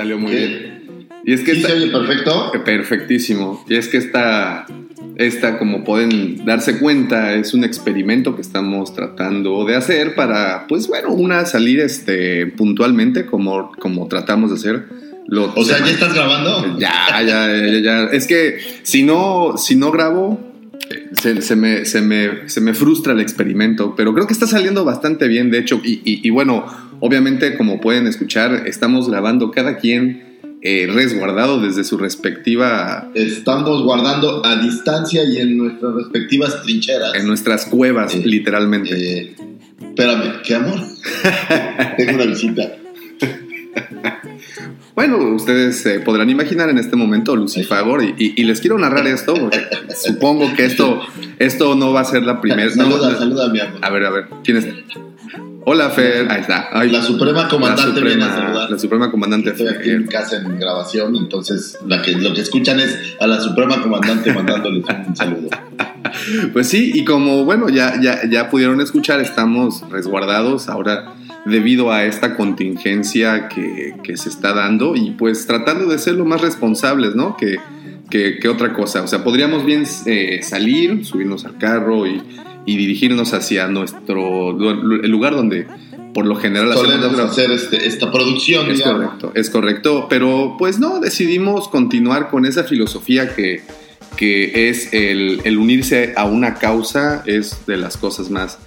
Salió muy bien. Y es que ¿Sí esta- se oye perfecto? Perfectísimo. Y es que esta, esta, como pueden darse cuenta, es un experimento que estamos tratando de hacer para, pues bueno, una salir este, puntualmente como, como tratamos de hacer. Lo, O sea, ¿ya estás grabando? Ya, ya, ya, ya. Es que si no, si no grabo, se, se me, se, me, se me frustra el experimento, pero creo que está saliendo bastante bien, de hecho, y, y- y bueno, obviamente como pueden escuchar, estamos grabando cada quien eh, resguardado desde su respectiva, Estamos guardando a distancia y en nuestras respectivas trincheras. en nuestras cuevas, Eh, literalmente. Eh, espérame, ¿qué amor? Tengo una visita. Bueno, ustedes se podrán imaginar en este momento Lucifagor y, y- y les quiero narrar esto porque supongo que esto, esto no va a ser la primera. no, saluda, saluda, mi amor. A ver, a ver, ¿quién es? Hola, Fer. Ahí está. Ay, La Suprema Comandante la viene a Suprema, saludar. la Suprema Comandante Estoy aquí en casa en grabación, entonces la que, lo que escuchan es a la Suprema Comandante mandándoles un saludo. Pues sí, y como bueno, ya, ya, ya pudieron escuchar, estamos resguardados ahora debido a esta contingencia que, que se está dando y pues tratando de ser lo más responsables, ¿no? Que, que, que otra cosa. O sea, podríamos bien eh, salir, subirnos al carro y, y dirigirnos hacia nuestro el lugar donde por lo general Solemos hacer este, esta producción, Es digamos. correcto, es correcto, pero pues no, decidimos continuar con esa filosofía que, que es el, el unirse a una causa, es de las cosas más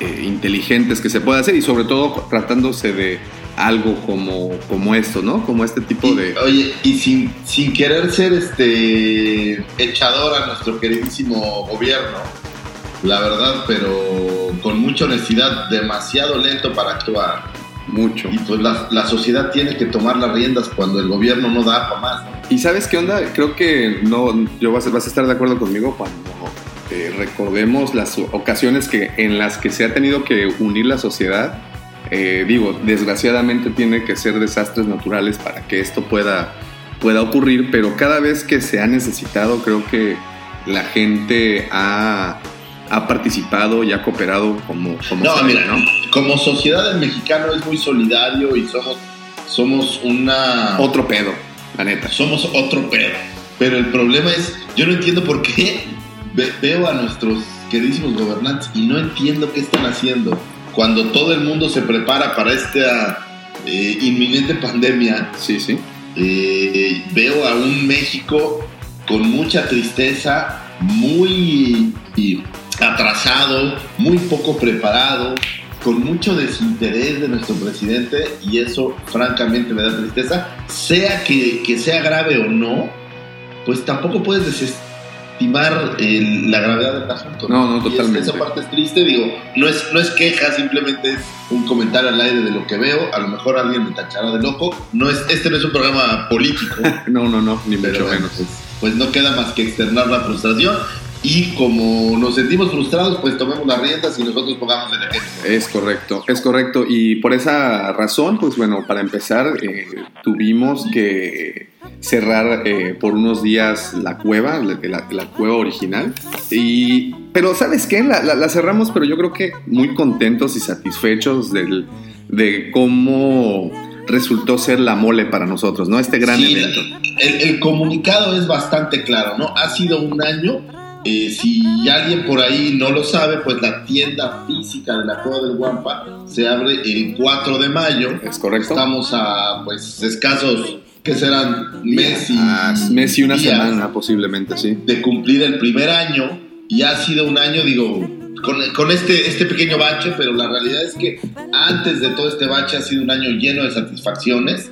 eh, inteligentes que se puede hacer y sobre todo tratándose de algo como, como esto, ¿no? Como este tipo Y, de... Oye, y sin, sin querer ser este echador a nuestro queridísimo gobierno, la verdad, pero con mucha honestidad, demasiado lento para actuar. Mucho. Y pues la, la sociedad tiene que tomar las riendas cuando el gobierno no da para más. ¿Y sabes qué onda? Creo que no, yo vas, a- vas a estar de acuerdo conmigo cuando eh, recordemos las ocasiones que, en las que se ha tenido que unir la sociedad. Eh, digo, desgraciadamente tiene que ser desastres naturales para que esto pueda, pueda ocurrir, pero cada vez que se ha necesitado, creo que la gente ha, ha participado y ha cooperado como, como No, sabe, mira, ¿no? como sociedad el mexicano es muy solidario y somos, somos una... Otro pedo, la neta. somos otro pedo. Pero el problema es, yo no entiendo por qué ve- veo a nuestros queridísimos gobernantes y no entiendo qué están haciendo. Cuando todo el mundo se prepara para esta eh, inminente pandemia, Sí, sí. eh, veo a un México con mucha tristeza, muy y, atrasado, muy poco preparado, con mucho desinterés de nuestro presidente y eso francamente me da tristeza. Sea que, que sea grave o no, pues tampoco puedes desestimar el- la gravedad del asunto. No, no, Y es- totalmente. esa parte es triste, digo, no es, no es queja, simplemente es un comentario al aire de lo que veo. A lo mejor alguien me tachará de loco. No es, este no es un programa político, No, no, no, ni mucho menos. pues, pues no queda más que externar la frustración. Y como nos sentimos frustrados, pues tomemos las riendas y nosotros pongamos el ejemplo. Es correcto, es correcto. Y por esa razón, pues bueno, para empezar, eh, tuvimos que cerrar eh, por unos días la cueva, la, la- la cueva original. Y, pero ¿sabes qué? La, la- la cerramos, pero yo creo que muy contentos y satisfechos del- de cómo resultó ser la mole para nosotros, ¿no? Este gran Sí, evento. El, el comunicado es bastante claro, ¿no? Ha sido un año Eh, si alguien por ahí no lo sabe, pues la tienda física de la Cueva del Guampa se abre el 4 de mayo. Es correcto. Estamos a pues escasos, que serán mes y, Ah, mes y una semana posiblemente, sí. de cumplir el primer año y ha sido un año, digo, con, con este, este pequeño bache, pero la realidad es que antes de todo este bache ha sido un año lleno de satisfacciones.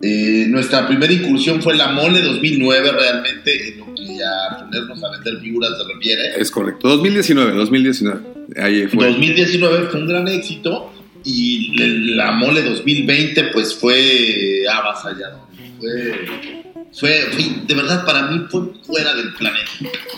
Eh, nuestra primera incursión fue la Mole 2009, realmente en que a ponernos a vender figuras se refiere. Es correcto. 2019, 2019. Ahí fue. 2019 fue un gran éxito y le- la Mole 2020 pues fue avasallador. Fue, fue, fue- de verdad para mí fue fuera del planeta.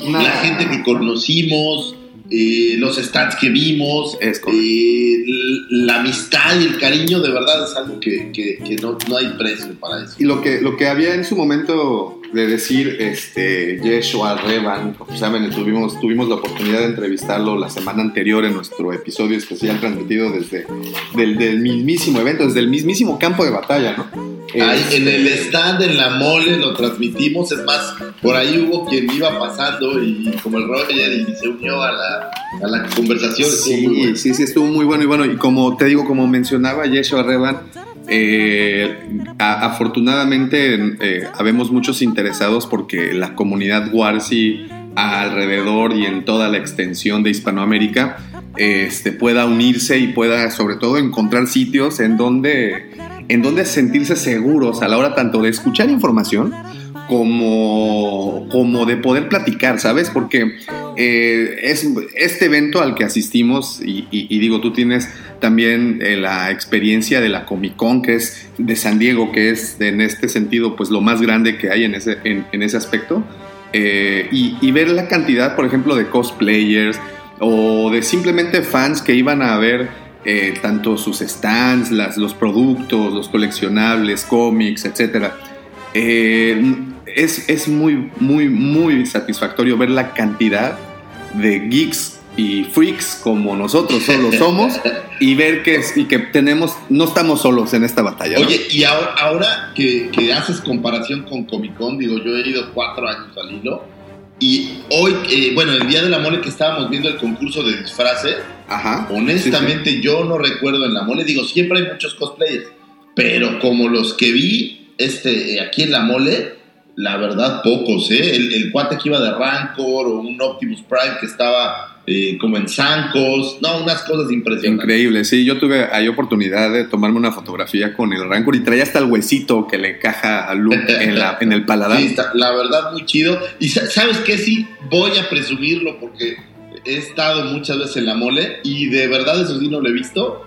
Nah. La gente que conocimos, eh, los stands que vimos, Es correcto. eh, la amistad y el cariño de verdad es algo que, que- que no, no hay precio para eso. Y lo que, lo que había en su momento de decir este, Yeshua Revan, saben, tuvimos, tuvimos la oportunidad de entrevistarlo la semana anterior en nuestro episodio especial transmitido desde del, del mismísimo evento, desde el mismísimo campo de batalla, ¿no? Ahí Este, en el stand, en la mole, lo transmitimos. Es más, por ahí hubo quien iba pasando y como el Roger y se unió a la, a la conversación. Estuvo muy Sí, bueno. sí, sí, estuvo muy bueno y bueno. Y como te digo, como mencionaba Yeshua Revan, eh, afortunadamente eh, habemos muchos interesados porque la comunidad Warsi alrededor y en toda la extensión de Hispanoamérica este, pueda unirse y pueda sobre todo encontrar sitios en donde, en donde sentirse seguros a la hora tanto de escuchar información como, como de poder platicar, ¿sabes? Porque eh, es este evento al que asistimos y, digo, tú tienes también eh, la experiencia de la Comic Con, que es de San Diego, que es en este sentido pues lo más grande que hay en ese, en, en ese aspecto. Eh, y, y ver la cantidad, por ejemplo, de cosplayers o de simplemente fans que iban a ver eh, tanto sus stands, las, los productos, los coleccionables, cómics. Eh, es, es muy, muy, muy satisfactorio ver la cantidad de geeks y freaks como nosotros solo somos y ver que, y que tenemos, no estamos solos en esta batalla. ¿no? Oye, y ahora, ahora que, que haces comparación con Comic Con, digo, yo he ido cuatro años al hilo. Y hoy, eh, bueno, el día de la mole que estábamos viendo el concurso de disfraces, Ajá. honestamente yo no recuerdo en la mole, digo, siempre hay muchos cosplayers, pero como los que vi este, eh, aquí en la mole, la verdad pocos, ¿eh? El, el cuate que iba de Rancor o un Optimus Prime que estaba eh, como en zancos, no, unas cosas impresionantes. Increíble, sí, yo tuve ahí oportunidad de tomarme una fotografía con el Rancor y traía hasta el huesito que le caja a Luke en, la, en el paladar. Sí, está- la verdad muy chido. Y sa- sabes qué, sí, voy a presumirlo porque he estado muchas veces en la mole y de verdad eso sí no lo he visto.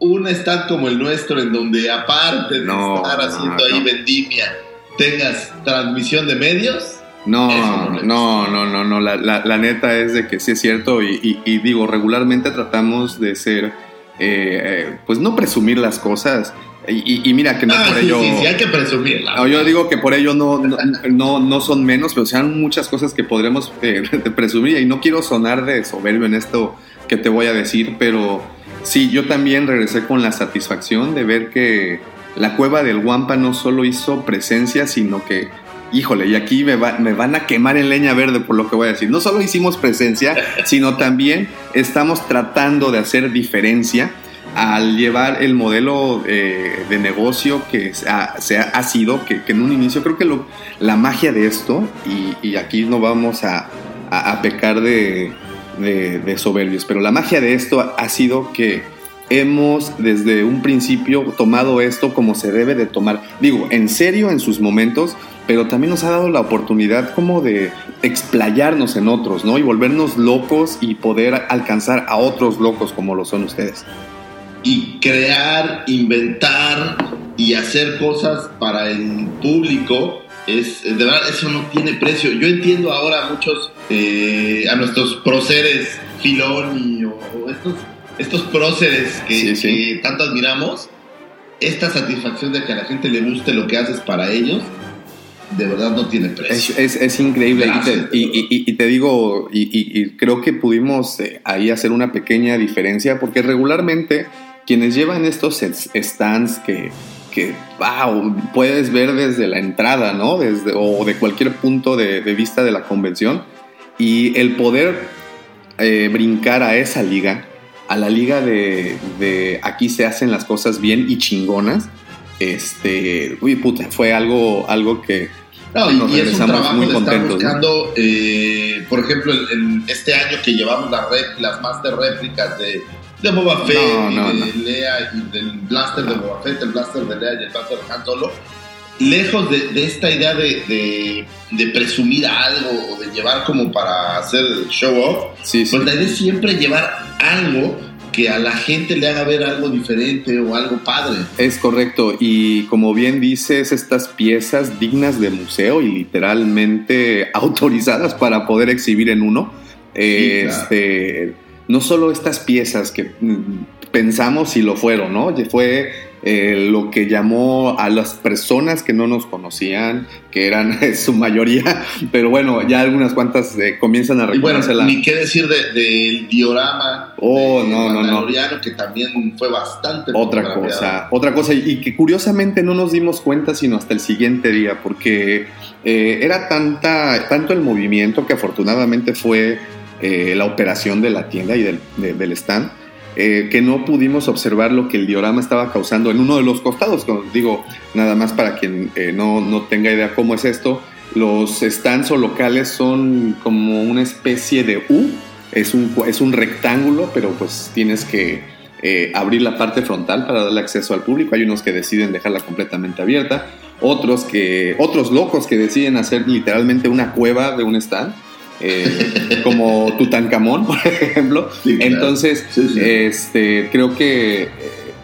Un stand como el nuestro en donde aparte de No, estar haciendo ahí no. vendimia, tengas transmisión de medios. No, no no, no, no, no, la, la- la neta es de que sí es cierto y, y- y digo, regularmente tratamos de ser, eh, pues no presumir las cosas y, y- y mira que no ah, por sí, ello... sí, sí, hay que presumirla. No, yo digo que por ello no, no, no, no son menos, pero sean muchas cosas que podremos eh, presumir. Y no quiero sonar de soberbio en esto que te voy a decir, pero sí, yo también regresé con la satisfacción de ver que la cueva del Guampa no solo hizo presencia, sino que, híjole, y aquí me, va- me van a quemar en leña verde por lo que voy a decir. No solo hicimos presencia, sino también estamos tratando de hacer diferencia al llevar el modelo eh, de negocio que se ha, se ha- ha sido, que, que en un inicio creo que lo- la magia de esto, y, y aquí no vamos a, a- a pecar de, de- de soberbios, pero la magia de esto ha, ha sido que hemos desde un principio tomado esto como se debe de tomar, digo, en serio en sus momentos, pero también nos ha dado la oportunidad como de explayarnos en otros, ¿no? Y volvernos locos y poder alcanzar a otros locos como lo son ustedes. y crear, inventar y hacer cosas para el público, es, de verdad, eso no tiene precio. Yo entiendo ahora a muchos, eh, a nuestros próceres Filoni o, o estos, estos próceres que, Sí, sí. que tanto admiramos, esta satisfacción de que a la gente le guste lo que haces para ellos, de verdad no tiene Es, precio. es- es increíble. Y te, y- y- y- te digo, y, creo que pudimos eh, ahí hacer una pequeña diferencia, porque regularmente quienes llevan estos es- stands que, que wow, puedes ver desde la entrada, ¿no? Desde, o de cualquier punto de, de vista de la convención, Y el poder eh, brincar a esa liga, a la liga de, de aquí se hacen las cosas bien y chingonas, este, uy, puta, fue algo, algo que No, y, nos y es un trabajo muy contentos. buscando, eh, por ejemplo, en, este año que llevamos las, las master réplicas de, de Boba Fett No, y de. Lea y del blaster de Boba Fett, el blaster de Lea y el blaster de Han Solo, lejos de, de esta idea de, de- de presumir algo o de llevar como para hacer show off, Sí, sí. pues la idea es siempre llevar algo que a la gente le haga ver algo diferente o algo padre. Es correcto, y como bien dices, estas piezas dignas de museo y literalmente autorizadas para poder exhibir en uno. Sí, claro. este, no solo estas piezas que mm, pensamos y lo fueron, ¿no? Fue eh, lo que llamó a las personas que no nos conocían, que eran su mayoría, pero bueno, ya algunas cuantas eh, comienzan a Y bueno, ni qué decir de- del diorama Oh, de no, no, no. Que también fue bastante Otra cosa, otra cosa, y que curiosamente no nos dimos cuenta sino hasta el siguiente día, porque eh, era tanta, tanto el movimiento que afortunadamente fue eh, la operación de la tienda y del, de- del stand, eh, que no pudimos observar lo que el diorama estaba causando en uno de los costados. Como digo, nada más para quien eh, no, no tenga idea cómo es esto, los stands o locales son como una especie de U, es un, es un rectángulo, pero pues tienes que eh, abrir la parte frontal para darle acceso al público. Hay unos que deciden dejarla completamente abierta, otros que otros locos que deciden hacer literalmente una cueva de un stand, eh, como Tutankamón, por ejemplo. Sí, claro. Entonces, Sí, sí. este, creo que eh,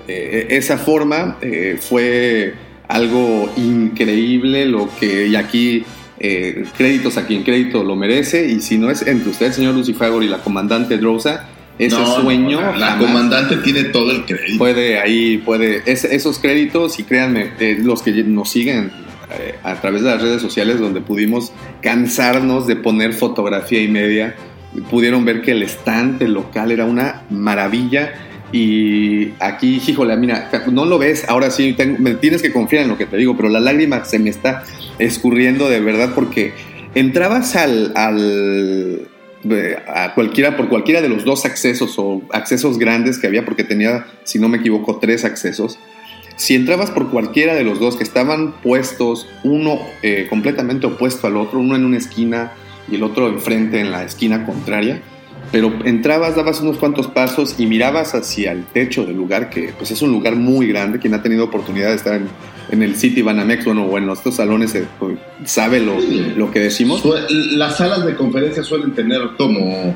eh, esa forma eh, fue algo increíble, lo que y aquí créditos a quien crédito lo merece y si no es entre usted, señor Lucifagor y la comandante Drosa, ese No, sueño no, la, comandante tiene todo el crédito. puede ahí puede es- esos créditos y créanme los que nos siguen eh, a través de las redes sociales donde pudimos cansarnos de poner fotografía y media. Pudieron ver que el estante local era una maravilla y aquí híjole mira no lo ves ahora sí tengo- me tienes que confiar en lo que te digo pero la lágrima se me está escurriendo de verdad porque entrabas al, al eh, a cualquiera por cualquiera de los dos accesos o accesos grandes que había porque tenía si no me equivoco tres accesos si entrabas por cualquiera de los dos que estaban puestos uno eh, completamente opuesto al otro uno en una esquina y el otro enfrente en la esquina contraria pero entrabas, dabas unos cuantos pasos y mirabas hacia el techo del lugar, que pues es un lugar muy grande, quien ha tenido oportunidad de estar en, en el City Banamex bueno, o en estos salones eh, pues, sabe lo, Sí. lo que decimos. Las salas de conferencia suelen tener como,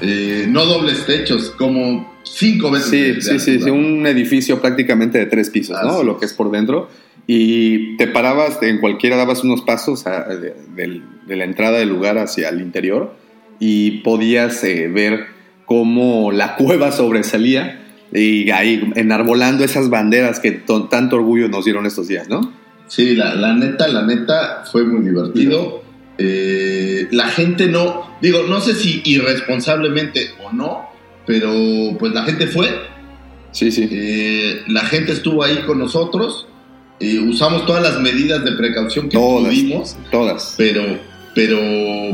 eh, no dobles techos, como cinco veces. Sí, de- de sí, sí, sí, un edificio prácticamente de tres pisos, ¿no? Lo que es por dentro. Y te parabas en cualquiera, dabas unos pasos a- de, la entrada del lugar hacia el interior y podías eh, ver cómo la cueva sobresalía y ahí enarbolando esas banderas que to- tanto orgullo nos dieron estos días, ¿no? Sí, la, la neta, la neta fue muy divertido. Eh, la gente no, digo, no sé si irresponsablemente o no, pero pues la gente fue, Sí, sí. eh, la gente estuvo ahí con nosotros, eh, usamos todas las medidas de precaución que Todas, pudimos, todas. pero, pero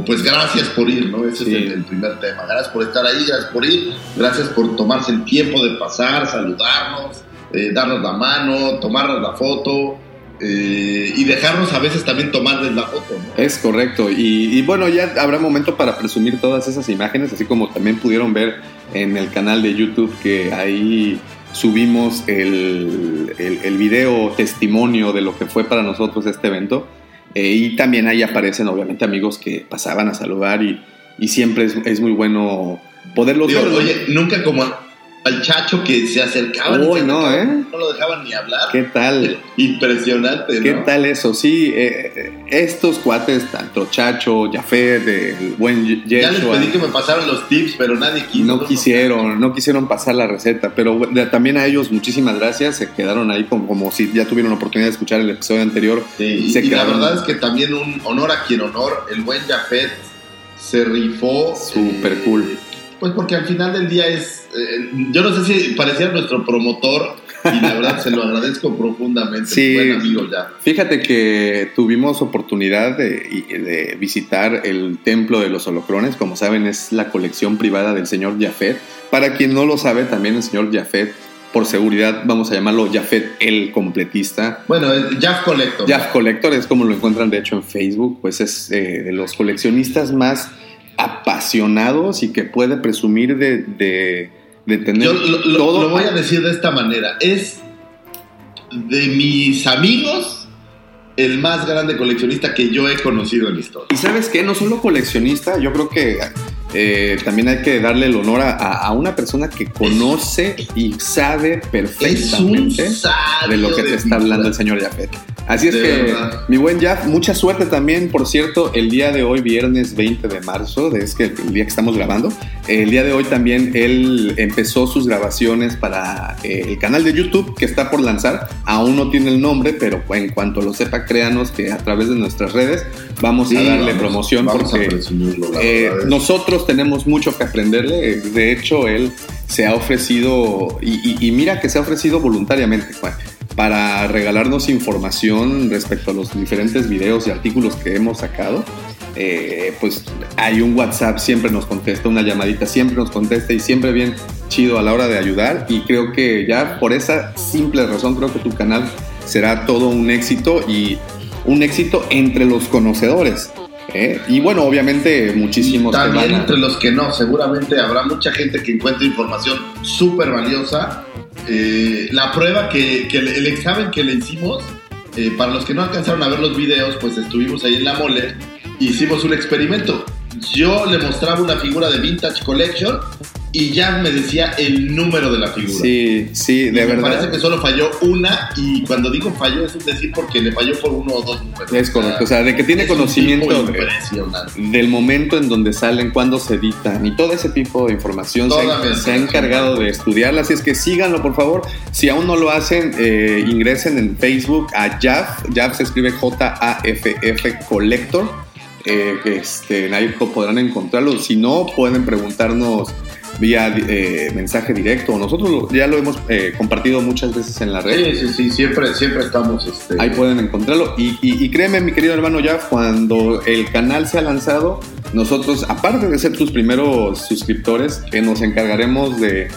pues gracias por ir, ¿no? Ese Sí. es el, el primer tema. Gracias por estar ahí, gracias por ir, gracias por tomarse el tiempo de pasar, saludarnos, eh, darnos la mano, tomarnos la foto eh, y dejarnos a veces también tomarles la foto, ¿no? Es correcto. Y, y bueno, ya habrá momento para presumir todas esas imágenes, así como también pudieron ver en el canal de YouTube que ahí subimos el, el, el video testimonio de lo que fue para nosotros este evento. Eh, y también ahí aparecen obviamente amigos que pasaban a saludar y, y siempre es, es muy bueno poderlos Digo, ver. oye, nunca como al chacho que se acercaba, Uy, no, ¿eh? no lo dejaban ni hablar. ¿Qué tal? Impresionante, ¿Qué ¿no? tal eso? Sí, eh, eh, estos cuates, tanto Chacho, Jafet, el buen Ya les Yeshua, pedí que me pasaran los tips, pero nadie quiso. no quisieron, no quisieron pasar la receta, pero también a ellos muchísimas gracias, se quedaron ahí como, como si ya tuvieron la oportunidad de escuchar el episodio anterior. Sí, y, Se y la verdad es que también un honor a quien honor, el buen Jafet se rifó. eh, Súper cool. Pues porque al final del día es, eh, yo no sé si parecía nuestro promotor y la verdad se lo agradezco profundamente. Sí. Buen amigo ya. Fíjate que tuvimos oportunidad de, de visitar el templo de los holocrones. Como saben, es la colección privada del señor Jafet. Para quien no lo sabe, también el señor Jafet, por seguridad, vamos a llamarlo Jafet el completista. Bueno, es Jaff Collector. Jaff Collector es como lo encuentran de hecho en Facebook, pues es eh, de los coleccionistas más apasionados y que puede presumir de, de, de tener Yo lo, lo- todo. lo voy a decir de esta manera. Es de mis amigos el más grande coleccionista que yo he conocido en la historia. Y sabes qué, no solo coleccionista, yo creo que eh, también hay que darle el honor a, a una persona que conoce y sabe perfectamente de lo que te está hablando el señor Jafet. Así es De que, verdad. mi buen Jaf, mucha suerte también, por cierto, el día de hoy, viernes 20 de marzo, es que el día que estamos grabando, el día de hoy también él empezó sus grabaciones para eh, el canal de YouTube que está por lanzar. Aún no tiene el nombre, pero en cuanto lo sepa, créanos que a través de nuestras redes vamos Sí, a darle vamos, promoción vamos porque eh, es- nosotros tenemos mucho que aprenderle. De hecho, él se ha ofrecido, y, y- y mira que se ha ofrecido voluntariamente, Juan, para regalarnos información respecto a los diferentes videos y artículos que hemos sacado. Eh, pues hay un WhatsApp, siempre nos contesta, una llamadita, siempre nos contesta y siempre bien chido a la hora de ayudar. Y creo que ya por esa simple razón, creo que tu canal será todo un éxito y un éxito entre los conocedores. ¿Eh? Y bueno, obviamente muchísimos te También entre los que no, seguramente habrá mucha gente que encuentre información súper valiosa. Eh, la prueba que, que el, el examen que le hicimos, eh, para los que no alcanzaron a ver los videos, pues estuvimos ahí en la mole, hicimos un experimento. Yo le mostraba una figura de Vintage Collection y ya me decía el número de la figura. Sí, sí, Y de me verdad. parece que solo falló una y cuando digo falló es decir porque le falló por uno o dos números. Es correcto, o sea, de que tiene conocimiento de- del momento en donde salen, cuándo se editan y todo ese tipo de información se, se ha encargado de estudiarla. Así es que síganlo, por favor. Si aún no lo hacen, eh, ingresen en Facebook a JAF. JAF se escribe J-A-F-F Collector. Eh, este, ahí po- podrán encontrarlo. Si no, pueden preguntarnos vía eh, mensaje directo. Nosotros ya lo hemos eh, compartido muchas veces en la red. Sí, sí, sí, siempre, siempre estamos. Este, Ahí pueden encontrarlo. Y, y- y créeme, mi querido hermano, ya cuando el canal se ha lanzado, nosotros, aparte de ser tus primeros suscriptores, que nos encargaremos de,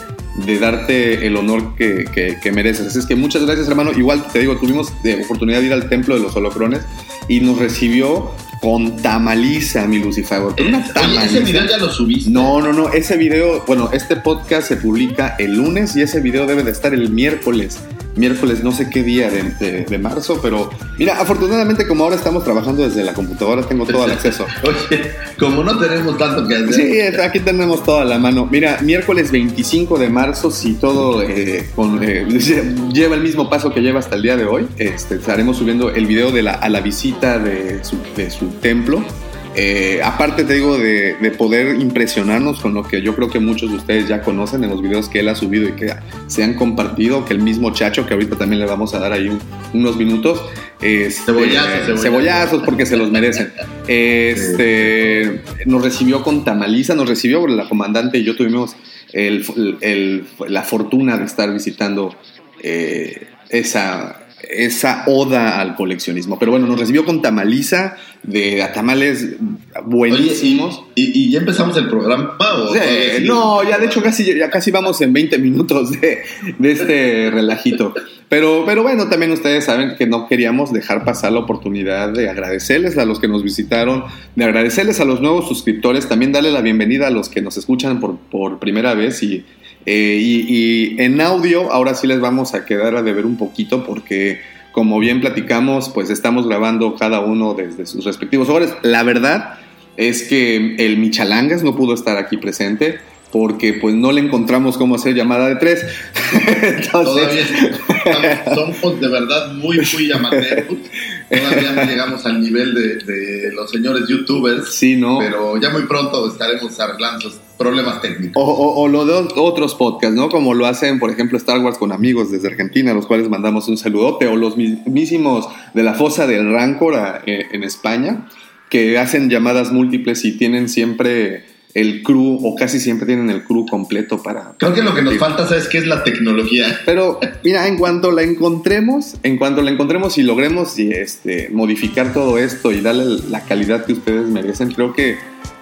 de darte el honor que, que- que mereces. Así es que muchas gracias, hermano. Igual te digo, tuvimos de oportunidad de ir al templo de los holocrones y nos recibió con tamaliza, mi Lucifago. Pero una Oye, ese tamaliza. video ya lo subiste. No, no, no, ese video, bueno, este podcast se publica el lunes y ese video debe de estar el miércoles. Miércoles, no sé qué día de, de- de marzo, pero mira, afortunadamente como ahora estamos trabajando desde la computadora, tengo todo el acceso. Oye, como no tenemos tanto que hacer. Sí, aquí tenemos toda la mano. Mira, miércoles 25 de marzo, si todo eh, con, eh, lleva el mismo paso que lleva hasta el día de hoy, este, estaremos subiendo el video de la, a la visita de su, de su templo. Eh, aparte te digo de, de poder impresionarnos con lo que yo creo que muchos de ustedes ya conocen en los videos que él ha subido y que se han compartido, que el mismo Chacho, que ahorita también le vamos a dar ahí un- unos minutos, este, Cebollazos, cebollazos. cebollazos porque se los merecen. Este, nos recibió con tamaliza, nos recibió la comandante y yo tuvimos el- el- la fortuna de estar visitando eh, esa, esa oda al coleccionismo. Pero bueno, nos recibió con tamaliza de tamales Oye, buenísimos. ¿y, y- y ya empezamos el programa? ¿o Sí, no, ya de hecho casi, ya casi vamos en 20 minutos de, de este relajito. Pero, pero bueno, también ustedes saben que no queríamos dejar pasar la oportunidad de agradecerles a los que nos visitaron, de agradecerles a los nuevos suscriptores, también darle la bienvenida a los que nos escuchan por, por primera vez y, eh, y, y en audio ahora sí les vamos a quedar a deber un poquito porque como bien platicamos, pues estamos grabando cada uno desde sus respectivos hogares. La verdad es que el Michalangas no pudo estar aquí presente porque pues no le encontramos cómo hacer llamada de tres. Entonces, somos de verdad muy, muy amateurs. Todavía no llegamos al nivel de, de los señores youtubers. sí, ¿no? Pero ya muy pronto estaremos arreglando problemas técnicos. O, o- o lo de otros podcasts, ¿no? Como lo hacen, por ejemplo, Star Wars con amigos desde Argentina, a los cuales mandamos un saludote, o los mismísimos de la fosa del Rancor a- eh, en España, que hacen llamadas múltiples y tienen siempre el crew, o casi siempre tienen el crew completo para... Creo que lo que nos falta, ¿sabes qué? Es la tecnología. Pero mira, en cuanto la encontremos, en cuanto la encontremos y logremos y, este, modificar todo esto y darle la calidad que ustedes merecen, creo que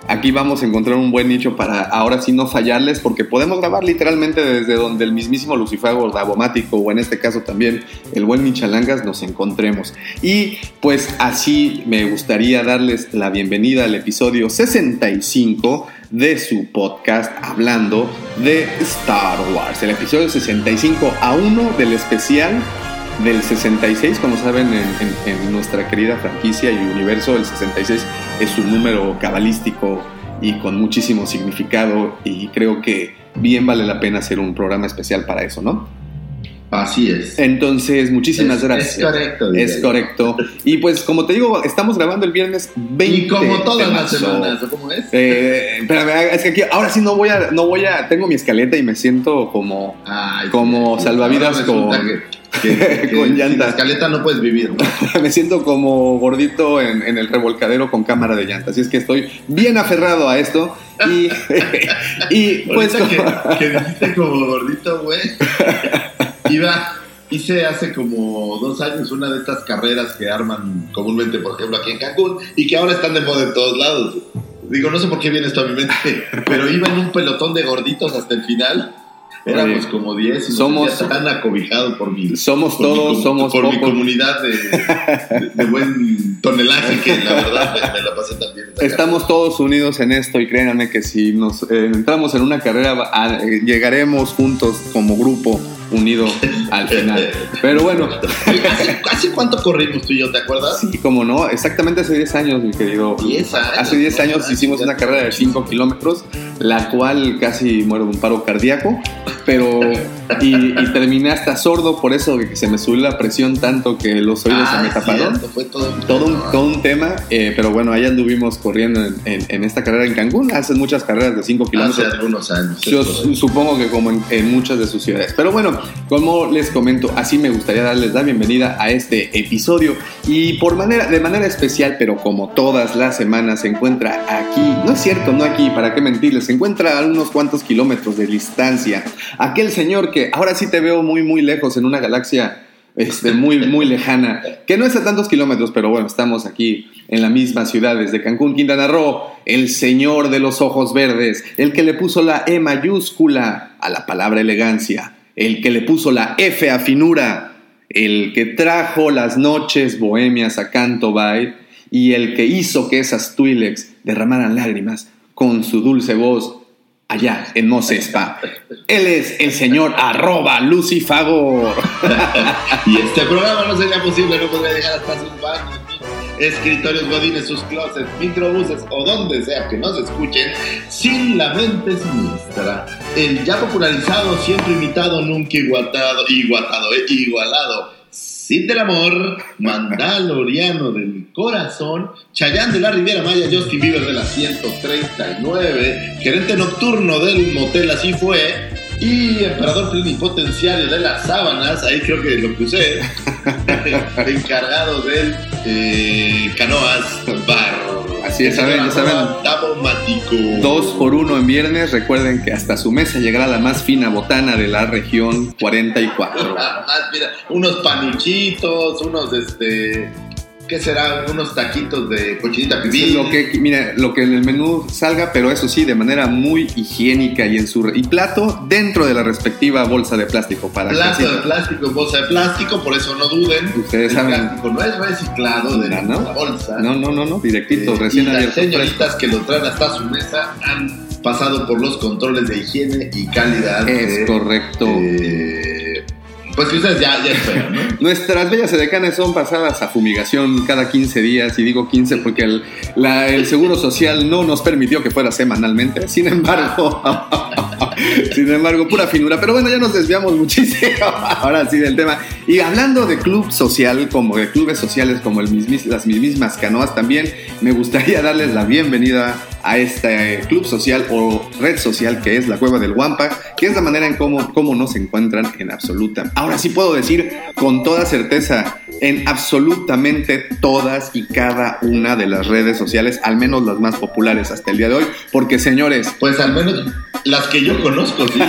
aquí vamos a encontrar un buen nicho para ahora sí no fallarles, porque podemos grabar literalmente desde donde el mismísimo Lucifago Davomático, o en este caso también el buen Michalangas, nos encontremos. Y pues así me gustaría darles la bienvenida al episodio 65 de su podcast hablando de Star Wars. El episodio 65 a 1 del especial del 66, como saben, en, en- en nuestra querida franquicia y universo, el 66 es un número cabalístico y con muchísimo significado y creo que bien vale la pena hacer un programa especial para eso, ¿no? Así es. Entonces, muchísimas Es- gracias. Es correcto. Es correcto. Y pues, como te digo, estamos grabando el viernes 20 Y como todas las semanas, ¿o ¿cómo es? Eh, espérame, es que aquí, ahora sí no voy a, no voy a, tengo mi escaleta y me siento como, Ay, como salvavidas con- que- que- que con sin llanta. escaleta no puedes vivir. ¿no? me siento como gordito en, en el revolcadero con cámara de llantas. Así es que estoy bien aferrado a esto. Y, y pues, como- que, que dijiste como gordito, güey. Iba, hice hace como dos años una de estas carreras que arman comúnmente, por ejemplo, aquí en Cancún y que ahora están de moda en todos lados. Digo, no sé por qué viene esto a mi mente, pero iba en un pelotón de gorditos hasta el final. Éramos Oye, como 10 y somos- tan acobijado por mi, somos por mi todos, com- somos por mi comunidad de, de- de buen tonelaje que la verdad me, me la pasé también. Estamos todos unidos en esto y créanme que si nos eh, entramos en una carrera a- eh, llegaremos juntos como grupo unido al final. Pero bueno, ¿Hace, hace cuánto corrimos tú y yo, te acuerdas? sí, como no, exactamente hace 10 años, mi querido. 10 años. Hace 10 ¿no? años Ah, hicimos una carrera de 5 kilómetros, la cual casi muero de un paro cardíaco, pero y, y terminé hasta sordo por eso que se me subió la presión tanto que los oídos Ah, se me taparon. cierto, fue todo un, Todo un, todo un tema, eh, pero bueno, ahí anduvimos corriendo en, en- en esta carrera en Cancún. Hacen muchas carreras de 5 Hace kilómetros. algunos años. Yo supongo que como en, en muchas de sus ciudades. Pero bueno, como les comento, así me gustaría darles la bienvenida a este episodio. Y por manera, de manera especial, pero como todas las semanas, se encuentra aquí, no es cierto, no aquí, para qué mentirles, se encuentra a unos cuantos kilómetros de distancia. Aquel señor que ahora sí te veo muy, muy lejos en una galaxia este, muy, muy lejana, que no es a tantos kilómetros, pero bueno, estamos aquí en la misma ciudad, desde Cancún, Quintana Roo, el señor de los ojos verdes, el que le puso la E mayúscula a la palabra elegancia, el que le puso la F a finura, el que trajo las noches bohemias a Canto Bay y el que hizo que esas Twi'leks derramaran lágrimas con su dulce voz allá en Mosespa. Él es el señor arroba Lucifagor. Y este programa no sería posible, no podría llegar hasta sus baños, escritorios, godines, sus closets, microbuses o donde sea que nos escuchen, sin la mente siniestra. El ya popularizado, siempre imitado, nunca igualado, igualado, eh, igualado. Cid del amor, Mandaloriano del corazón, Chayán de la Riviera Maya, Justin Bieber de la 139, gerente nocturno del motel Así Fue, y emperador plenipotenciario de las sábanas, ahí creo que lo puse, encargado del eh, Canoas Bar. Así es, saben, ya saben. Dos por uno en viernes. Recuerden que hasta su mesa llegará la más fina botana de la región 44. Nada más, mira, unos panuchitos, unos este. ¿Qué será? Unos taquitos de cochinita pibil. Lo que, mira, lo que en el menú salga, pero eso sí, de manera muy higiénica y en su y plato dentro de la respectiva bolsa de plástico para que Plato de plástico, bolsa de plástico, por eso no duden. Ustedes el saben. plástico no es reciclado de No, la bolsa. No, no, no, no, directito, Eh, recién y las abierto. señoritas que lo traen hasta su mesa han pasado por los controles de higiene y calidad. Es de, correcto. eh, pues ustedes ya, esperan, ¿no? Nuestras bellas edecanes son pasadas a fumigación cada 15 días, y digo 15 porque el, Seguro Social no nos permitió que fuera semanalmente. Sin embargo, sin embargo, pura finura. Pero bueno, ya nos desviamos muchísimo ahora sí del tema. Y hablando de club social, como de clubes sociales como el mismis- las mismas canoas, también me gustaría darles la bienvenida a este club social o red social que es la Cueva del Guampa, que es la manera en cómo, cómo nos encuentran en absoluta. Ahora sí puedo decir con toda certeza, en absolutamente todas y cada una de las redes sociales, al menos las más populares hasta el día de hoy, porque señores... Pues al menos las que yo conozco, sí.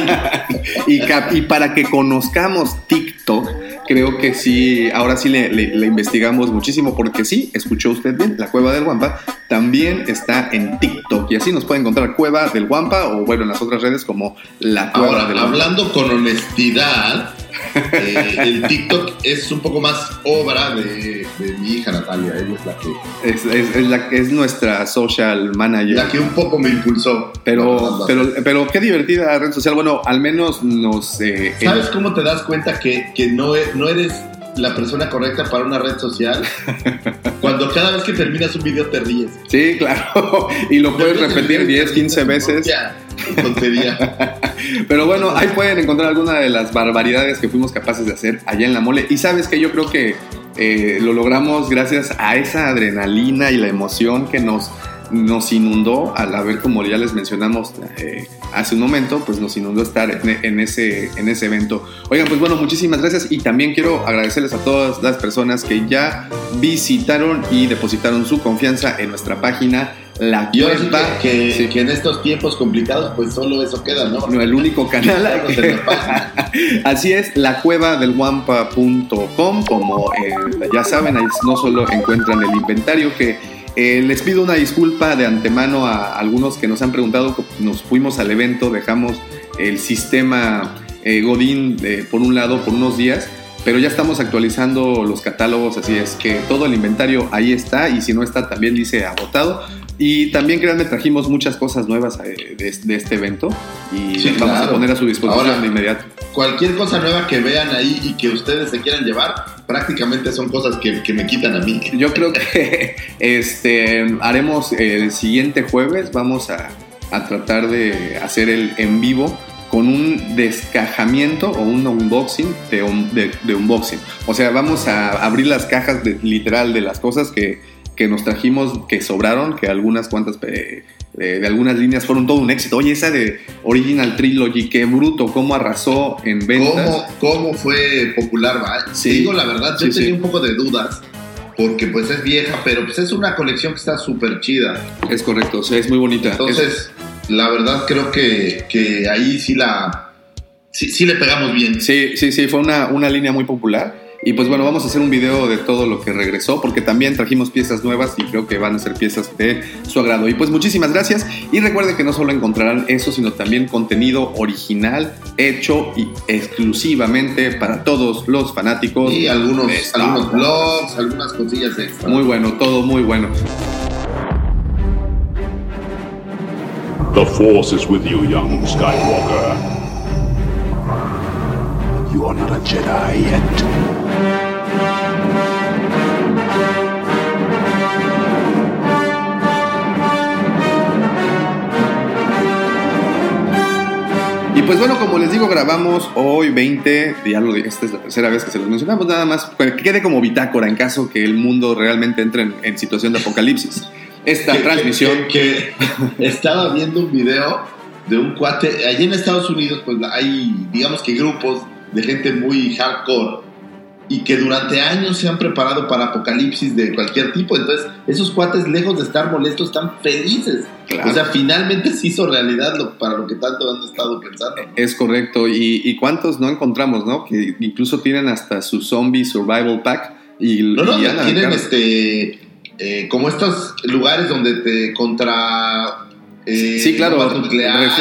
y, y para que conozcamos TikTok, creo que sí, ahora sí le, le, investigamos muchísimo, porque sí, escuchó usted bien, la Cueva del Guampa también está en TikTok y así nos puede encontrar Cueva del Guampa o bueno, en las otras redes como la Cueva ahora, del Hablando con honestidad, eh, el TikTok es un poco más obra de, de, mi hija Natalia, ella es la que... Es, es, es, la, es nuestra social manager. La que un poco me impulsó. Pero, pero, pero qué divertida red social, bueno, al menos nos... Eh, ¿Sabes el... cómo te das cuenta que, que no, no eres la persona correcta para una red social cuando cada vez que terminas un video te ríes. Sí, claro. Y lo puedes repetir 10, 15 veces. Ya, tontería. Pero bueno, ahí pueden encontrar alguna de las barbaridades que fuimos capaces de hacer allá en la mole. Y sabes que yo creo que eh, lo logramos gracias a esa adrenalina y la emoción que nos nos inundó al haber, como ya les mencionamos eh, hace un momento, pues nos inundó estar en, en, ese, en ese evento. Oigan, pues bueno, muchísimas gracias y también quiero agradecerles a todas las personas que ya visitaron y depositaron su confianza en nuestra página. La Yo que, que, sí. que, en estos tiempos complicados, pues solo eso queda, ¿no? No, el único canal. Así es, la cueva del guampa.com, como eh, ya saben, ahí no solo encuentran el inventario que eh, les pido una disculpa de antemano a algunos que nos han preguntado, nos fuimos al evento, dejamos el sistema eh, Godín eh, por un lado por unos días, pero ya estamos actualizando los catálogos, así es que todo el inventario ahí está y si no está también dice agotado. Y también, créanme, trajimos muchas cosas nuevas de, de este evento y sí, vamos claro. a poner a su disposición Ahora, de inmediato. Cualquier cosa nueva que vean ahí y que ustedes se quieran llevar, prácticamente son cosas que, que me quitan a mí. Yo creo que este, haremos el siguiente jueves, vamos a, a tratar de hacer el en vivo con un descajamiento o un unboxing de, de, de, unboxing. O sea, vamos a abrir las cajas de, literal de las cosas que, que nos trajimos, que sobraron, que algunas cuantas eh, de, algunas líneas fueron todo un éxito. Oye, esa de Original Trilogy, qué bruto, cómo arrasó en ventas. ¿Cómo, cómo fue popular? ¿va? Sí. Digo la verdad, yo Sí, tenía sí. un poco de dudas. Porque pues es vieja, pero pues es una colección que está súper chida. Es correcto, o sea, es muy bonita. Entonces, la verdad creo que, que ahí sí la... Sí, sí le pegamos bien. Sí, sí, sí, fue una, una línea muy popular. Y pues bueno, vamos a hacer un video de todo lo que regresó, porque también trajimos piezas nuevas y creo que van a ser piezas de su agrado. Y pues muchísimas gracias. Y recuerden que no solo encontrarán eso, sino también contenido original, hecho y exclusivamente para todos los fanáticos. Y algunos, algunos blogs, algunas cosillas extra. Muy bueno, todo muy bueno. The Force is with you, young Skywalker. You are not a Jedi yet. Pues bueno, como les digo, grabamos hoy 20, ya lo esta es la tercera vez que se los mencionamos, nada más que quede como bitácora en caso que el mundo realmente entre en, en situación de apocalipsis. Esta Que- transmisión... Que, que estaba viendo un video de un cuate. Allí en Estados Unidos, pues hay, digamos que grupos de gente muy hardcore y que durante años se han preparado para apocalipsis de cualquier tipo. Entonces, esos cuates, lejos de estar molestos, están felices. Claro. O sea, finalmente se hizo realidad lo, para lo que tanto han estado pensando. Es correcto, y, y cuántos no encontramos, ¿no? Que incluso tienen hasta su zombie survival pack y, No, no, y tienen este. eh, como estos lugares donde te contra. eh, Sí, claro,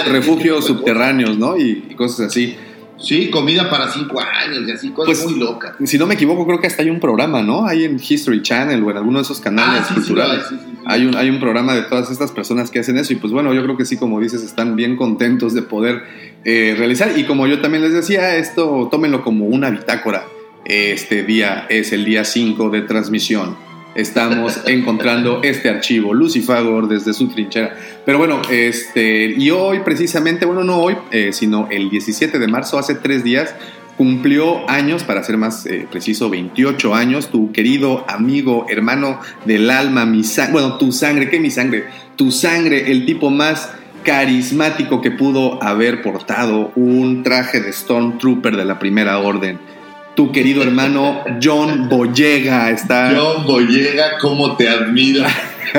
refugios cosas. subterráneos, ¿no? Y, y cosas así. Sí, comida para cinco años y así, cosas Pues, muy locas. Si no me equivoco, creo que hasta hay un programa, ¿no? Hay en History Channel o en alguno de esos canales Ah, sí, sí, culturales. sí, sí, sí. Hay un, hay un programa de todas estas personas que hacen eso y pues bueno, yo creo que sí, como dices, están bien contentos de poder eh, realizar y como yo también les decía, esto tómenlo como una bitácora. Este día es el día 5 de transmisión. Estamos encontrando este archivo, Lucifagor, desde su trinchera. Pero bueno, este, y hoy precisamente, bueno, no hoy, eh, sino el 17 de marzo, hace tres días, cumplió años, para ser más eh, preciso, 28 años, tu querido amigo, hermano del alma, mi sangre, bueno, tu sangre, ¿qué mi sangre? Tu sangre, el tipo más carismático que pudo haber portado un traje de Stormtrooper de la Primera Orden. Tu querido hermano John Boyega está... John Boyega, cómo te admiro.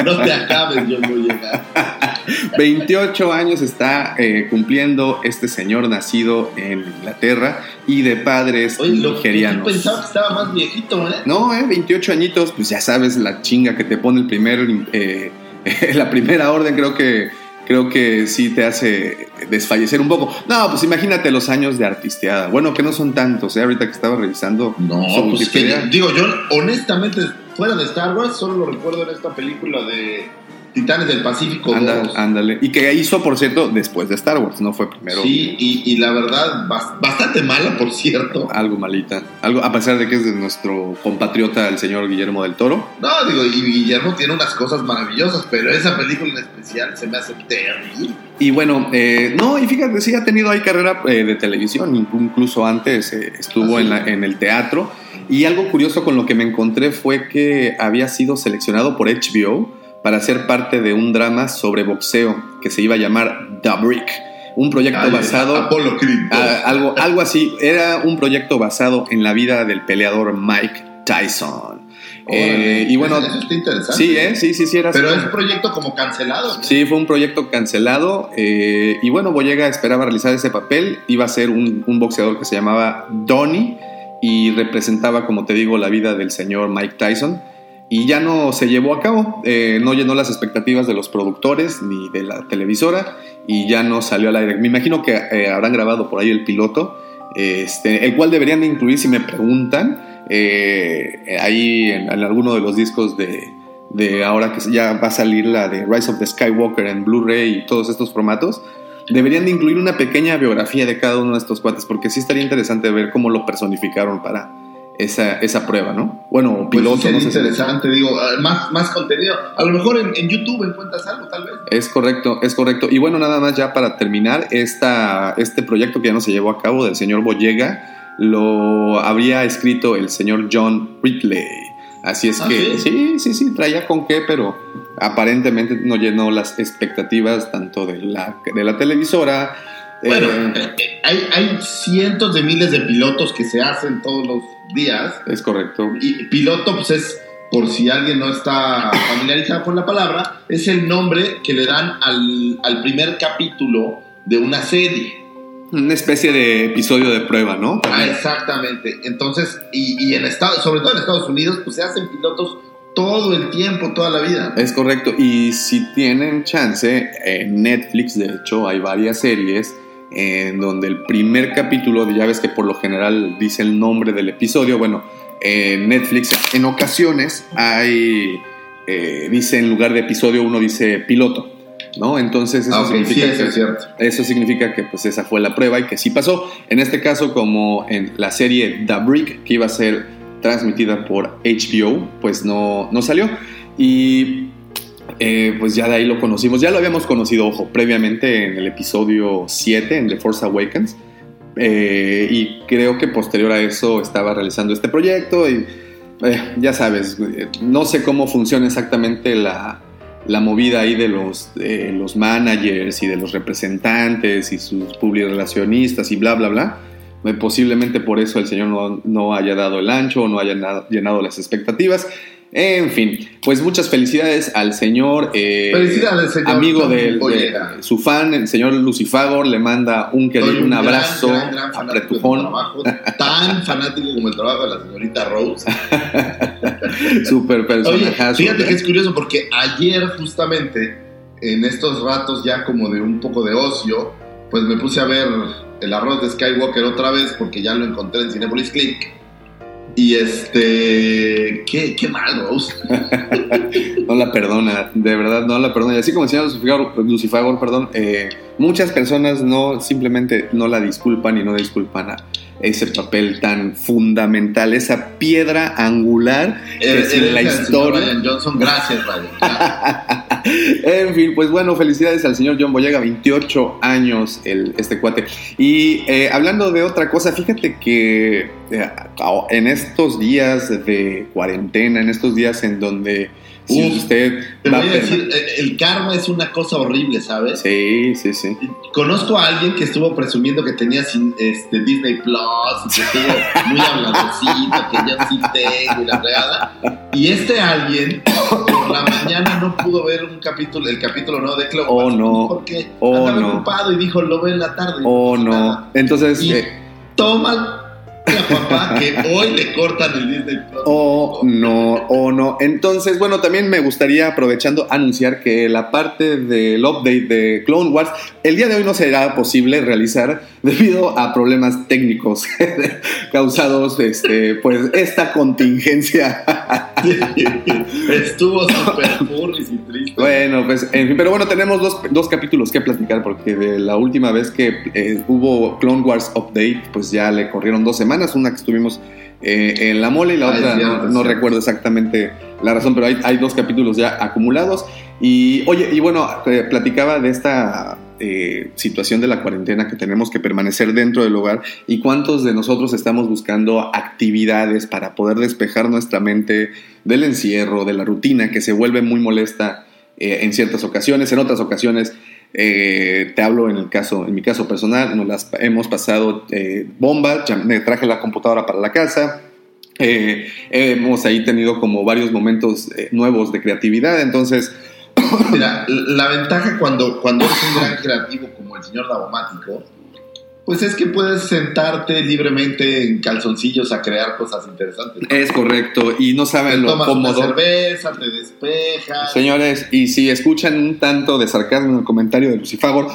No te acabes, John Boyega. 28 años está eh, cumpliendo este señor nacido en Inglaterra y de padres Oye, nigerianos. yo pensaba que estaba más viejito, ¿eh? No, eh, 28 añitos, pues ya sabes la chinga que te pone el primer, eh, la primera orden, creo que, creo que sí te hace desfallecer un poco. No, pues imagínate los años de artisteada. Bueno, que no son tantos, ¿eh? ahorita que estaba revisando. No, pues que, digo, yo honestamente, fuera de Star Wars, solo lo recuerdo en esta película de Titanes del Pacífico 2. ándale. Y que hizo, por cierto, después de Star Wars, no fue primero. Sí, y, y la verdad, bas- bastante mala, por cierto. Algo malita. Algo, a pesar de que es de nuestro compatriota, el señor Guillermo del Toro. No, digo, y Guillermo tiene unas cosas maravillosas, pero esa película en especial se me hace terrible. Y bueno, eh, no, y fíjate, sí ha tenido ahí carrera eh, de televisión, inclu- incluso antes eh, estuvo en, la- en el teatro. Y algo curioso con lo que me encontré fue que había sido seleccionado por HBO para ser parte de un drama sobre boxeo que se iba a llamar The Brick, un proyecto Ay, basado... Apolo Creed. Algo, algo así. Era un proyecto basado en la vida del peleador Mike Tyson. Eh, y bueno, eso está interesante. sí, ¿eh? Sí, sí, sí, era Pero así. es un proyecto como cancelado. ¿no? Sí, fue un proyecto cancelado. eh, y bueno, Boyega esperaba realizar ese papel. Iba a ser un, un boxeador que se llamaba Donnie y representaba, como te digo, la vida del señor Mike Tyson. Y ya no se llevó a cabo, eh, no llenó las expectativas de los productores ni de la televisora y ya no salió al aire. Me imagino que eh, habrán grabado por ahí el piloto, este, el cual deberían de incluir, si me preguntan, eh, ahí en, en alguno de los discos de, de ahora que ya va a salir la de Rise of the Skywalker en Blu-ray y todos estos formatos, deberían de incluir una pequeña biografía de cada uno de estos cuates, porque sí estaría interesante ver cómo lo personificaron para esa, esa prueba, ¿no? Bueno, Pues piloto, sería no sé si- interesante, digo, ah, más, más contenido. A lo mejor en, en YouTube encuentras algo, tal vez. Es correcto, es correcto. Y bueno, nada más ya para terminar, esta, este proyecto que ya no se llevó a cabo del señor Boyega, lo habría escrito el señor John Ridley. Así es ¿Ah, que sí? sí, sí, sí, traía con qué, pero aparentemente no llenó las expectativas tanto de la, de la televisora. Bueno, eh, eh, eh, hay, hay cientos de miles de pilotos que se hacen todos los días. es correcto. Y piloto, pues es, por si alguien no está familiarizado con la palabra, es el nombre que le dan al, al primer capítulo de una serie. Una especie de episodio de prueba, ¿no? Ah, exactamente. Entonces, y, y en Estados, sobre todo en Estados Unidos, pues se hacen pilotos todo el tiempo, toda la vida. Es correcto. Y si tienen chance, en Netflix, de hecho, hay varias series en donde el primer capítulo, ya ves que por lo general dice el nombre del episodio, bueno, en Netflix en ocasiones hay, eh, dice en lugar de episodio, uno dice piloto, ¿no? Entonces eso Ah, sí, significa eso que... es cierto. Eso significa que pues esa fue la prueba y que sí pasó. En este caso, como en la serie The Brick, que iba a ser transmitida por HBO, pues no, no salió. Y eh, pues ya de ahí lo conocimos. Ya lo habíamos conocido, ojo, previamente en el episodio 7, en The Force Awakens. Eh, y creo que posterior a eso estaba realizando este proyecto y eh, ya sabes, no sé cómo funciona exactamente la, la movida ahí de los, los managers y de los representantes y sus publirelacionistas y bla, bla, bla. Posiblemente por eso el señor no, no haya dado el ancho o no haya na- llenado las expectativas. En fin, pues muchas felicidades al señor, eh, Felicidades, señor amigo del- de, su fan, el señor Lucifagor, le manda un querido, Soy un gran, abrazo gran, gran apretujón, trabajo, tan fanático como el trabajo de la señorita Rose. super Oye, personajazo. fíjate ¿eh? que es curioso porque ayer justamente, en estos ratos ya como de un poco de ocio, pues me puse a ver el arroz de Skywalker otra vez porque ya lo encontré en Cinepolis Click. Y este, qué, qué mal, Rose. No la perdona, de verdad no la perdona. Y así como Lucifagor, Lucifagor, perdón, eh, muchas personas no simplemente no la disculpan y no disculpan a ese papel tan fundamental, esa piedra angular que Eh, eh, la señor historia. Ryan Johnson, gracias, Ryan. en fin, pues bueno, felicidades al señor John Boyega, 28 años el, este cuate. Y eh, hablando de otra cosa, fíjate que eh, en estos días de cuarentena, en estos días en donde si Uf, usted Te va voy a decir, el karma es una cosa horrible, ¿sabes? Sí, sí, sí. Conozco a alguien que estuvo presumiendo que tenía sin- este, Disney Plus, y que estuvo muy habladocito, que yo sí tengo y la fregada. Y este alguien por la mañana no pudo ver un capítulo, el capítulo nuevo de Clown Oh, no. porque Oh, andaba no. ocupado y dijo lo ve en la tarde. Oh, no. nada. Entonces, Y eh, toma a papá que hoy le cortan el Disney Plus. Oh, no, oh, no. Entonces, bueno, también me gustaría, aprovechando, anunciar que la parte del update de Clone Wars, el día de hoy no será posible realizar debido a problemas técnicos causados, este, pues, esta contingencia. Estuvo súper furris y triste. Bueno, pues, en fin, pero bueno, tenemos dos, dos capítulos que platicar porque de la última vez que eh, hubo Clone Wars Update, pues ya le corrieron dos semanas, una que estuvimos eh, en la mole y la Ay, otra no, recuerdo exactamente la razón, pero hay, hay dos capítulos ya acumulados. Y oye, y bueno, platicaba de esta eh, situación de la cuarentena que tenemos que permanecer dentro del hogar y cuántos de nosotros estamos buscando actividades para poder despejar nuestra mente del encierro, de la rutina que se vuelve muy molesta eh, en ciertas ocasiones, en otras ocasiones. Eh, te hablo en el caso, en mi caso personal, nos las hemos pasado eh, bomba, me traje la computadora para la casa, eh, hemos ahí tenido como varios momentos eh, nuevos de creatividad, entonces Mira, la ventaja cuando, cuando eres un gran creativo como el señor Davomático, pues es que puedes sentarte libremente en calzoncillos a crear cosas interesantes. es correcto y no saben lo tomas una cómodo. cerveza, te despejas. Señores, y si escuchan un tanto de sarcasmo en el comentario de Lucifagor,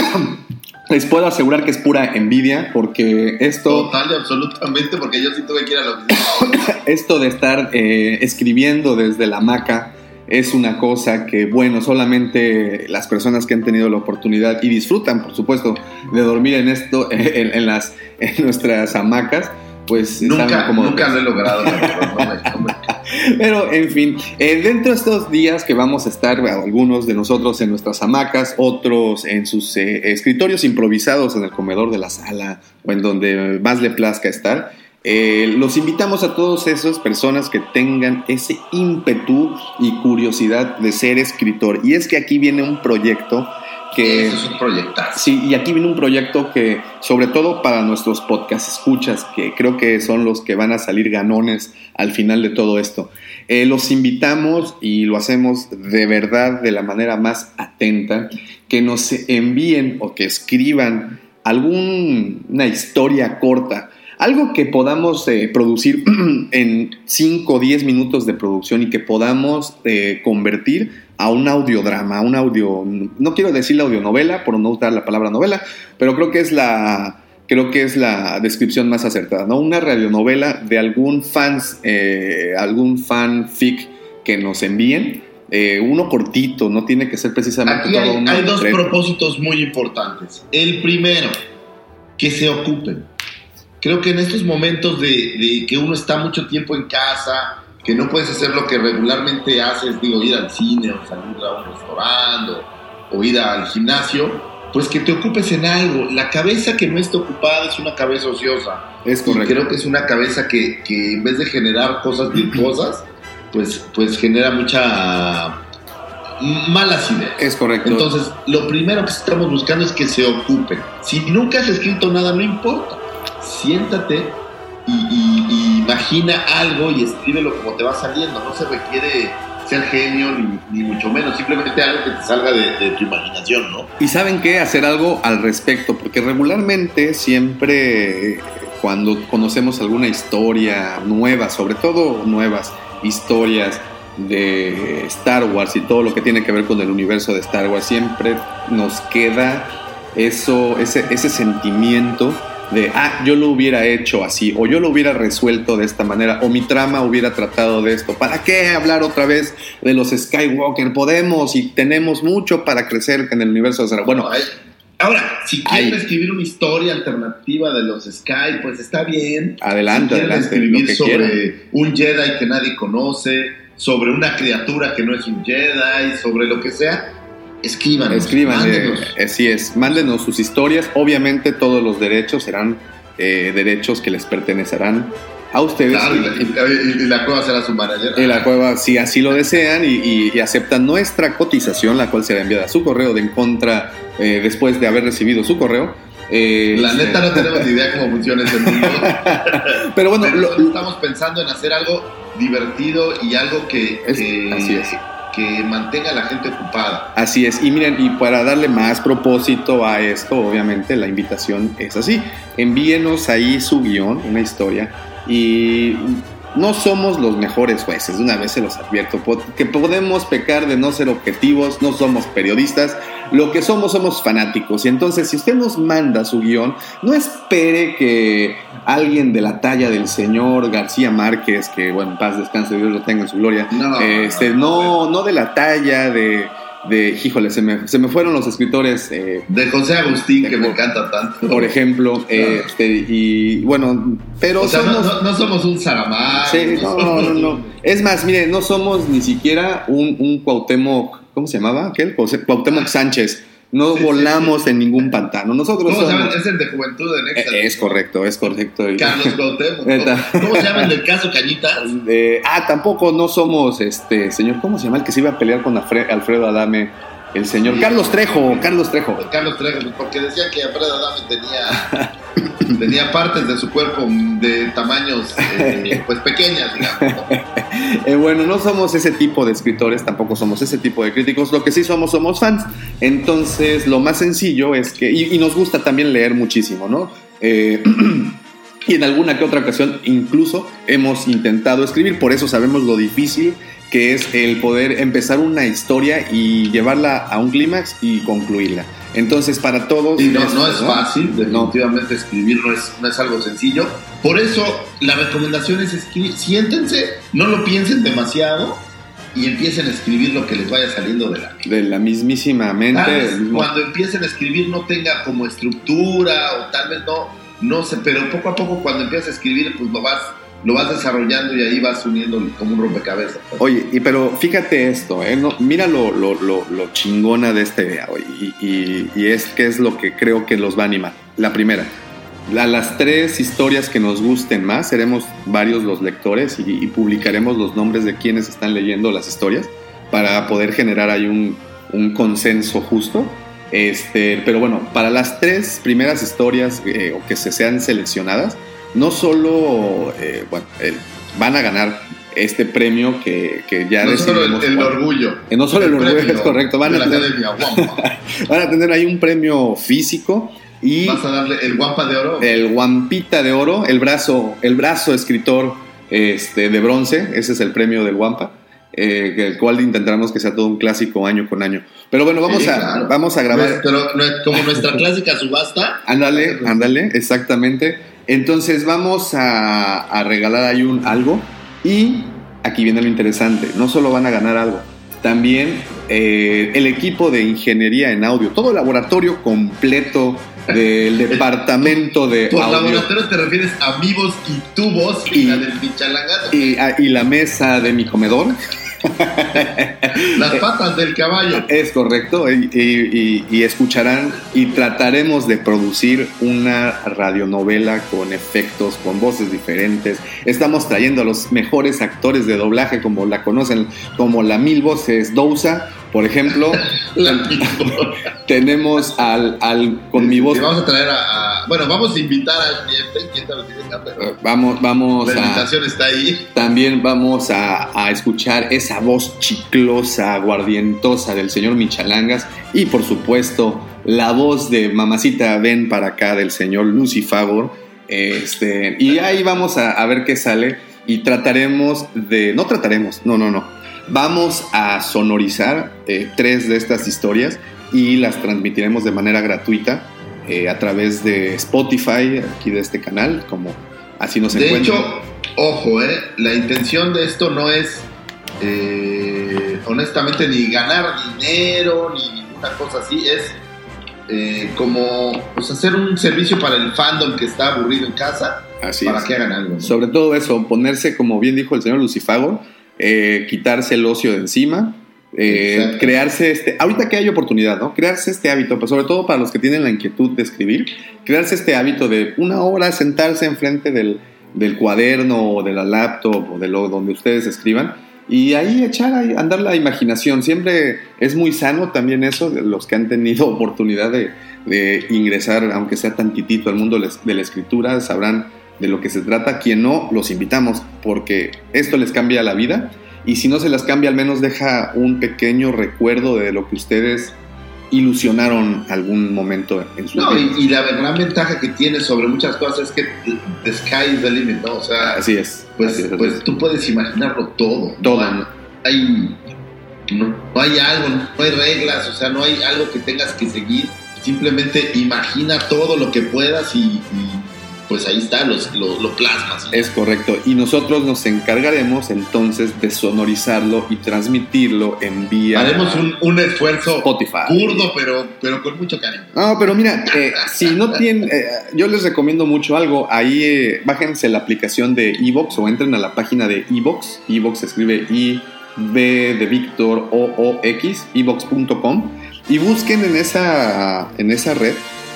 les puedo asegurar que es pura envidia, porque esto, Total y absolutamente, porque yo sí tuve que ir a la oficina esto de estar eh, escribiendo desde la hamaca es una cosa que, bueno, solamente las personas que han tenido la oportunidad y disfrutan, por supuesto, de dormir en esto, en, en las, en nuestras hamacas, pues Nunca, cómo- nunca lo he logrado. Pero, en fin, eh, dentro de estos días que vamos a estar, algunos de nosotros en nuestras hamacas, otros en sus eh, escritorios improvisados en el comedor de la sala o en donde más le plazca estar, eh, los invitamos a todas esas personas que tengan ese ímpetu y curiosidad de ser escritor. Y es que aquí viene un proyecto que... Eso es un proyectazo. Sí, y aquí viene un proyecto que, sobre todo para nuestros podcast escuchas, que creo que son los que van a salir ganones al final de todo esto. Eh, los invitamos y lo hacemos de verdad de la manera más atenta, que nos envíen o que escriban alguna historia corta. Algo que podamos eh, producir en 5 o 10 minutos de producción y que podamos eh, convertir a un audiodrama, a un audio, no quiero decir la audionovela por no usar la palabra novela, pero creo que es la, creo que es la descripción más acertada, ¿no? Una radionovela de algún fans, eh, algún fanfic que nos envíen, eh, uno cortito, no tiene que ser precisamente Aquí todo hay, un hay dos propósitos muy importantes. El primero, que se ocupen. Creo que en estos momentos de, de que uno está mucho tiempo en casa, que no puedes hacer lo que regularmente haces, digo, ir al cine o salir a un restaurante o, o ir al gimnasio, pues que te ocupes en algo. La cabeza que no está ocupada es una cabeza ociosa. Es Y correcto. creo que es una cabeza que, que en vez de generar cosas virtuosas, pues, pues genera mucha malas ideas. Es correcto. Entonces, lo primero que estamos buscando es que se ocupen. Si nunca has escrito nada, no importa. Siéntate y, imagina algo y escríbelo como te va saliendo. No se requiere ser genio ni, ni mucho menos, simplemente algo que te salga de, tu imaginación, ¿no? Y saben qué, hacer algo al respecto, porque regularmente siempre cuando conocemos alguna historia nueva, sobre todo nuevas historias de Star Wars y todo lo que tiene que ver con el universo de Star Wars, siempre nos queda eso, ese, ese sentimiento de, ah, yo lo hubiera hecho así, o yo lo hubiera resuelto de esta manera, o mi trama hubiera tratado de esto. ¿Para qué hablar otra vez de los Skywalker? Podemos y tenemos mucho para crecer en el universo de Star Wars. Bueno, Ahora, si quieren escribir una historia alternativa de los Sky, pues está bien. adelante, si adelante, lo escribir que sobre quieran. un Jedi que nadie conoce, sobre una criatura que no es un Jedi, sobre lo que sea, escríbanos. Escriban, eh, así es, mándenos sus historias. Obviamente todos los derechos serán eh, derechos que les pertenecerán a ustedes. Claro, y, la- y- y la cueva será su manager. Y la cueva, si así lo desean y, y- aceptan nuestra cotización, la cual será enviada a su correo de en contra eh, después de haber recibido su correo. eh, La este, neta no tenemos ni idea cómo funciona ese mundo. Pero bueno, Pero lo- solo estamos pensando en hacer algo divertido y algo que, Es- que, así es. Que mantenga a la gente ocupada. Así es, y miren, y para darle más propósito a esto, obviamente la invitación es así. Envíenos ahí su guion, una historia, y no somos los mejores jueces, una vez se los advierto, que podemos pecar de no ser objetivos, no somos periodistas, lo que somos somos fanáticos, y entonces si usted nos manda su guion, no espere que alguien de la talla del señor García Márquez, que bueno, en paz descanse, Dios lo tenga en su gloria, No, este, no, no de la talla de, de híjole, se me, se me fueron los escritores, eh, De José Agustín, que me encanta tanto. por ejemplo, eh, este, y bueno, pero o sea, no, somos... no- no somos un Saramán. Sí, no, no, no, no. Es más, mire, no somos ni siquiera un, un Cuauhtémoc, ¿cómo se llamaba? aquel? Cuauhté- Cuauhtémoc Sánchez. No Sí, sí, volamos en ningún pantano. Nosotros ¿Cómo se llama? somos... Es el de Juventud de Nexa. Eh, Es correcto, es correcto. Carlos Cuauhtémoc. ¿Cómo, cómo se llama el del caso Cañitas? Ah, tampoco no somos, este, señor, ¿cómo se llama el que se iba a pelear con Alfre- Alfredo Adame? El señor Carlos Trejo, Carlos Trejo. Carlos Trejo, porque decían que Alfredo Adame tenía, tenía partes de su cuerpo de tamaños eh, pues pequeñas, digamos. Eh, bueno, no somos ese tipo de escritores, tampoco somos ese tipo de críticos, lo que sí somos somos fans. Entonces, lo más sencillo es que, y, y nos gusta también leer muchísimo, ¿no? Eh, y en alguna que otra ocasión incluso hemos intentado escribir, por eso sabemos lo difícil que es el poder empezar una historia y llevarla a un clímax y concluirla. Entonces, para todos... Y no, no es fácil, definitivamente escribir no es, no es algo sencillo. Por eso la recomendación es escribir, siéntense, no lo piensen demasiado y empiecen a escribir lo que les vaya saliendo de la De la mismísima mente. Tal vez del mismo- cuando empiecen a escribir no tenga como estructura o tal vez no, no sé, pero poco a poco cuando empiezas a escribir pues lo vas, lo vas desarrollando y ahí vas uniendo como un rompecabezas. Oye, y pero fíjate esto, ¿eh? No, mira lo, lo, chingona de esta idea, oye, y, y, es que es lo que creo que los va a animar. La primera, la- las tres historias que nos gusten más, seremos varios los lectores y, publicaremos los nombres de quienes están leyendo las historias para poder generar ahí un, un consenso justo. Este, pero bueno, para las tres primeras historias eh, o que se sean seleccionadas, no solo eh, bueno, eh, van a ganar este premio que, que ya no solo el, orgullo. Eh, no solo el orgullo, es correcto, van a, tener, Academia Guampa. van a tener ahí un premio físico y Vas a darle el guampa de oro. el guampita de oro, el brazo, el brazo escritor este, de bronce, ese es el premio del guampa, eh, el cual intentaremos que sea todo un clásico año con año. Pero bueno, vamos, Sí, a, claro. vamos a grabar. Pero es como nuestra clásica subasta. Ándale, ándale, exactamente. Entonces vamos a, a regalar ahí un algo y aquí viene lo interesante, no solo van a ganar algo, también eh, el equipo de ingeniería en audio, todo el laboratorio completo del departamento de Por audio laboratorio te refieres a vivos y tubos y, Y- la del y, ah, y la mesa de mi comedor. Las patas del caballo. Es correcto, y, y- y- y escucharán y trataremos de producir una radionovela con efectos, con voces diferentes. Estamos trayendo a los mejores actores de doblaje, como la conocen, como la Mil Voces Dousa, por ejemplo. La Tenemos al, al con mi voz. Y vamos a traer a, a- Bueno, vamos a invitar al cliente. ¿Quién sabe si venga? Pero Vamos, vamos la a. invitación está ahí. También vamos a, a escuchar esa voz chiclosa, aguardientosa del señor Michalangas y por supuesto la voz de mamacita ven para acá del señor Lucy Favor. Este, y ahí vamos a, a ver qué sale y trataremos de... No trataremos, no, no, no. Vamos a sonorizar eh, tres de estas historias y las transmitiremos de manera gratuita eh, a través de Spotify, aquí de este canal, como así nos De encuentran. hecho, ojo, eh, la intención de esto no es, eh, honestamente, ni ganar dinero, ni ninguna cosa así. Es como pues, hacer un servicio para el fandom que está aburrido en casa, Así para es. que hagan algo. ¿no? Sobre todo eso, ponerse, como bien dijo el señor Lucifago, quitarse el ocio de encima, eh, crearse este, ahorita que hay oportunidad, ¿no? Crearse este hábito, pues sobre todo para los que tienen la inquietud de escribir, crearse este hábito de una hora sentarse enfrente del, del cuaderno o de la laptop o de lo donde ustedes escriban y ahí echar a andar la imaginación. Siempre es muy sano también eso, de los que han tenido oportunidad de, de ingresar, aunque sea tantitito, al mundo de la escritura, sabrán de lo que se trata. Quien no, los invitamos porque esto les cambia la vida y si no se las cambia, al menos deja un pequeño recuerdo de lo que ustedes ilusionaron algún momento en su No, vida. y, y la gran ventaja que tiene sobre muchas cosas es que the sky is the limit, ¿no? O sea, Así es. pues, así es, así pues es. tú puedes imaginarlo todo. Todo. No hay, no, no hay algo, no hay reglas, o sea, no hay algo que tengas que seguir. Simplemente imagina todo lo que puedas y, y, pues ahí está, los- lo, lo plasmas. Es correcto. Y nosotros nos encargaremos entonces de sonorizarlo y transmitirlo en vía Haremos un, un esfuerzo Spotify. burdo, pero, pero con mucho cariño. No, pero mira, eh, si no tienen, eh, yo les recomiendo mucho algo. Ahí eh, bájense la aplicación de Evox o entren a la página de Evox. Evox escribe I B de Víctor O O X, evox.com y busquen en esa en esa red,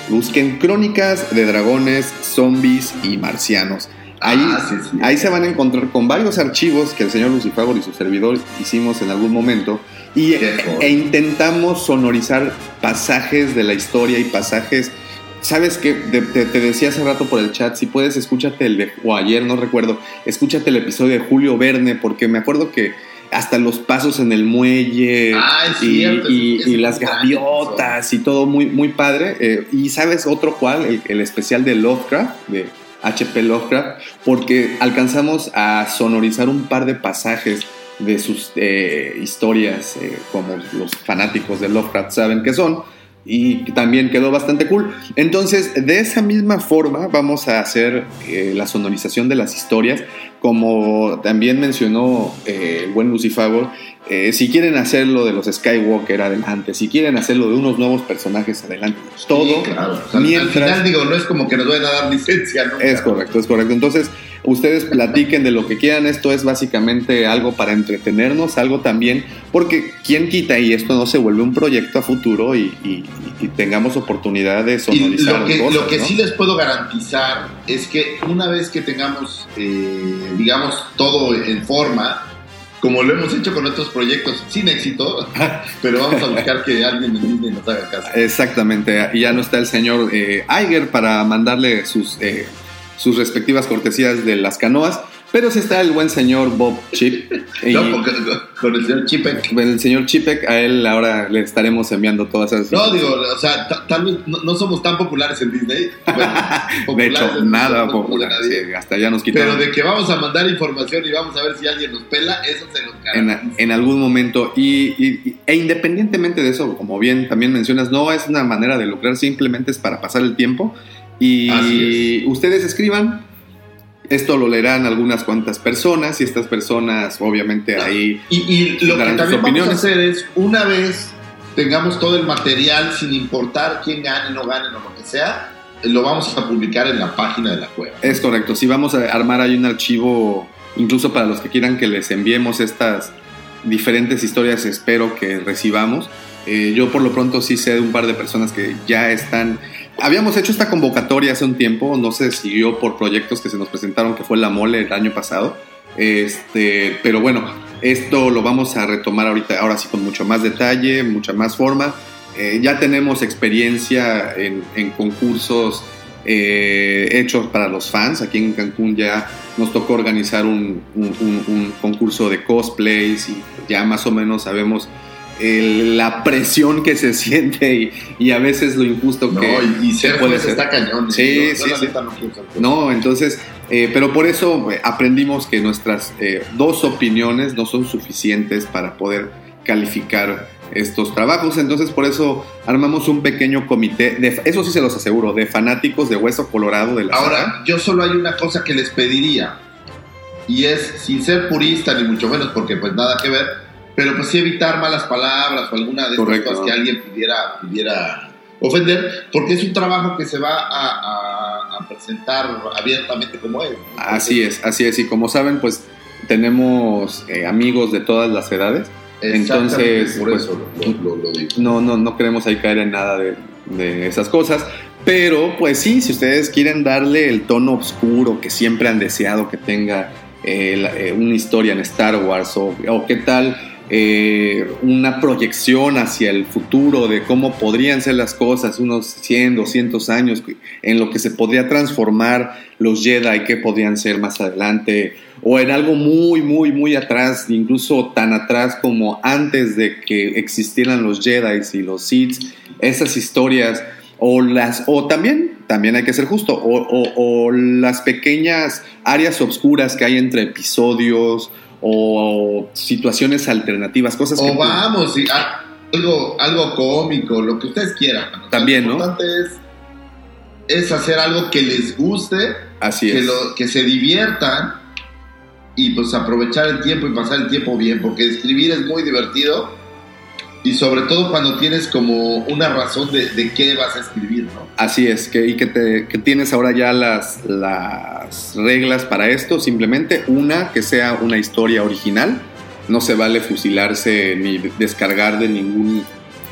busquen crónicas de dragones, zombies y marcianos. Ahí, Ah, sí, sí. ahí se van a encontrar con varios archivos que el señor Lucifagor y su servidor hicimos en algún momento y, joder. e intentamos sonorizar pasajes de la historia y pasajes. Sabes que te, te- te decía hace rato por el chat, si puedes, escúchate el de, o ayer, no recuerdo, escúchate el episodio de Julio Verne, porque me acuerdo que hasta los pasos en el muelle Ah, y, cierto, y- es- y es las gaviotas y todo muy, muy padre. Eh, y sabes otro cual, el, el especial de Lovecraft, de HP Lovecraft, porque alcanzamos a sonorizar un par de pasajes de sus eh, historias, eh, como los fanáticos de Lovecraft saben que son, y también quedó bastante cool. Entonces, de esa misma forma vamos a hacer eh, la sonorización de las historias, como también mencionó eh, el buen Lucifagor, eh, si quieren hacerlo de los Skywalker adelante, si quieren hacerlo de unos nuevos personajes adelante, todo Sí, claro. O sea, Al final, digo, no es como que nos vayan a dar licencia, ¿no? es correcto, es correcto. Entonces, ustedes platiquen de lo que quieran. Esto es básicamente algo para entretenernos, algo también, porque quién quita y esto no se vuelve un proyecto a futuro y, y- y tengamos oportunidad de Y sonorizar lo que, cosas, lo que ¿no? sí les puedo garantizar es que una vez que tengamos, eh, digamos, todo en forma, como lo hemos hecho con otros proyectos sin éxito, pero vamos a buscar que alguien en Disney nos haga caso. Exactamente, y ya no está el señor eh, Iger para mandarle sus, eh, sus respectivas cortesías de las canoas, pero sí está el buen señor Bob Chip. y- No, porque con el señor Chipek. el señor Chipek, a él ahora le estaremos enviando todas esas. No, digo, o sea, ta- tal vez no, no somos tan populares en Disney. Bueno, de hecho, en- nada no popular. sí, hasta ya nos Pero quitaron. de que vamos a mandar información y vamos a ver si alguien nos pela, eso se los en, garantizo. en algún momento. Y, y- e independientemente de eso, como bien también mencionas, no es una manera de lucrar, simplemente es para pasar el tiempo. Y Así ustedes escriban. Esto lo leerán algunas cuantas personas y estas personas, obviamente, ahí. Y, y lo que darán sus también vamos a opiniones. hacer es, una vez tengamos todo el material, sin importar quién gane, no gane o lo que sea, lo vamos a publicar en la página de la cueva. Es correcto. Si vamos a armar ahí un archivo, incluso para los que quieran que les enviemos estas diferentes historias, espero que recibamos. Eh, yo por lo pronto sí sé de un par de personas que ya están... Habíamos hecho esta convocatoria hace un tiempo, no se siguió por proyectos que se nos presentaron, que fue la mole el año pasado. Este, pero bueno, esto lo vamos a retomar ahorita, ahora sí con mucho más detalle, mucha más forma. Eh, ya tenemos experiencia en, concursos eh, hechos para los fans. Aquí en Cancún ya nos tocó organizar un- un concurso de cosplays y ya más o menos sabemos el- la presión que se siente y, y a veces lo injusto No, que y, y ser puede ser. está cañón. Sí, Yo- yo sí, sí. neta no. No, entonces, eh, pero por eso eh, aprendimos que nuestras eh, dos opiniones no son suficientes para poder calificar estos trabajos. Entonces, por eso armamos un pequeño comité, de, eso sí se los aseguro, de fanáticos de Hueso Colorado de la saga. Ahora, yo solo hay una cosa que les pediría, y es, sin ser purista ni mucho menos, porque pues nada que ver, pero pues sí evitar malas palabras o alguna de estas cosas que alguien pudiera, pudiera ofender, porque es un trabajo que se va a, a- a presentar abiertamente como es. ¿no? Así es, así es. Y como saben, pues tenemos eh, amigos de todas las edades. Entonces, por pues, eso lo, lo- lo digo. no, no, no queremos ahí caer en nada de, de esas cosas. Pero, pues sí, si ustedes quieren darle el tono oscuro que siempre han deseado que tenga eh, la- eh, una historia en Star Wars, o, o qué tal eh, una proyección hacia el futuro de cómo podrían ser las cosas unos 100, 200 años, en lo que se podría transformar los Jedi, qué podrían ser más adelante, o en algo muy, muy, muy atrás, incluso tan atrás como antes de que existieran los Jedi y los Sith, esas historias, o las, o también, también hay que ser justo, o, o- las pequeñas áreas obscuras que hay entre episodios, o situaciones alternativas, cosas que... O vamos, sí, a- algo, algo cómico, lo que ustedes quieran. O También, lo ¿no? importante es, es hacer algo que les guste, Así que, es. lo- que se diviertan y pues aprovechar el tiempo y pasar el tiempo bien, porque escribir es muy divertido y sobre todo cuando tienes como una razón de, de qué vas a escribir, ¿no? Así es, que, y que, te- que tienes ahora ya las, las reglas para esto. Simplemente una, que sea una historia original. No se vale fusilarse ni de- descargar de ningún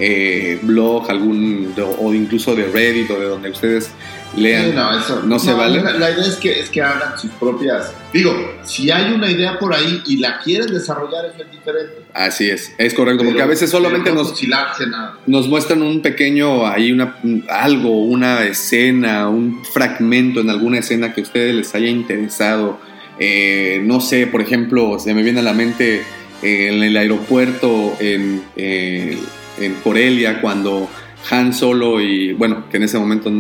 eh, blog, algún o incluso de Reddit o de donde ustedes lean. Sí, no, eso, ¿No se vale? La, la idea es que, es que hagan sus propias... Digo, si hay una idea por ahí y la quieren desarrollar, es diferente. Así es, es correcto, porque Pero- a veces solamente no nos, fusilarse nada. nos muestran un pequeño, ahí una, algo, una escena, un fragmento en alguna escena que a ustedes les haya interesado. Eh, no sé, por ejemplo, se me viene a la mente eh, en el aeropuerto en, eh, en Corelia cuando Han Solo y, bueno, que en ese momento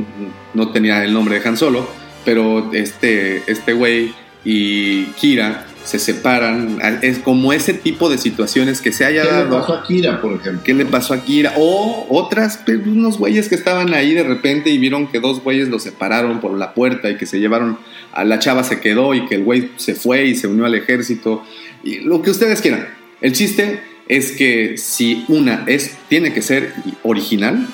no tenía el nombre de Han Solo, pero este este güey y Kira se separan. Es como ese tipo de situaciones que se haya ¿Qué le dado. pasó a Kira, por ejemplo? ¿Qué le pasó a Kira? O otras, pues, unos güeyes que estaban ahí de repente y vieron que dos güeyes los separaron por la puerta y que se llevaron, a la chava se quedó y que el güey se fue y se unió al ejército. Y lo que ustedes quieran. El chiste es que si una es, tiene que ser original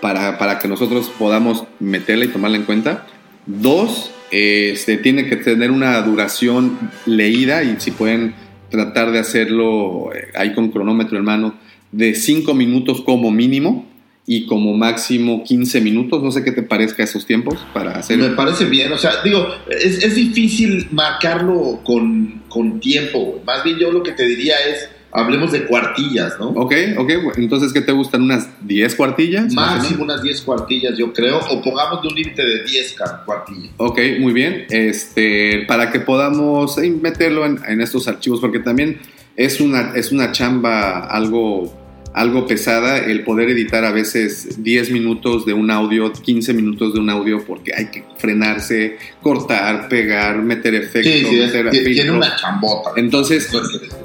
para, para que nosotros podamos meterla y tomarla en cuenta. Dos, este, tiene que tener una duración leída y si pueden tratar de hacerlo eh, ahí con cronómetro en mano de 5 minutos como mínimo y como máximo 15 minutos. No sé qué te parezca esos tiempos para hacer. Me parece bien, o sea, digo, es, es difícil marcarlo con, con tiempo. Más bien yo lo que te diría es, hablemos de cuartillas, ¿no? Ok, ok. Entonces, ¿qué te gustan? ¿Unas 10 cuartillas? Máximo unas 10 cuartillas, yo creo, o pongamos de un límite de 10 ca- cuartillas. Ok, muy bien. Este, para que podamos eh, meterlo en, en estos archivos, porque también es una, es una chamba algo, algo pesada el poder editar a veces 10 minutos de un audio, 15 minutos de un audio, porque hay que frenarse, cortar, pegar, meter efectos, Sí, sí, es- meter tiene filtro. una chambota. Entonces,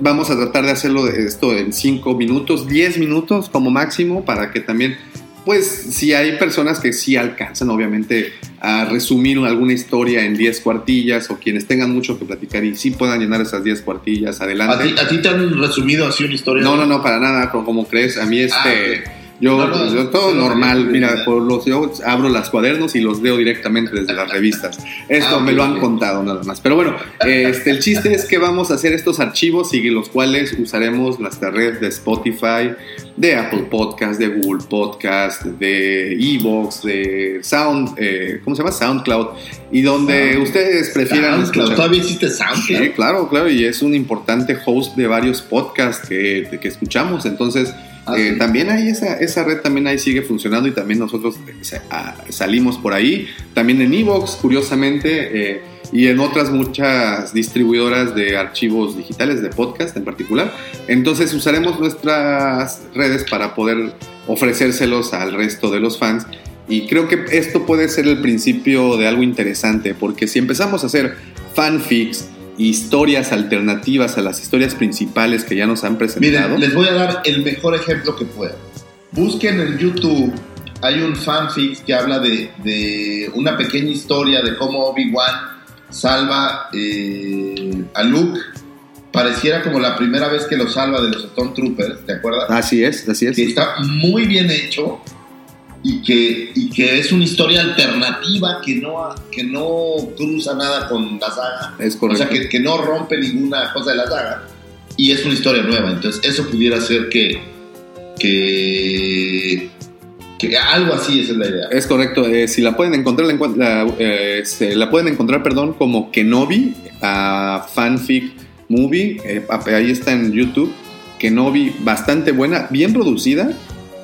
vamos a tratar de hacerlo de esto en 5 minutos, 10 minutos como máximo, para que también, pues, si hay personas que sí alcanzan, obviamente, a resumir alguna historia en 10 cuartillas o quienes tengan mucho que platicar y sí puedan llenar esas 10 cuartillas, ¿A adelante. ti, ¿A ti te han resumido así una historia? No, no, no, para nada, como, como crees. A mí este... Ah, Yo, No, no, yo todo no, normal, no, mira, por los, yo abro las cuadernos y los leo directamente desde las revistas. Esto Ah, me lo han contado nada más. Pero bueno, este, el chiste es que vamos a hacer estos archivos y los cuales usaremos nuestra red de Spotify, de Apple Podcast, de Google Podcast, de Evox, de Sound, eh, ¿cómo se llama? SoundCloud. Y donde Sound- ustedes prefieran SoundCloud, escuchar. ¿Todavía existe SoundCloud? Sí, claro, claro, y es un importante host de varios podcasts que, que escuchamos. Entonces, Ah, eh, también ahí esa, esa red también ahí sigue funcionando y también nosotros eh, ah, salimos por ahí. También en Evox, curiosamente, eh, y en otras muchas distribuidoras de archivos digitales, de podcast en particular. Entonces usaremos nuestras redes para poder ofrecérselos al resto de los fans. Y creo que esto puede ser el principio de algo interesante, porque si empezamos a hacer fanfics, historias alternativas a las historias principales que ya nos han presentado. Miren, les voy a dar el mejor ejemplo que pueda. Busquen en YouTube, hay un fanfic que habla de, de una pequeña historia de cómo Obi-Wan salva eh, a Luke. Pareciera como la primera vez que lo salva de los Stormtroopers, ¿te acuerdas? Así es, así es. que está muy bien hecho y que, y que es una historia alternativa que no, que no cruza nada con la saga. Es O correcto. sea, que, que no rompe ninguna cosa de la saga. Y es una historia nueva. Entonces, eso pudiera ser que. que. que algo así, esa es la idea. Es correcto. eh, si la pueden encontrar, la, eh, se- la pueden encontrar, perdón, como Kenobi, a Fanfic Movie. eh, ahí está en YouTube. Kenobi, bastante buena, bien producida.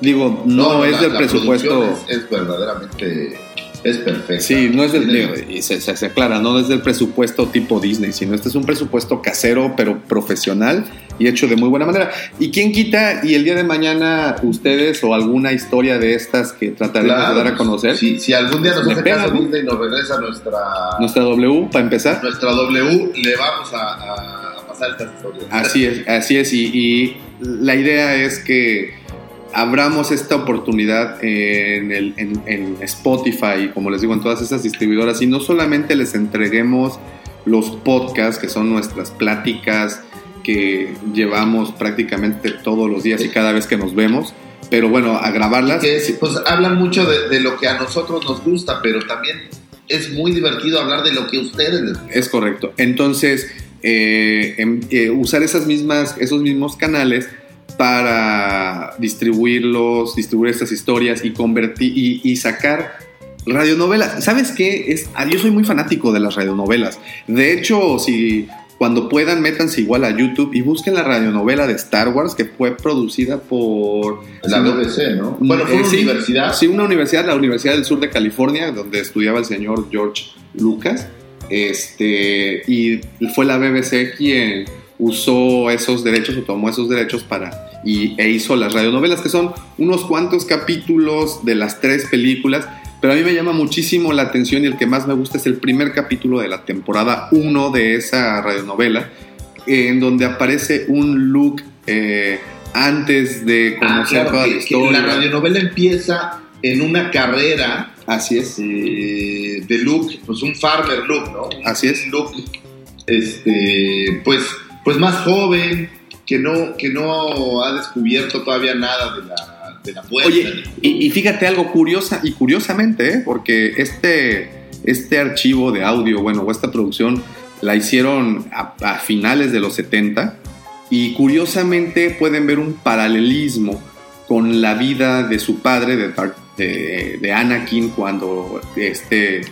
Digo, no, es la- del la presupuesto. Es, es verdaderamente. Es perfecta. Sí, no es del. Digo, y se, se, se aclara, no es del presupuesto tipo Disney, sino este es un presupuesto casero, pero profesional y hecho de muy buena manera. ¿Y quién quita y el día de mañana ustedes o alguna historia de estas que trataremos Claro, de dar a conocer? Si, si algún día nos hace pega, caso. Disney nos regresa nuestra, Nuestra W, para empezar. nuestra W, le vamos a, a- a pasar estas historias. Así es, así es. Y, y la idea es que abramos esta oportunidad en, el, en, en Spotify, como les digo, en todas estas distribuidoras, y no solamente les entreguemos los podcasts, que son nuestras pláticas que llevamos prácticamente todos los días y cada vez que nos vemos, pero bueno, a grabarlas. que es- pues hablan mucho de, de lo que a nosotros nos gusta, pero también es muy divertido hablar de lo que a ustedes les gusta. Es correcto. Entonces, eh, em- eh, usar esas mismas, esos mismos canales para distribuirlos, distribuir estas historias y convertir y, y sacar radionovelas. ¿Sabes qué? Es, ah, yo soy muy fanático de las radionovelas. De hecho, si cuando puedan, métanse igual a YouTube y busquen la radionovela de Star Wars que fue producida por La BBC, ¿no? Bueno, fue eh, una sí, universidad. Sí, una universidad, la Universidad del Sur de California, donde estudiaba el señor George Lucas. Este, y fue la BBC quien usó esos derechos o tomó esos derechos para y, e hizo las radionovelas, que son unos cuantos capítulos de las tres películas. Pero a mí me llama muchísimo la atención y el que más me gusta es el primer capítulo de la temporada 1 de esa radionovela, en donde aparece un look eh, antes de Ah, conocer claro, toda que- la historia. la radionovela empieza en una carrera Así es. eh, de Luke, pues un farmer Luke, ¿no? Así es. Luke, este, pues, pues más joven, que no, que no ha descubierto todavía nada de la, de la puerta. Oye, y, fíjate algo curiosa, y curiosamente, ¿eh? porque este, este archivo de audio, bueno, o esta producción, la hicieron a, a finales de los 70, y curiosamente pueden ver un paralelismo con la vida de su padre, de, de, de Anakin, cuando este,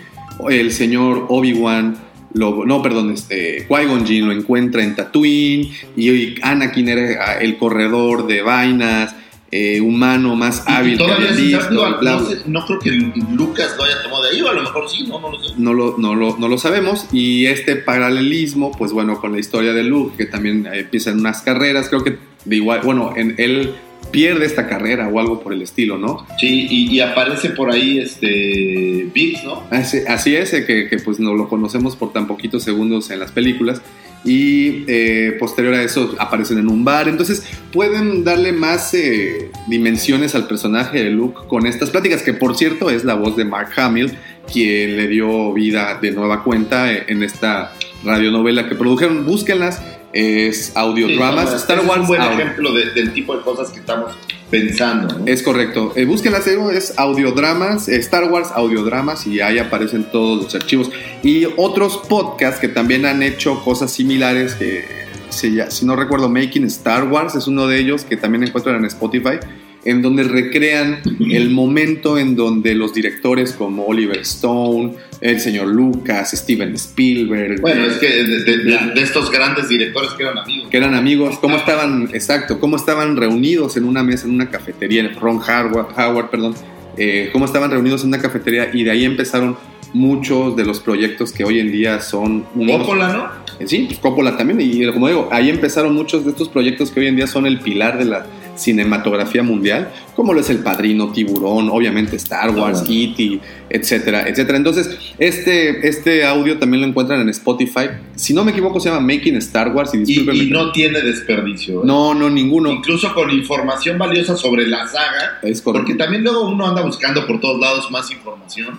el señor Obi-Wan, lo- no, perdón, este, Qui-Gon Jinn lo encuentra en Tatooine, y hoy Anakin era el corredor de vainas, eh, humano más Y- y hábil que todavía sin visto, no, sé, no creo que Lucas lo haya tomado de ahí, o a lo mejor sí, no, no lo sé. no lo, no, lo, no lo sabemos. Y este paralelismo, pues bueno, con la historia de Luke, que también eh, empieza en unas carreras, creo que de igual, bueno, en, él pierde esta carrera o algo por el estilo, ¿no? Sí, y, y aparece por ahí este Biggs, ¿no? Así, así es, eh, que, que, pues no lo conocemos por tan poquitos segundos en las películas. Y eh, posterior a eso aparecen en un bar. Entonces pueden darle más eh, dimensiones al personaje de Luke con estas pláticas, que por cierto es la voz de Mark Hamill, quien le dio vida de nueva cuenta eh, en esta radionovela que produjeron. Búsquenlas, es audiodramas. Sí, Star Wars Es un buen audio. ejemplo de- del tipo de cosas que estamos pensando, ¿no? Es correcto. Eh, búsquenlas, eh, es audiodramas, eh, Star Wars audiodramas y ahí aparecen todos los archivos. Y otros podcasts que también han hecho cosas similares, que lla- si no recuerdo, Making Star Wars es uno de ellos que también encuentran en Spotify, en donde recrean el momento en donde los directores como Oliver Stone, el señor Lucas, Steven Spielberg, Bueno, es que de, de- de- de estos grandes directores que eran amigos. que eran amigos, cómo estaban, exacto, cómo estaban reunidos en una mesa, en una cafetería, Ron Howard, Howard perdón, eh, cómo estaban reunidos en una cafetería y de ahí empezaron muchos de los proyectos que hoy en día son unos- Coppola, ¿no? Eh, Sí, pues Coppola también, y como digo, ahí empezaron muchos de estos proyectos que hoy en día son el pilar de la cinematografía mundial, como lo es El Padrino, Tiburón, obviamente Star Wars, bueno. E.T., etcétera, etcétera. Entonces, este, este audio también lo encuentran en Spotify. Si no me equivoco, se llama Making Star Wars, y Y, discúlpenme. y no tiene desperdicio. ¿eh? no, no, ninguno. Incluso con información valiosa sobre la saga. Es correcto. Porque también luego uno anda buscando por todos lados más información.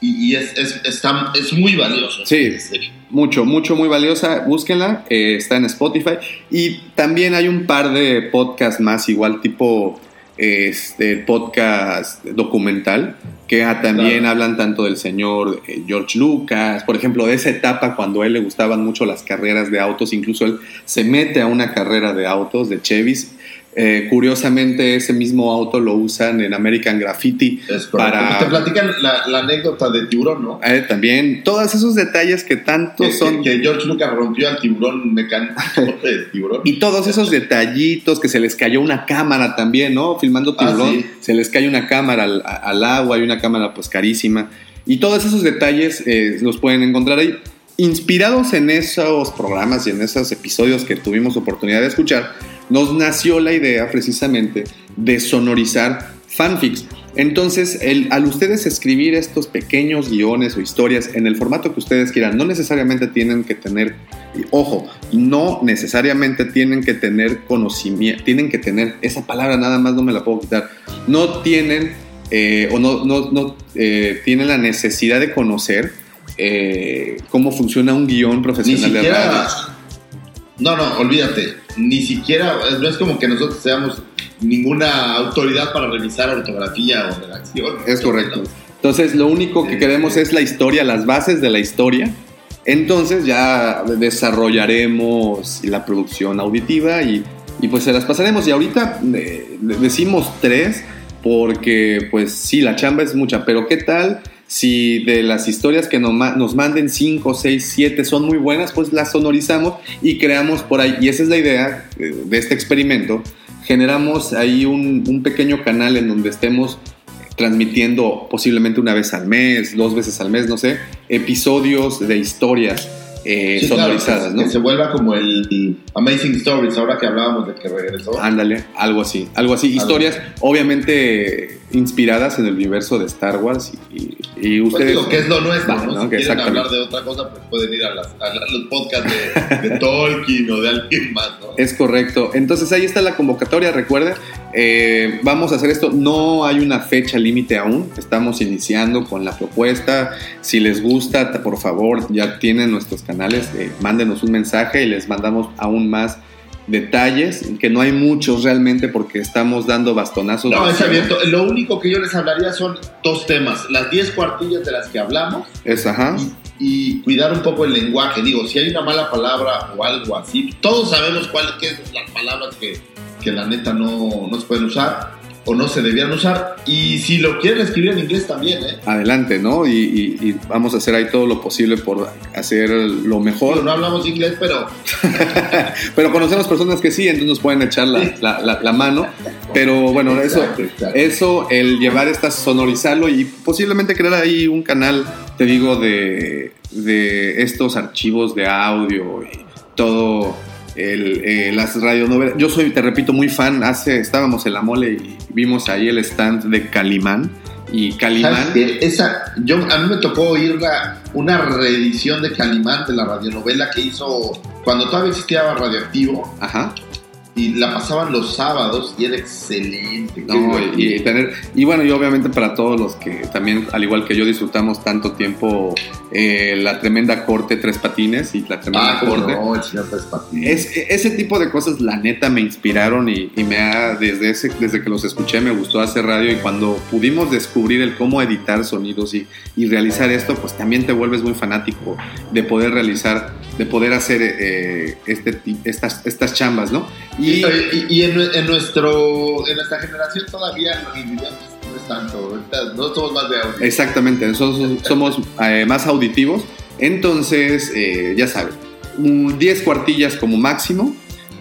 Y, y es, es, está- es muy valioso. Sí. Mucho, mucho, muy valiosa. Búsquenla, eh, está en Spotify. Y también hay un par de podcasts más, igual tipo este podcast documental que ah, también Claro. hablan tanto del señor eh, George Lucas, por ejemplo, de esa etapa cuando a él le gustaban mucho las carreras de autos, incluso él se mete a una carrera de autos, de Chevys. Eh, curiosamente, ese mismo auto lo usan en American Graffiti para... Te platican la, la anécdota de tiburón, ¿no? Eh, también, todos esos detalles que tanto Que, son... que George Lucas rompió al tiburón mecánico de tiburón. Y todos esos detallitos que se les cayó una cámara también, ¿no? Filmando Ah, tiburón, sí. se les cae una cámara al, al agua, hay una cámara pues carísima. Y todos esos detalles eh, los pueden encontrar ahí. Inspirados en esos programas y en esos episodios que tuvimos oportunidad de escuchar, nos nació la idea precisamente de sonorizar fanfics. Entonces, el- al ustedes escribir estos pequeños guiones o historias en el formato que ustedes quieran, no necesariamente tienen que tener, ojo, no necesariamente tienen que tener conocimiento, tienen que tener, esa palabra nada más no me la puedo quitar, no tienen eh, o no, no, no, eh, tienen la necesidad de conocer eh, cómo funciona un guion Ni profesional de radio. No, no, olvídate. Ni siquiera. No es como que nosotros seamos ninguna autoridad para revisar ortografía o redacción. Es correcto. Entonces, lo único que queremos es la historia, las bases de la historia. Entonces, ya desarrollaremos la producción auditiva y, y pues se las pasaremos. Y ahorita eh, decimos tres porque, pues sí, la chamba es mucha, pero ¿qué tal? Si de las historias que nos, ma- nos manden 5, 6, 7 son muy buenas, pues las sonorizamos y creamos por ahí. Y esa es la idea eh, de este experimento. Generamos ahí un, un pequeño canal en donde estemos transmitiendo posiblemente una vez al mes, dos veces al mes, no sé, episodios de historias eh, Sí, claro, sonorizadas, que, ¿no? que se vuelva como el, el Amazing Stories, ahora que hablábamos de que regresó. Ándale, algo así, algo así. Algo. Historias obviamente inspiradas en el universo de Star Wars y, y Pues ustedes... digo que es lo nuestro, Va, ¿no? ¿no? Si Que quieren hablar de otra cosa, pues pueden ir a, las- a los podcasts de, de Tolkien o de alguien más, ¿no? Es correcto. Entonces ahí está la convocatoria, recuerden. eh, vamos a hacer esto. No hay una fecha límite aún. Estamos iniciando con la propuesta. Si les gusta, por favor, ya tienen nuestros canales. eh, mándenos un mensaje y les mandamos aún más detalles. Que no hay muchos realmente porque estamos dando bastonazos. No, es abierto. Lo único que yo les hablaría son dos temas. Las 10 cuartillas de las que hablamos Es ajá. y, y cuidar un poco el lenguaje. Digo, si hay una mala palabra o algo así, todos sabemos cuáles son las palabras que, que la neta no, no se pueden usar o no se debían usar. Y si lo quieren escribir en inglés también, ¿eh? Adelante, ¿no? Y, y- y vamos a hacer ahí todo lo posible por hacer lo mejor. Digo, no hablamos inglés, pero Pero conocemos personas que sí, entonces nos pueden echar la, la- la- la mano. Pero bueno, eso, exacto. eso, el llevar estas, sonorizarlo y posiblemente crear ahí un canal, te digo, de, de estos archivos de audio y todo. El, eh, las radionovelas. Yo soy, te repito, muy fan. Hace, estábamos en la mole y vimos ahí el stand de Calimán. Y ¿sabes Calimán. qué? Esa, yo, a mí me tocó oír la- una reedición de Calimán de la radionovela que hizo cuando todavía existía Radioactivo Ajá. Y la pasaban los sábados y era excelente. No, y, y tener y bueno y obviamente para todos los que también al igual que yo disfrutamos tanto tiempo eh, la tremenda corte tres patines y la tremenda Ah, corte no, el señor Tres Patines. es, ese tipo de cosas la neta me inspiraron y, y me ha desde ese desde que los escuché me gustó hacer radio y cuando pudimos descubrir el cómo editar sonidos y, y realizar esto pues también te vuelves muy fanático de poder realizar de poder hacer eh, este estas estas chambas no Y, y- y en, en nuestro, en nuestra generación todavía los no es tanto. No somos más de audio. Exactamente, nosotros somos eh, más auditivos. Entonces, eh, ya saben, un 10 cuartillas como máximo.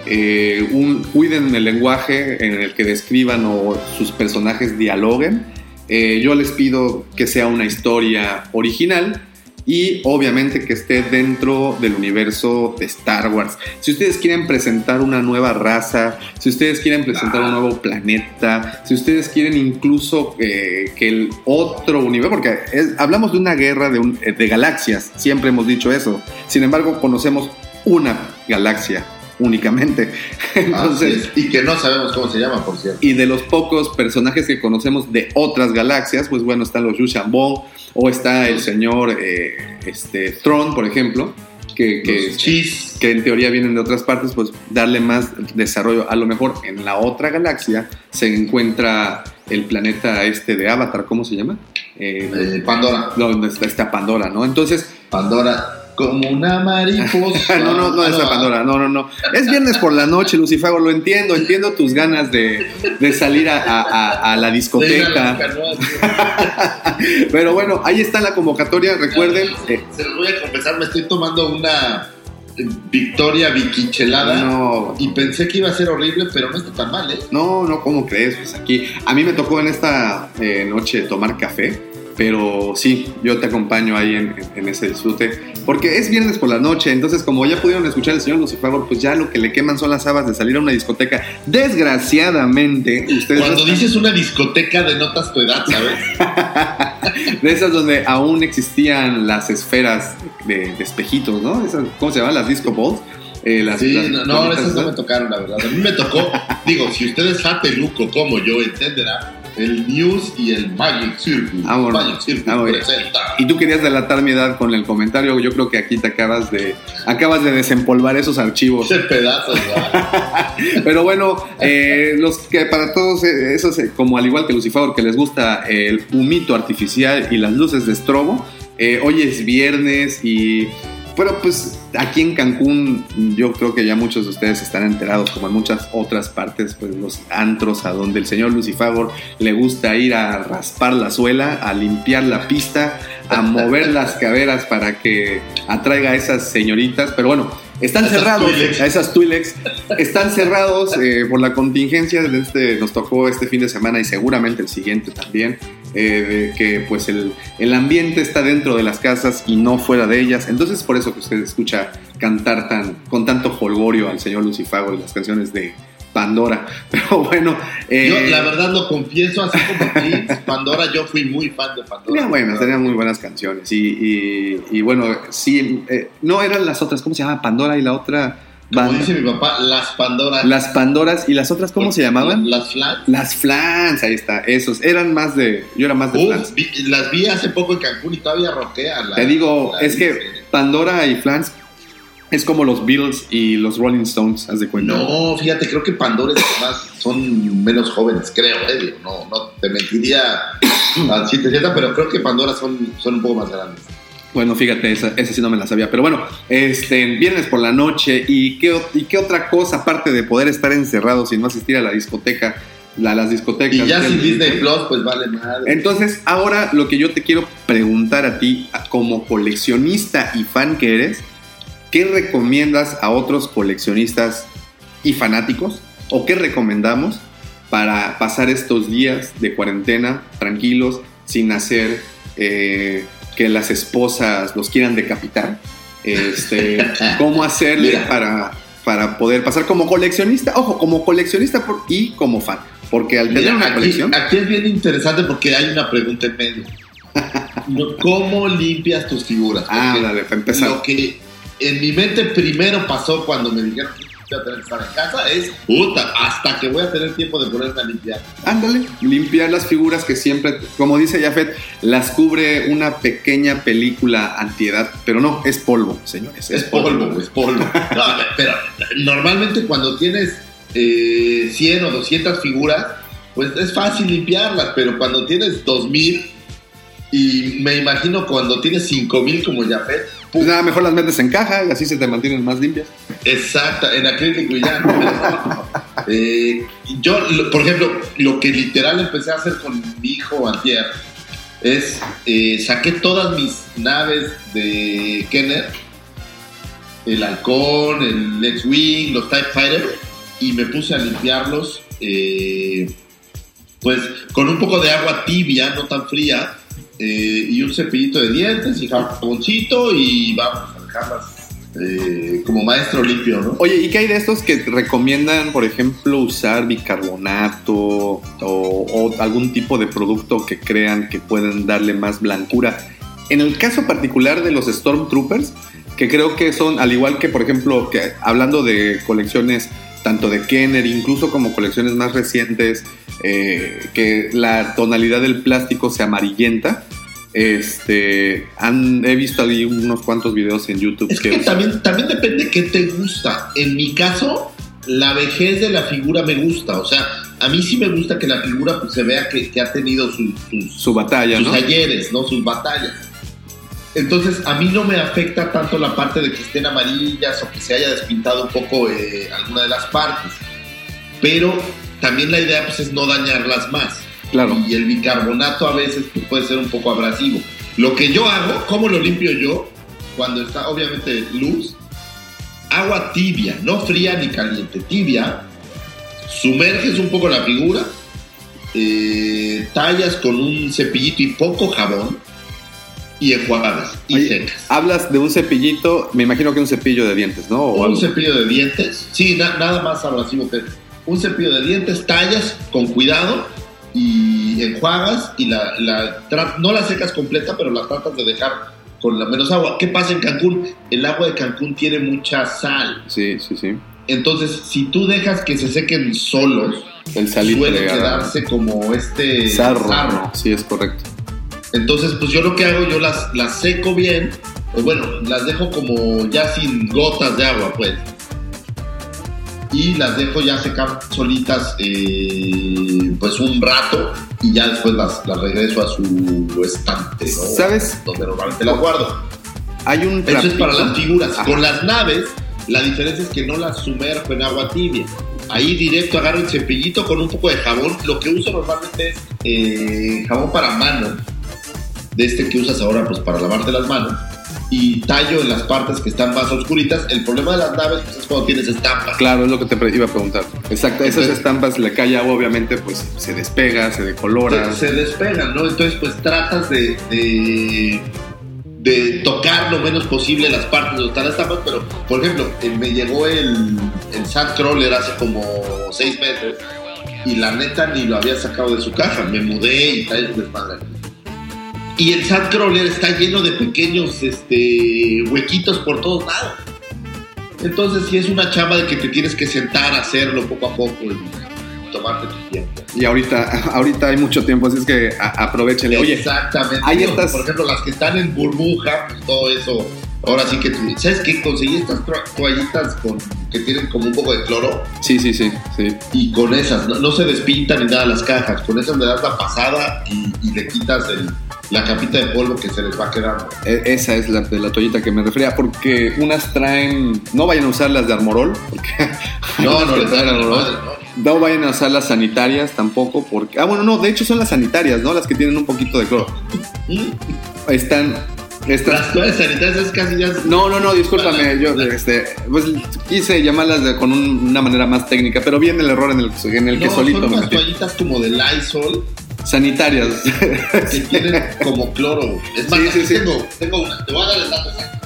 eh, un- cuiden el lenguaje en el que describan o sus personajes dialoguen. Eh, yo les pido que sea una historia original y obviamente que esté dentro del universo de Star Wars. Si ustedes quieren presentar una nueva raza, si ustedes quieren presentar un nuevo planeta, si ustedes quieren incluso eh, que el otro universo, porque hablamos de una guerra eh, de galaxias, siempre hemos dicho eso. Sin embargo, conocemos una galaxia únicamente. Entonces. Y que no sabemos cómo se llama, por cierto. y de los pocos personajes que conocemos de otras galaxias, pues bueno, están los Yu Bong o está el señor eh, este, Tron, por ejemplo, que, chis. que en teoría vienen de otras partes, pues darle más desarrollo. A lo mejor en la otra galaxia se encuentra el planeta este de Avatar, ¿cómo se llama? Eh, Eh, Pandora. donde está Pandora, ¿no? Entonces, Pandora. Como una mariposa. no, no, no, Ah, esa Pandora, no, no, no. Es viernes por la noche, Lucifago, lo entiendo, entiendo tus ganas de, de salir a, a- la discoteca. la Pero bueno, ahí está la convocatoria, recuerden. eh, Se los voy a confesar, me estoy tomando una eh, Victoria Vicichelada. no, Y pensé que iba a ser horrible, pero no está tan mal, ¿eh? No, no, ¿cómo crees? Pues aquí, a mí me tocó en esta eh, noche tomar café, pero sí, yo te acompaño ahí en, en ese disfrute, porque es viernes por la noche, entonces como ya pudieron escuchar el señor Lucifer, pues ya lo que le queman son las habas de salir a una discoteca. Desgraciadamente, ustedes... Cuando están- dices una discoteca denotas tu edad, ¿sabes? de esas donde aún existían las esferas de, de espejitos, ¿no? Esas, ¿Cómo se llaman? Las disco balls. Eh, las, Sí, las no, no, esas no me tocaron, la verdad. A mí me tocó, digo, si usted es jateluco como yo, entenderá, el News y el Magic Circle. Ah, bueno. Magic Circle Ah, bueno. presenta. Y tú querías delatar mi edad con el comentario. Yo creo que aquí te acabas de acabas de desempolvar esos archivos. Ese pedazo, ¿verdad? Pero bueno, eh, los que para todos eh, esos, eh, como al igual que Lucifer, que les gusta el humito artificial y las luces de estrobo, eh, hoy es viernes y pero pues aquí en Cancún yo creo que ya muchos de ustedes están enterados, como en muchas otras partes, pues los antros a donde el señor Lucifagor le gusta ir a raspar la suela, a limpiar la pista, a mover las caderas para que atraiga a esas señoritas. Pero bueno, están Esas cerrados, a esas Twi'leks, están cerrados eh, por la contingencia. De este, nos tocó este fin de semana y seguramente el siguiente también. eh, que pues el, el ambiente está dentro de las casas y no fuera de ellas. Entonces por eso que usted escucha cantar tan, con tanto holgorio al señor Lucifago y las canciones de Pandora. Pero bueno, eh, Yo, la verdad, lo confieso, así como Kids, Pandora, yo fui muy fan de Pandora. Tenía buenas, tenía muy buenas canciones. Y, y- y bueno, sí, eh, no eran las otras, ¿cómo se llama? Pandora y la otra Como banda. dice mi papá, las Pandoras. Las Pandoras y las otras, ¿cómo se llamaban? Las Flats. Las Flans, ahí está, esos. Eran más de, yo era más de Uf, Flans. vi- las vi hace poco en Cancún y todavía roquea. La, Te digo, la- es que Pandora y Flans es como los Beatles y los Rolling Stones, haz de cuenta. No, fíjate, creo que Pandora es más, son menos jóvenes, creo, eh, no, no te mentiría a ciencia cierta, pero creo que Pandora son, son un poco más grandes. Bueno, fíjate, esa, esa sí no me la sabía. Pero bueno, este, viernes por la noche. ¿Y qué, ¿Y qué otra cosa, aparte de poder estar encerrados y no asistir a la discoteca, la- las discotecas? Y ya ¿qué sin? Disney Plus, pues vale madre. Entonces, ahora lo que yo te quiero preguntar a ti, como coleccionista y fan que eres, ¿qué recomiendas a otros coleccionistas y fanáticos? ¿O qué recomendamos para pasar estos días de cuarentena tranquilos, sin hacer eh, que las esposas los quieran decapitar? Este, ¿Cómo hacerle Mira. para, para poder pasar como coleccionista? Ojo, como coleccionista por- y como fan. Porque al tener una aquí, colección... aquí es bien interesante porque hay una pregunta en medio. ¿Cómo limpias tus figuras? Ah, dale, para empezar. Lo que en mi mente primero pasó cuando me dijeron que voy a tener que estar en casa es, puta, hasta que voy a tener tiempo de ponerme a limpiar. Ándale, limpiar las figuras que siempre, como dice Jafet, las cubre una pequeña película antiedad, pero no, es polvo, señores. Es polvo, es polvo. No, pero normalmente cuando tienes eh, 100 o 200 figuras, pues es fácil limpiarlas, pero cuando tienes 2000 y me imagino cuando tienes 5000 como Jafet, Pues nada, mejor las metes en caja y así se te mantienen más limpias. Exacta, en acrílico y ya. ¿no? Eh, yo, por ejemplo, lo que literal empecé a hacer con mi hijo antier es eh, saqué todas mis naves de Kenner, el halcón, el X-Wing, los TIE Fighter, y me puse a limpiarlos, eh, pues con un poco de agua tibia, no tan fría, eh, y un cepillito de dientes y jaboncito y vamos a dejarlas eh, como maestro limpio, ¿no? Oye, ¿y qué hay de estos que recomiendan, por ejemplo, usar bicarbonato o, algún tipo de producto que crean que pueden darle más blancura? En el caso particular de los Stormtroopers, que creo que son, al igual que, por ejemplo, que hablando de colecciones tanto de Kenner, incluso como colecciones más recientes, eh, que la tonalidad del plástico se amarillenta. Este, han, he visto ahí unos cuantos videos en YouTube. Es que también, también depende qué te gusta. En mi caso, la vejez de la figura me gusta. O sea, a mí sí me gusta que la figura pues, se vea que, que ha tenido sus, sus, su batalla, sus ¿no? ayeres, ¿no? Sus batallas. Entonces, a mí no me afecta tanto la parte de que estén amarillas o que se haya despintado un poco eh, alguna de las partes. Pero también la idea pues, es no dañarlas más. Claro. Y el bicarbonato a veces pues, puede ser un poco abrasivo. Lo que yo hago, ¿cómo lo limpio yo? Cuando está obviamente luz, agua tibia, no fría ni caliente, tibia. Sumerges un poco la figura, eh, tallas con un cepillito y poco jabón y enjuagas y Oye, secas. Hablas de un cepillito, me imagino que un cepillo de dientes, ¿no? O un algo. cepillo de dientes, sí, na- nada más abrasivo que un cepillo de dientes, tallas con cuidado y enjuagas y la, la no la secas completa, pero la tratas de dejar con la menos agua. ¿Qué pasa en Cancún? El agua de Cancún tiene mucha sal. Sí, sí, sí. Entonces, si tú dejas que se sequen solos, El suele quedarse como este sarro. sarro. Sí, es correcto. Entonces, pues yo lo que hago, yo las, las seco bien, o bueno, las dejo como ya sin gotas de agua, pues. Y las dejo ya secar solitas, eh, pues un rato, y ya después las, las regreso a su estante, ¿no? ¿Sabes? Donde normalmente las guardo. Hay un Eso es para las figuras. Ajá. Con las naves, la diferencia es que no las sumerjo en agua tibia. Ahí directo agarro el cepillito con un poco de jabón. Lo que uso normalmente es eh, jabón para mano, de este que usas ahora pues para lavarte las manos. Y tallo en las partes que están más oscuritas. El problema de las naves pues, es cuando tienes estampas. Claro, es lo que te iba a preguntar. Exacto, esas Entonces- estampas le cae agua, obviamente, pues se despega, se decolora. se, se despegan, ¿no? Entonces, pues tratas de, de, de tocar lo menos posible las partes donde están las tapas, pero, por ejemplo, eh, me llegó el, el Sandcrawler hace como seis meses y la neta ni lo había sacado de su caja, me mudé y tal, desmadre. Y el Sandcrawler está lleno de pequeños este, huequitos por todos lados. Entonces, sí es una chamba de que te tienes que sentar a hacerlo poco a poco y tomarte tu tiempo. Y ahorita, ahorita hay mucho tiempo, así es que aprovechenle. Oye, Exactamente. Digo, estas- Por ejemplo, las que están en burbuja, pues todo eso. Ahora sí que tú. ¿Sabes qué? Conseguí estas to- toallitas con, que tienen como un poco de cloro sí, sí, sí, sí. y con esas no, no se despintan ni nada las cajas. Con esas le das la pasada y, y le quitas el- la capita de polvo que se les va quedando. E- Esa es la de la toallita que me refería, porque unas traen, no vayan a usar las de Armorol, porque No, no, que les traen Armorol. No vayan a usar las sanitarias tampoco, porque. Ah, bueno, no, de hecho son las sanitarias, ¿no? Las que tienen un poquito de cloro. Mm. Están. Estas. Las toallas sanitarias es casi ya. No, no, no, discúlpame, yo este, pues quise llamarlas de- con un- una manera más técnica, pero viene el error en el, en el que solito son me unas metí. toallitas como de Lysol Sanitarias. que tienen como cloro. Es más, Sí, sí, sí. Tengo, tengo una. Te voy a dar el dato exacto.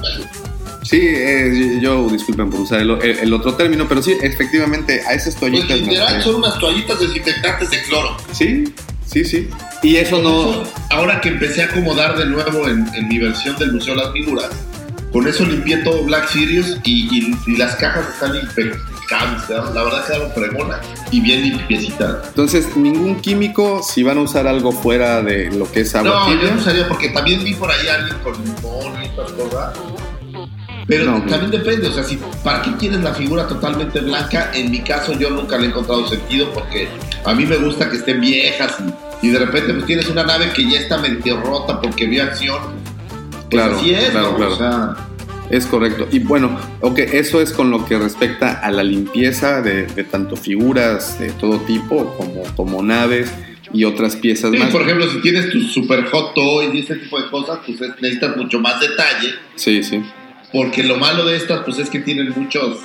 Sí, eh, yo disculpen por usar el, el- el otro término, pero sí, efectivamente, a esas Pues toallitas. me literal son unas toallitas desinfectantes de cloro. Sí, sí, sí. Y eso no. Ahora que empecé a acomodar de nuevo en, en mi versión del Museo de las Figuras, con eso limpié todo Black Series y, y- y las cajas están impecables. La verdad quedaron fregonas y bien limpiecitas. Entonces, ningún químico, si van a usar algo fuera de lo que es agua No, tibia. yo no usaría porque también vi por ahí a alguien con limón y estas cosas. Pero No, también depende, o sea, si para qué quieres la figura totalmente blanca, en mi caso yo nunca le he encontrado sentido porque a mí me gusta que estén viejas y, y de repente pues tienes una nave que ya está medio rota porque vio acción. Pues Claro, así es, claro, ¿no? claro. O sea, Es correcto. Y bueno, ok, eso es con lo que respecta a la limpieza de, de tanto figuras de todo tipo como, como naves y otras piezas sí, más. por ejemplo, si tienes tus super hot toys y ese tipo de cosas, pues es- necesitas mucho más detalle Sí, sí. Porque lo malo de estas pues es que tienen muchos,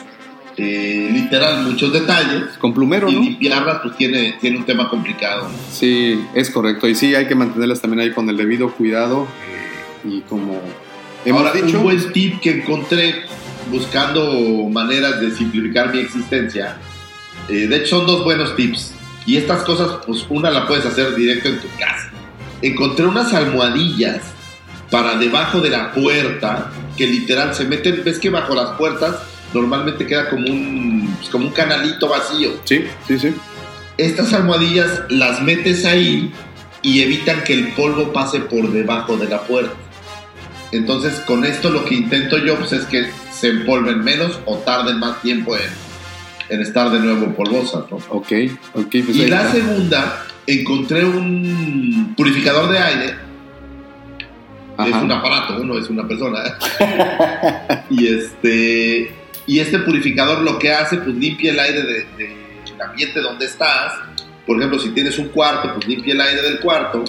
eh, literal, muchos detalles. Con plumero, y ¿no? limpiarlas pues tiene, tiene un tema complicado. Sí, es correcto. Y sí, hay que mantenerlas también ahí con el debido cuidado. eh, y como hemos Ahora, dicho, un buen tip que encontré buscando maneras de simplificar mi existencia, eh, de hecho son dos buenos tips. Y estas cosas, pues una la puedes hacer directo en tu casa. Encontré unas almohadillas para debajo de la puerta que literal se meten, ves que bajo las puertas normalmente queda como un, pues, como un canalito vacío. sí, sí, sí. estas almohadillas las metes ahí y evitan que el polvo pase por debajo de la puerta. Entonces, con esto lo que intento yo pues, es que se empolven menos o tarden más tiempo en, en estar de nuevo polvosas, ¿no? Ok, ok. Pues y la está. segunda, encontré un purificador de aire. Es un aparato, no es una persona. y este y este purificador lo que hace, pues limpia el aire de- de- del ambiente donde estás. Por ejemplo, si tienes un cuarto, pues limpia el aire del cuarto.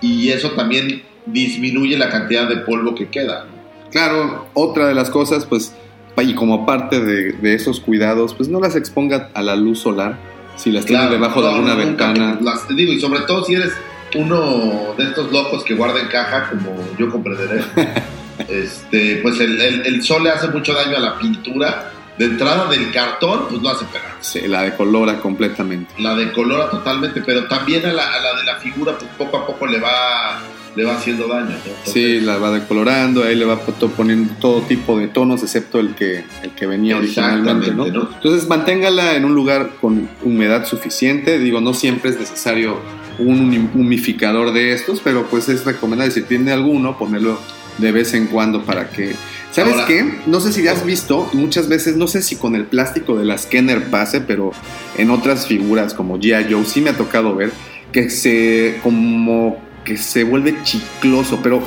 Y eso también disminuye la cantidad de polvo que queda. ¿no? Claro, otra de las cosas, pues, y como parte de, de esos cuidados, pues no las exponga a la luz solar. Si las tiene Claro, debajo de alguna no, ventana. las- digo, y sobre todo si eres uno de estos locos que guarda en caja, como yo comprenderé, este, pues el, el- el sol le hace mucho daño a la pintura. De entrada del cartón, pues lo hace pegar. Se la decolora completamente. La decolora totalmente, pero también a la, a la de la figura, pues poco a poco le va, le va haciendo daño. ¿no? Entonces, Sí, la va decolorando, ahí le va poniendo todo tipo de tonos, excepto el que, el que venía originalmente, ¿no? ¿no? Entonces manténgala en un lugar con humedad suficiente. Digo, no siempre es necesario un humi- humificador de estos, pero pues es recomendable, si tiene alguno, ponerlo de vez en cuando para que... ¿Sabes Ahora- qué? No sé si has visto, muchas veces, no sé si con el plástico de la Scanner pase, pero en otras figuras como G.I. Joe sí me ha tocado ver que se como que se vuelve chicloso, pero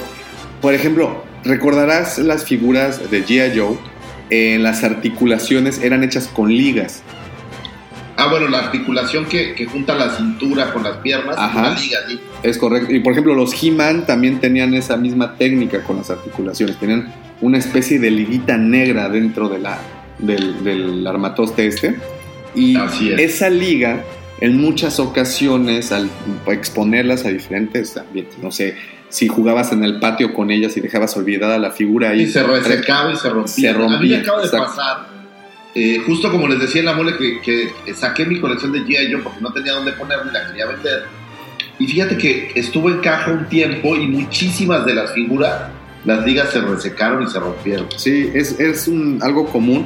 por ejemplo, recordarás las figuras de G.I. Joe, eh, las articulaciones eran hechas con ligas. Ah, bueno, la articulación que, que junta la cintura con las piernas, Ajá. una liga, ¿sí? Es correcto. Y por ejemplo, los He-Man también tenían esa misma técnica con las articulaciones. Tenían una especie de liguita negra dentro de la, del, del armatoste este. Y Así es. esa liga, en muchas ocasiones, al exponerlas a diferentes ambientes, no sé, si jugabas en el patio con ellas y dejabas olvidada la figura ahí. Y se resecaba y se rompía. Se rompía, A mí me acaba de pasar, eh, justo como les decía en la mole, que, que saqué mi colección de G.I. Joe porque no tenía dónde ponerme y la quería vender. Y fíjate que estuvo en caja un tiempo y muchísimas de las figuras, las ligas se resecaron y se rompieron. Sí, es, es un, algo común.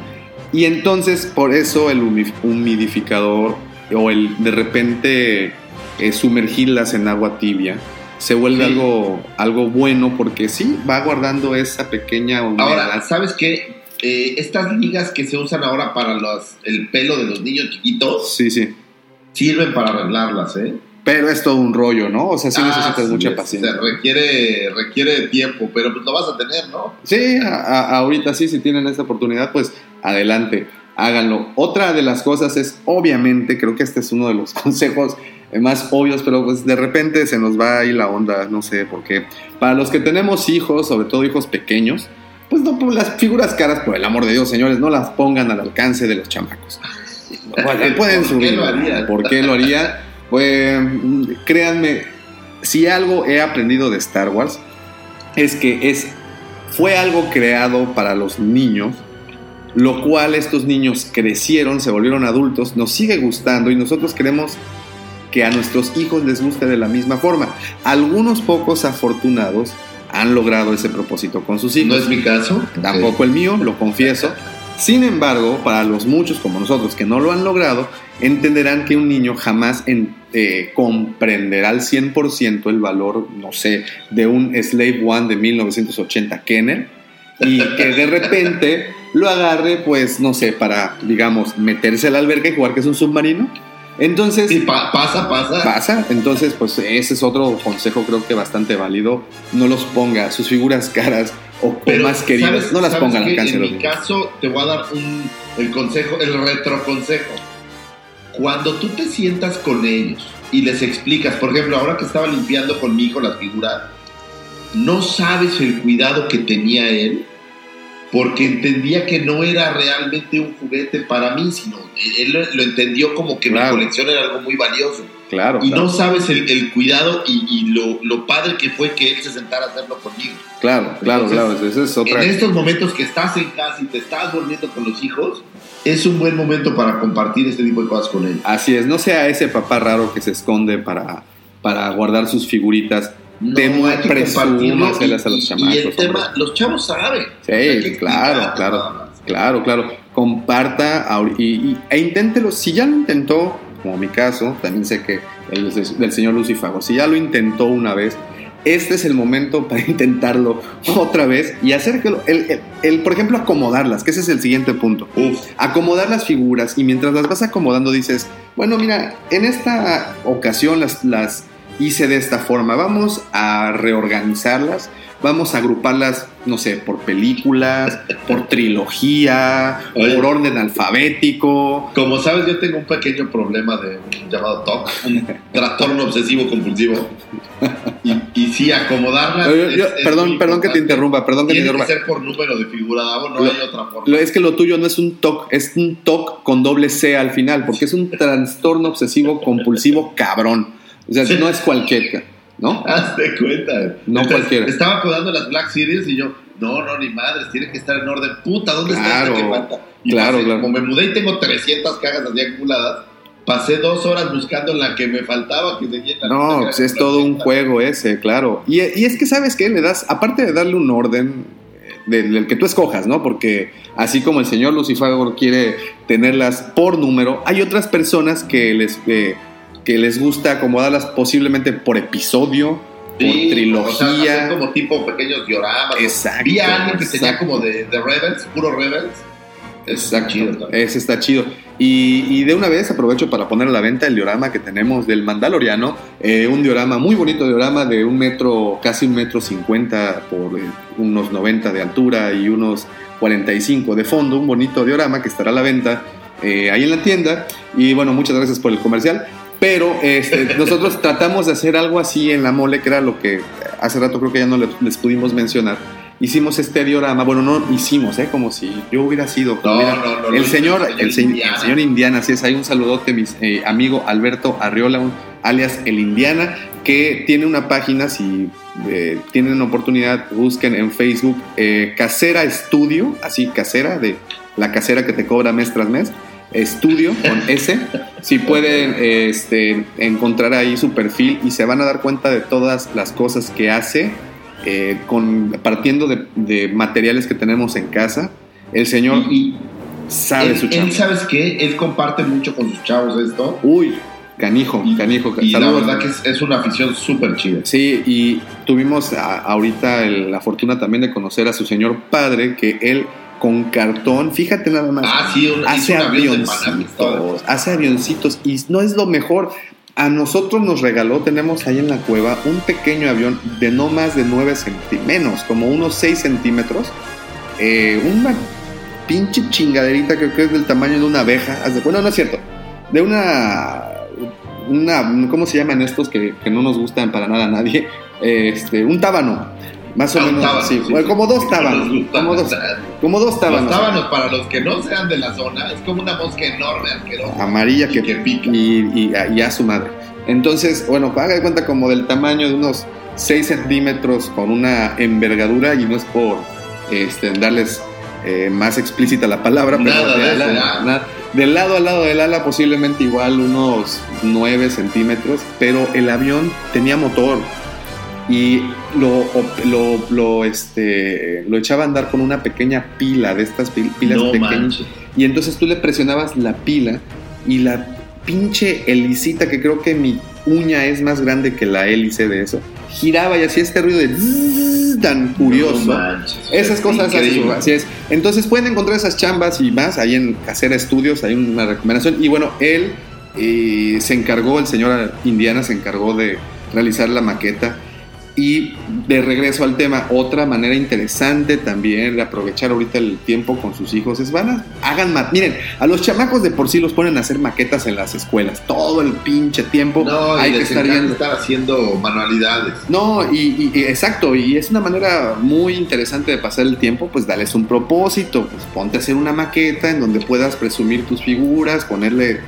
Y entonces, por eso el humi- humidificador o el de repente eh, sumergirlas en agua tibia se vuelve Sí. algo, algo bueno porque sí, va guardando esa pequeña humedad. Ahora, ¿sabes qué? Eh, estas ligas que se usan ahora para los, el pelo de los niños chiquitos Sí, sí. sirven para arreglarlas, ¿eh? Pero es todo un rollo, ¿no? O sea, sí Ah, necesitas sí, mucha paciencia. se requiere, requiere tiempo, pero pues lo vas a tener, ¿no? Sí, a- a- ahorita sí, si tienen esta oportunidad, pues adelante, háganlo. Otra de las cosas es, obviamente, creo que este es uno de los consejos más obvios, pero pues de repente se nos va ahí la onda, no sé por qué. Para los que tenemos hijos, sobre todo hijos pequeños, pues no, pues, las figuras caras, por el amor de Dios, señores, no las pongan al alcance de los chamacos. Bueno, pueden ¿Por qué subir. lo harían? ¿Por qué lo haría? Pues créanme, si algo he aprendido de Star Wars es que es fue algo creado para los niños, lo cual estos niños crecieron, se volvieron adultos, nos sigue gustando y nosotros queremos que a nuestros hijos les guste de la misma forma. Algunos pocos afortunados han logrado ese propósito con sus hijos. ¿No es mi caso? Tampoco el mío, lo confieso. Sin embargo, para los muchos como nosotros que no lo han logrado, entenderán que un niño jamás en- eh, comprenderá al 100% el valor, no sé, de un Slave One de 1980 Kenner y que de repente lo agarre, pues, no sé, para, digamos, meterse a la alberca y jugar que es un submarino. Entonces, pa- pasa, pasa. pasa. Entonces, pues ese es otro consejo creo que bastante válido. No los ponga, sus figuras caras o, Pero, más queridas, ¿sabes- no las sabes pongan al alcance En mi caso, te voy a dar un, el consejo, el retroconsejo. Cuando tú te sientas con ellos y les explicas, por ejemplo, ahora que estaba limpiando con mi hijo las figuras, no sabes el cuidado que tenía él, porque entendía que no era realmente un juguete para mí, sino él lo- lo entendió como que Claro. mi colección era algo muy valioso. Claro, Y claro, no sabes el, el cuidado y, y lo, lo padre que fue que él se sentara a hacerlo conmigo. claro, claro, Entonces, claro, esa es otra. En estos momentos que estás en casa y te estás volviendo con los hijos, es un buen momento para compartir este tipo de cosas con ellos. Así es, no sea ese papá raro que se esconde para, para guardar sus figuritas. De No compartirlo. presúmaselas a los chamacos. Y el tema, los chavos saben. Sí, claro, claro. Claro, claro. Comparta y, y- e inténtelo. Si ya lo intentó, como mi caso, también sé que el del señor Lucifago, si ya lo intentó una vez, este es el momento para intentarlo otra vez y hacer que, lo- el, el- el, por ejemplo, acomodarlas, que ese es el siguiente punto. Uf, Acomodar las figuras y mientras las vas acomodando dices, bueno, mira, en esta ocasión las, las hice de esta forma, vamos a reorganizarlas, vamos a agruparlas, no sé, por películas, por trilogía, Oye. por orden alfabético. como sabes, yo tengo un pequeño problema de llamado TOC, un trastorno obsesivo compulsivo. Y, y sí, acomodarlas. Yo- yo- es- es perdón, perdón que te interrumpa, perdón que te Tiene que interrumpa. ser por número de figura, no Lo- hay otra forma. Lo- es que lo tuyo no es un TOC, es un TOC con doble C al final, porque es un trastorno obsesivo compulsivo cabrón. O sea, Sí. no es cualquier, ¿no? Hazte cuenta. No Entonces, cualquiera. Estaba acomodando las Black Series y yo, no, no, ni madres, tiene que estar en orden. Puta, ¿dónde está esta que falta? Y claro, pasé, claro. Como me mudé y tengo 300 cajas así acumuladas, pasé dos horas buscando la que me faltaba. Que en la No, pues es todo un juego ese, claro. Y, y es que, ¿sabes qué? Le das, aparte de darle un orden eh, del, del que tú escojas, ¿no? Porque así como el señor Lucifer quiere tenerlas por número, hay otras personas que les, eh, que les gusta acomodarlas posiblemente por episodio, Sí, por O sea, trilogía. como tipo pequeños dioramas. Exacto, Vi a alguien que tenía exacto. como de, de Rebels, puro Rebels. Exacto, chido también. ese está chido. Y, y de una vez aprovecho para poner a la venta el diorama que tenemos del Mandaloriano. eh, un diorama, muy bonito diorama de un metro, casi un metro cincuenta por eh, unos 90 de altura y unos 45 de fondo. Un bonito diorama que estará a la venta eh, ahí en la tienda. Y bueno, muchas gracias por el comercial. Pero este, nosotros tratamos de hacer algo así en la mole, que era lo que hace rato creo que ya no les, les pudimos mencionar. Hicimos este diorama, bueno, no hicimos, ¿eh? como si yo hubiera sido. No, hubiera- no, no, el señor, el señor el, señor Indiana, así es, hay un saludote, mi eh, amigo Alberto Arriola, un- alias el Indiana, que tiene una página, si eh, tienen oportunidad, busquen en Facebook eh, Casera Estudio, así casera, de la casera que te cobra mes tras mes, Estudio con S, si pueden este, encontrar ahí su perfil y se van a dar cuenta de todas las cosas que hace, eh, con, partiendo de, de materiales que tenemos en casa. El señor Y, y sabe él, su él, chamba. ¿sabes qué? Él comparte mucho con sus chavos esto. Uy, canijo, Y, canijo. y la verdad que es, es una afición súper chida. Sí, y tuvimos a- ahorita el- la fortuna también de conocer a su señor padre, que él con cartón, fíjate nada más, Ah, sí, un, hace un avioncitos, hace avioncitos y no es lo mejor. A nosotros nos regaló, tenemos ahí en la cueva, un pequeño avión de no más de 9 centímetros, menos, como unos 6 centímetros. eh, una pinche chingaderita que creo que es del tamaño de una abeja. Bueno, no es cierto. De una. una ¿Cómo se llaman estos que, que no nos gustan para nada a nadie? Este, un tábano. Más o Ah, menos tábano, así. sí, Bueno, sí. como dos No tábanos. Como dos, como dos Los tábanos. tábanos, para los que no sean de la zona, es como una mosca enorme, asquerosa. amarilla que, que pica. Y, y, a- y a su madre. Entonces, bueno, haga de cuenta como del tamaño de unos 6 centímetros con una envergadura y no es por este, darles eh, más explícita la palabra, pero Nada de, de ala- eso, nada. nada. del lado al lado del ala posiblemente igual unos 9 centímetros, pero el avión tenía motor y lo, lo, lo, este, lo echaba a andar con una pequeña pila de estas pil- pilas no pequeñas. manches. Y entonces tú le presionabas la pila y la pinche helicita, que creo que mi uña es más grande que la hélice de eso, giraba y hacía este ruido de tan curioso. No manches. Esas cosas así es. Entonces pueden encontrar esas chambas y más ahí en Casera Estudios, hay una recomendación. Y bueno, él eh, se encargó, el señor Indiana se encargó de realizar la maqueta. Y de regreso al tema, otra manera interesante también de aprovechar ahorita el tiempo con sus hijos es van a, hagan ma- miren, a los chamacos de por sí los ponen a hacer maquetas en las escuelas, todo el pinche tiempo No, hay y que les estar yendo. estar haciendo manualidades. No, y, y- y exacto, y es una manera muy interesante de pasar el tiempo, pues dales un propósito, pues ponte a hacer una maqueta en donde puedas presumir tus figuras, ponerle,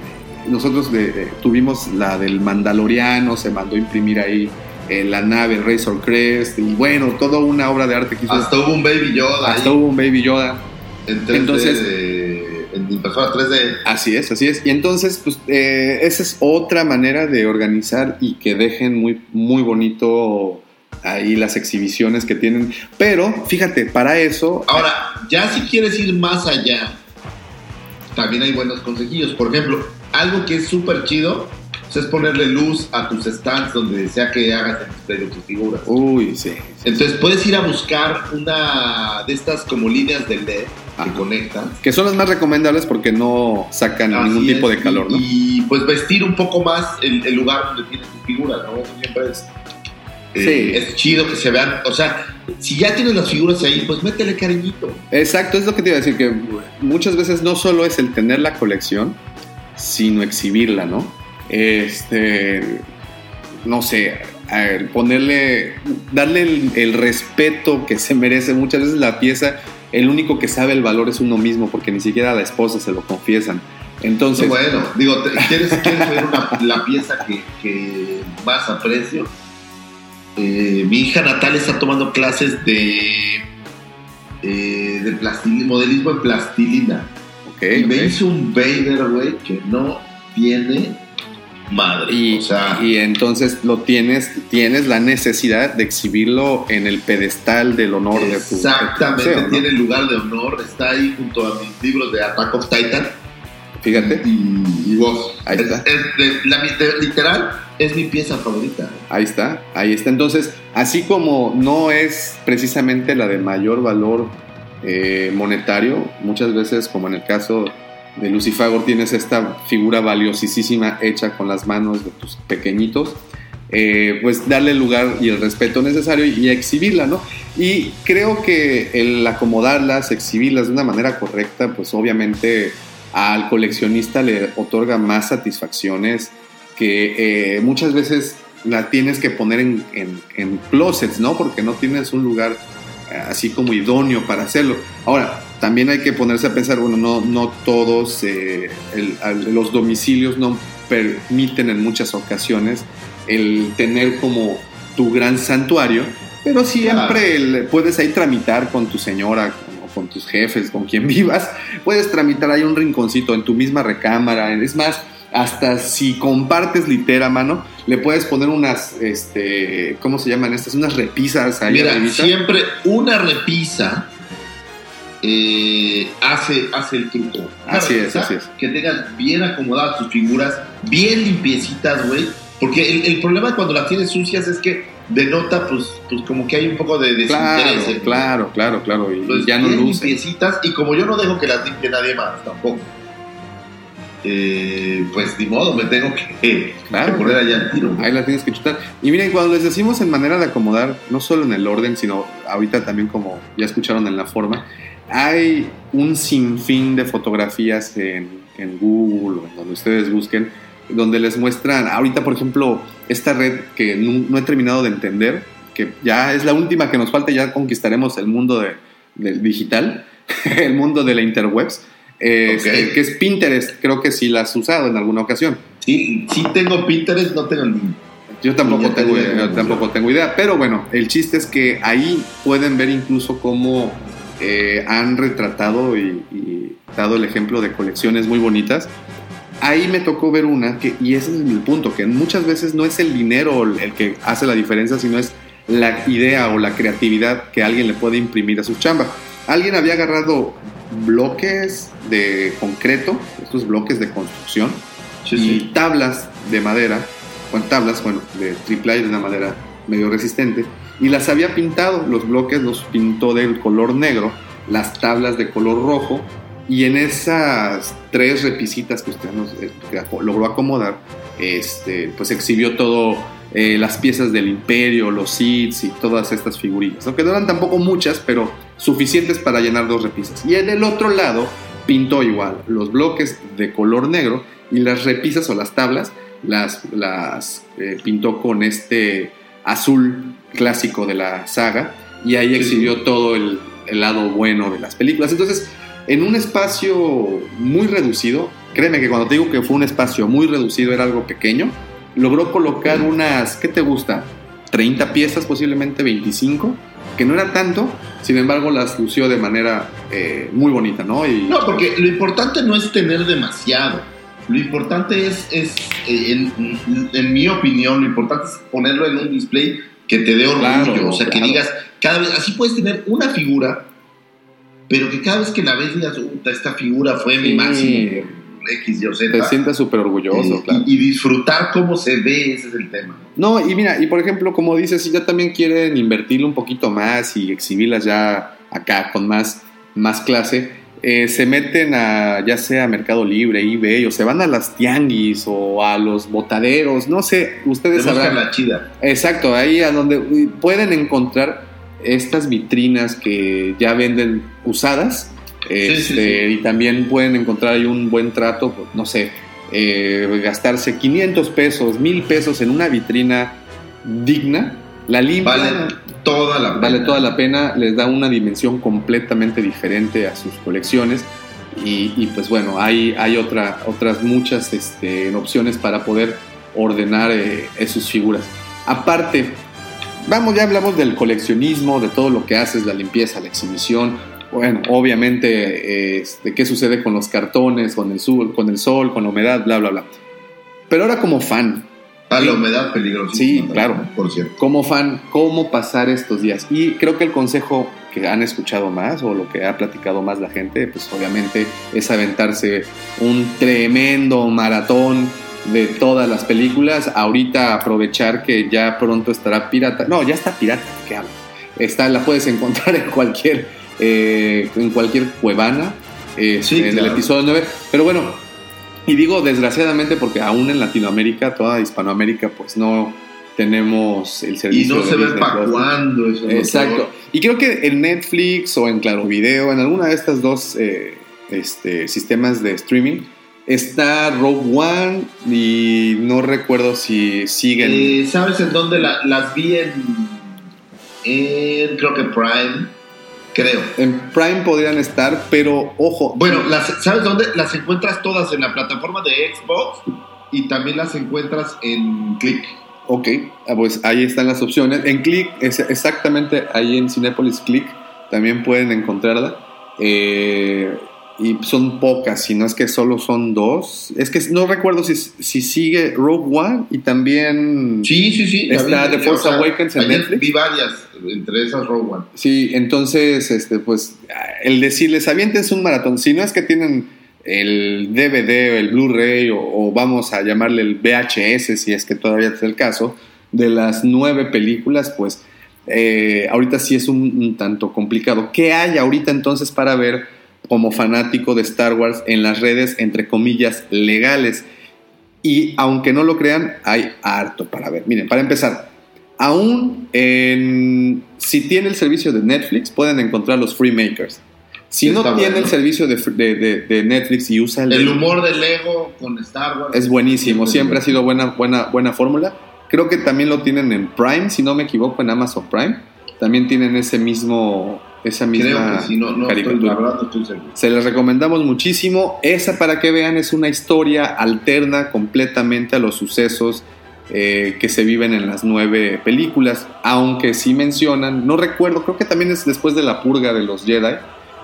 nosotros de- de- tuvimos la del Mandaloriano, se mandó a imprimir ahí eh, la nave, el Razor Crest, y bueno, toda una obra de arte que hizo. Hasta hubo un Baby Yoda Hasta ahí, hubo un Baby Yoda. en 3D, entonces- de- en impresora 3D. Así es, así es. Y entonces, pues, eh, esa es otra manera de organizar y que dejen muy, muy bonito ahí las exhibiciones que tienen. Pero, fíjate, para eso... Ahora, ya si quieres ir más allá, también hay buenos consejillos. Por ejemplo, algo que es súper chido pues, es ponerle luz a tus stands donde sea que hagas el display de tus figuras. Uy, sí. Entonces puedes ir a buscar una de estas como líneas de LED que conectan. Que son las más recomendables porque no sacan Así ningún es, tipo de calor, ¿no? y, y, pues vestir un poco más el, el lugar donde tienes tu figura, ¿no? Eso siempre es, eh, Sí. es chido que se vean. O sea, si ya tienes las figuras ahí, pues métele cariñito. Exacto, es lo que te iba a decir, que muchas veces no solo es el tener la colección, sino exhibirla, ¿no? Este, no sé, ponerle, darle el, el respeto que se merece. Muchas veces la pieza, el único que sabe el valor es uno mismo, porque ni siquiera a la esposa se lo confiesan. Entonces, bueno, digo, ¿quieres, quieres ver una- la pieza que, que más aprecio? Eh, mi hija Natalia está tomando clases de, eh, de plastilina, modelismo en plastilina. Y me hizo un Vader, güey, que no tiene madre. Y, o sea, y entonces lo tienes, tienes la necesidad de exhibirlo en el pedestal del honor de tu, exactamente ¿no? tiene lugar de honor. Está ahí junto a mis libros de Attack of Titan. Fíjate. Y, y vos. Ahí Es- está. es la- literal, es mi pieza favorita. Ahí está, ahí está. Entonces, así como no es precisamente la de mayor valor eh, monetario, muchas veces, como en el caso de Lucifagor, tienes esta figura valiosísima hecha con las manos de tus pequeñitos, eh, pues darle el lugar y el respeto necesario y exhibirla, ¿no? Y creo que el acomodarlas, exhibirlas de una manera correcta, pues obviamente al coleccionista le otorga más satisfacciones que eh, muchas veces la tienes que poner en, en- closets, ¿no? Porque no tienes un lugar eh, así como idóneo para hacerlo. Ahora, también hay que ponerse a pensar, bueno, no, no todos eh, el- los domicilios no permiten en muchas ocasiones el tener como tu gran santuario, pero siempre el- puedes ahí tramitar con tu señora o con tus jefes, con quien vivas, puedes tramitar ahí un rinconcito en tu misma recámara, es más, hasta si compartes litera, mano, le puedes poner unas, este, ¿cómo se llaman estas? Unas repisas ahí Mira, siempre una repisa eh, hace, hace el truco. Así es, así es. Que tengas bien acomodadas tus figuras, bien limpiecitas, güey. Porque el, el problema cuando las tienes sucias es que denota, pues, pues como que hay un poco de Claro, desinterés. ¿no? claro, claro, claro, y Entonces, ya no bien luce. limpiecitas. Y como yo no dejo que las limpie nadie más, tampoco. eh, pues ni modo, me tengo que, Claro. que poner allá al tiro. Ahí las tienes que chutar. Y miren, cuando les decimos en manera de acomodar, no solo en el orden, sino ahorita también como ya escucharon en la forma, hay un sinfín de fotografías en, en Google o en donde ustedes busquen, donde les muestran, ahorita por ejemplo, esta red que no, no he terminado de entender, que ya es la última que nos falta, ya conquistaremos el mundo de- del digital, el mundo de la interwebs, Ok. que es Pinterest, creo que sí la has usado en alguna ocasión. Sí, sí tengo Pinterest, no tengo ni. Yo tampoco tengo, digo, yo tampoco tengo idea, pero bueno, el chiste es que ahí pueden ver incluso cómo eh, han retratado y, y dado el ejemplo de colecciones muy bonitas. Ahí me tocó ver una, que, y ese es el punto, que muchas veces no es el dinero el que hace la diferencia, sino es la idea o la creatividad que alguien le puede imprimir a su chamba. Alguien había agarrado bloques de concreto, estos bloques de construcción, Sí, y sí. tablas de madera, con tablas, bueno, de triple A de una madera medio resistente, y las había pintado, los bloques los pintó del color negro, las tablas de color rojo, y en esas tres repisitas que usted nos, eh, logró acomodar, este, pues exhibió todo, eh, las piezas del imperio, los Sith y todas estas figurillas, aunque no eran tampoco muchas, pero suficientes para llenar dos repisas. Y en el otro lado pintó igual los bloques de color negro y las repisas o las tablas las, las eh, pintó con este azul clásico de la saga y ahí Sí, exhibió todo el, el lado bueno de las películas. Entonces, en un espacio muy reducido, créeme que cuando te digo que fue un espacio muy reducido, era algo pequeño, logró colocar unas, ¿qué te gusta? 30 piezas, posiblemente 25, que no era tanto, sin embargo las lució de manera eh, muy bonita, ¿no? Y, No, porque lo importante no es tener demasiado. Lo importante es, es eh, en, en mi opinión, lo importante es ponerlo en un display que te dé orgullo. Claro, o sea, que digas, cada vez, así puedes tener una figura, pero que cada vez que la ves digas, "Uta, esta figura fue mi máximo X, Y o Z. Te sientas súper orgulloso, eh, claro. y, y disfrutar cómo se ve, ese es el tema. No, y mira, y por ejemplo, como dices, si ya también quieren invertirle un poquito más y exhibirlas ya acá con más, más clase, eh, se meten a ya sea Mercado Libre, eBay, o se van a las tianguis o a los botaderos, no sé, Te ustedes sabrán. la chida. Exacto, ahí a donde pueden encontrar estas vitrinas que ya venden usadas. Este, sí, sí. Y también pueden encontrar ahí un buen trato, pues, no sé, eh, gastarse 500 pesos, 1000 pesos en una vitrina digna, la limpian, Vale toda la pena. vale toda la pena, les da una dimensión completamente diferente a sus colecciones. Y, y, pues bueno, hay, hay otra, otras muchas este, opciones para poder ordenar eh, sus figuras. Aparte, vamos, ya hablamos del coleccionismo, de todo lo que haces, la limpieza, la exhibición. Bueno, obviamente, eh, este, qué sucede con los cartones, con el, sol, con el sol, con la humedad, bla, bla, bla. Pero ahora como fan, A la humedad peligrosa. Sí, claro. Por cierto. como fan, cómo pasar estos días. Y creo que el consejo que han escuchado más o lo que ha platicado más la gente, pues obviamente es aventarse un tremendo maratón de todas las películas. Ahorita aprovechar que ya pronto estará pirata. No, ya está pirata, ¿qué hablo? Está, la puedes encontrar en cualquier, eh, en cualquier cuevana. eh, Sí, en el episodio 9. Pero bueno, y digo desgraciadamente porque aún en Latinoamérica, toda Hispanoamérica, pues no tenemos el Y servicio. no de se ve para cuándo eso. Exacto. Y creo que en Netflix o en Claro Video, en alguna de estas dos eh, este, sistemas de streaming, está Rogue One y no recuerdo si siguen. Eh, ¿Sabes en dónde la- las vi en, en, creo que Prime? Creo. En Prime podrían estar, pero ojo. Bueno, las, ¿sabes dónde? Las encuentras todas en la plataforma de Xbox y también las encuentras en Click. Ok, ah, pues ahí están las opciones. En Click, es exactamente ahí en Cinepolis Click, también pueden encontrarla. Eh, y son pocas, si no es que solo son dos. Es que no recuerdo si, si sigue Rogue One y también... Sí, sí, sí. Está vi, The Force Awakens en Netflix. Vi varias, entre esas Rogue One. Sí, entonces, este, pues, el decirles, aviéntense un maratón. Si no es que tienen el DVD o el Blu-ray o, o vamos a llamarle el VHS, si es que todavía es el caso, de las nueve películas, pues, eh, ahorita sí es un, un tanto complicado. ¿Qué hay ahorita entonces para ver como fanático de Star Wars en las redes, entre comillas, legales? Y aunque no lo crean, hay harto para ver. Miren, para empezar, aún en, si tiene el servicio de Netflix, pueden encontrar los Freemakers. Si Sí, no tiene bueno. el servicio de, de- de- de Netflix y usa el, El humor de Lego con Star Wars. es buenísimo, siempre ha sido buena, buena, buena fórmula. Creo que también lo tienen en Prime, si no me equivoco, en Amazon Prime. También tienen ese mismo, esa Creo misma que sí, no, no estoy, caricatura. la verdad no estoy seguro. Se les recomendamos muchísimo. Esa, para que vean, es una historia alterna completamente a los sucesos eh, que se viven en las nueve películas. Aunque sí mencionan, no recuerdo, creo que también es después de la purga de los Jedi.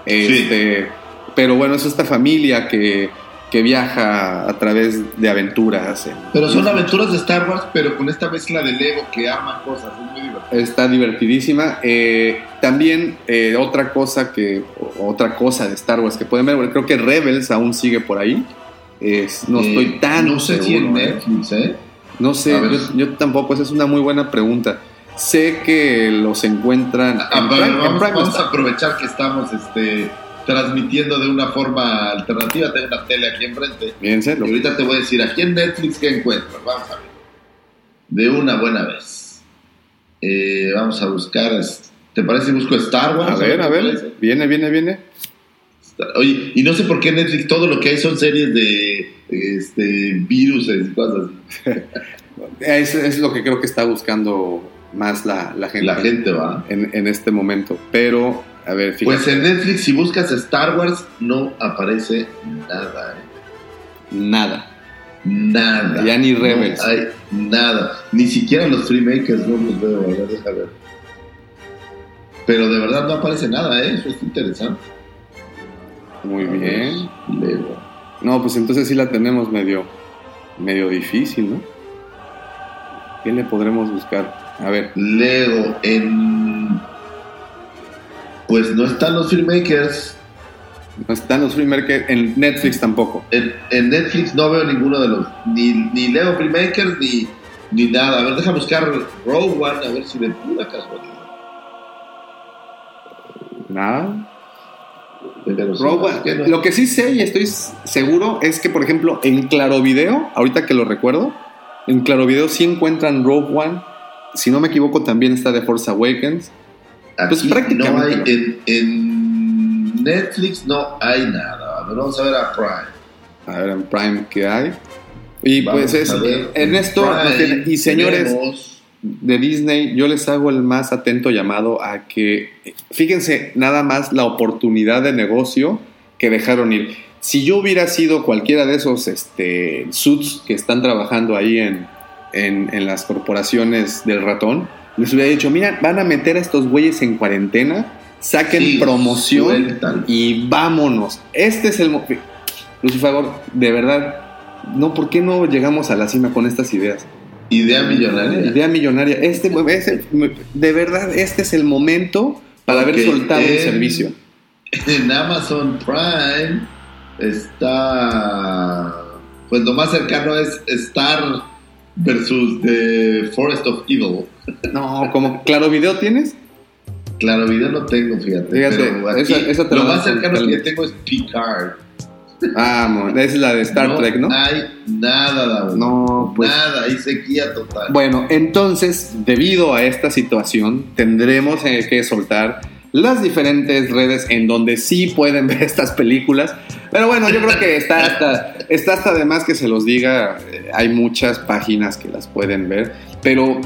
Este, Pero bueno, es esta familia que, que viaja a través de aventuras. en- Pero son aventuras de Star Wars, pero con esta mezcla de Lego que arma cosas. Es muy divertido. Está divertidísima. Eh, también eh, otra cosa que otra cosa de Star Wars que pueden ver, creo que Rebels aún sigue por ahí. Es- no Eh, estoy tan No sé si en seguro, ¿eh? Netflix. No sé, yo, yo tampoco. Esa es una muy buena pregunta. Sé que los encuentran en pero Prime, en vamos, Prime vamos está. a aprovechar que estamos este, transmitiendo de una forma alternativa. Tengo una tele aquí enfrente. Fíjense, Y ahorita te voy a decir aquí en Netflix qué encuentras. Vamos a ver. De una buena vez. Eh, vamos a buscar. es- ¿Te parece si busco Star Wars? a ver, ¿Te a ver. Viene, viene, viene. Oye, y no sé por qué Netflix todo lo que hay son series de este, virus y cosas así. Es, es lo que creo que está buscando más la, la gente, La gente va. En, en este momento. Pero, a ver, fíjate. Pues en Netflix, si buscas Star Wars, no aparece nada. ¿eh? Nada. Nada. Ya ni No Rebels. hay nada. Ni siquiera los Freemakers no los veo. A ver, deja ver. Pero de verdad no aparece nada, ¿eh? Eso es interesante. Muy bien. Lego. No, pues entonces sí la tenemos medio, medio difícil, ¿no? ¿Qué le podremos buscar? A ver, Lego en. Pues no están los Freemakers. No están los Freemakers, en Netflix tampoco. En, en Netflix no veo ninguno de los. Ni, ni leo Freemakers ni, ni nada. A ver, deja buscar Rogue One a ver si de pura casualidad. Nada. Rogue One. no- Lo que sí sé y estoy seguro es que, por ejemplo, en Claro Video, ahorita que lo recuerdo, en Claro Video sí encuentran Rogue One. Si no me equivoco, también está The Force Awakens. Pues prácticamente no hay. En, en Netflix no hay nada. A ver, vamos a ver a Prime. A ver, en Prime, ¿qué hay? Y Vamos pues es, a ver. en esto, Prime y señores tenemos- de Disney, yo les hago el más atento llamado a que, fíjense nada más la oportunidad de negocio que dejaron ir. Si yo hubiera sido cualquiera de esos este, suits que están trabajando ahí en, en, en las corporaciones del ratón, les hubiera dicho, mira, van a meter a estos güeyes en cuarentena, saquen Sí, promoción sueltan. y vámonos. Este es el... favor, de verdad, no, ¿por qué no llegamos a la cima con estas ideas? Idea millonaria. Idea millonaria. Este, este- de verdad, este es el momento para haber Ok, soltado un en- servicio. En Amazon Prime está. Pues lo más cercano es Star versus The Forest of Evil. No, como Claro Video tienes. Claro, video no tengo, fíjate. Fíjate, pero aquí esa- esa te lo más cercano que tengo es Picard. Ah, esa es la de Star Trek, ¿no? hay nada, Davo. No, pues. Nada, hay sequía total. Bueno, entonces, debido a esta situación, tendremos eh, que soltar las diferentes redes en donde sí pueden ver estas películas. Pero bueno, yo creo que está hasta, está hasta de más que se los diga. eh, Hay muchas páginas que las pueden ver. Pero,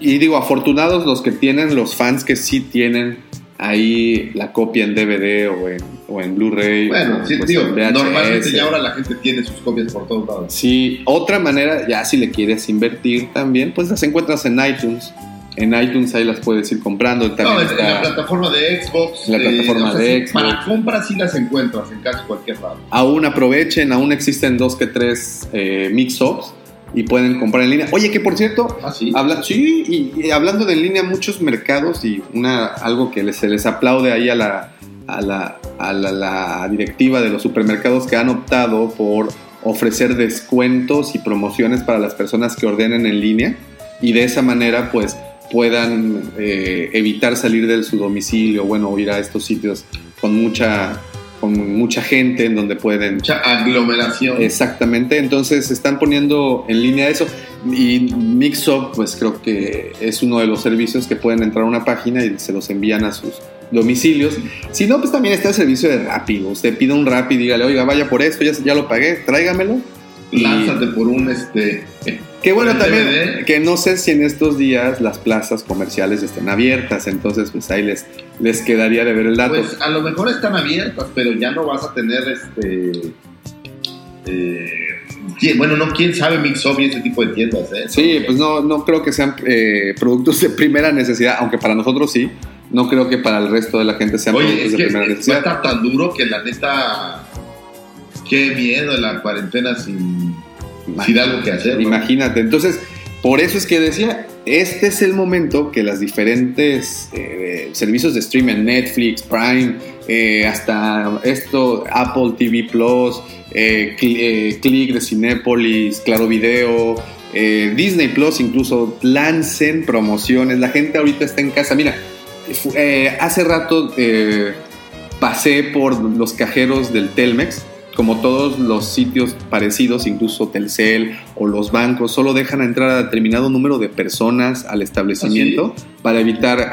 y digo, afortunados los que tienen, los fans que sí tienen ahí la copia en DVD o en, o en Blu-ray. bueno, o, sí, pues, digo, normalmente ya ahora la gente tiene sus copias por todos lados. Sí, otra manera, ya si le quieres invertir también, pues las encuentras en iTunes. En iTunes ahí las puedes ir comprando. También No, en, en la está- plataforma de Xbox. La plataforma o sea, de Xbox. Para compras sí las encuentras en casi cualquier lado. aún aprovechen, aún existen dos que tres eh, mix-ups y pueden comprar en línea. Oye, que por cierto, Ah, sí. habla, sí, y, y hablando de en línea, muchos mercados y una, algo que les- se les aplaude ahí a la, a, la, a la, la directiva de los supermercados que han optado por ofrecer descuentos y promociones para las personas que ordenen en línea y de esa manera pues puedan eh, evitar salir de su domicilio, bueno, ir a estos sitios con mucha, con mucha gente en donde pueden Mucha aglomeración. Exactamente, entonces se están poniendo en línea eso y Mixup pues creo que es uno de los servicios que pueden entrar a una página y se los envían a sus domicilios. Si no, pues también está el servicio de Rápido. Usted pide un Rappi, dígale, oiga, vaya por esto, ya, ya lo pagué, tráigamelo. Lánzate por un este. Que bueno, también, DVD. que no sé si en estos días las plazas comerciales estén abiertas, entonces pues ahí les, les quedaría de ver el dato. Pues a lo mejor están abiertas, pero ya no vas a tener este. eh, bueno, no, quién sabe Mixup y ese tipo de tiendas, ¿eh? Sí, pues no, no creo que sean eh, productos de primera necesidad, aunque para nosotros sí. No creo que para el resto de la gente sean Oye, productos es de primera va a necesidad. estar tan duro que la neta. Qué miedo la cuarentena sin, sin algo que hacer. Imagínate. Entonces, por eso es que decía, este es el momento que las diferentes eh, servicios de streaming, Netflix, Prime, eh, hasta esto, Apple TV Plus, eh, eh, Click de Cinépolis, Claro Video, Disney Plus incluso lancen promociones. La gente ahorita está en casa. Mira, hace rato pasé por los cajeros del Telmex. Como todos los sitios parecidos, incluso Telcel o los bancos, solo dejan entrar a determinado número de personas al establecimiento para evitar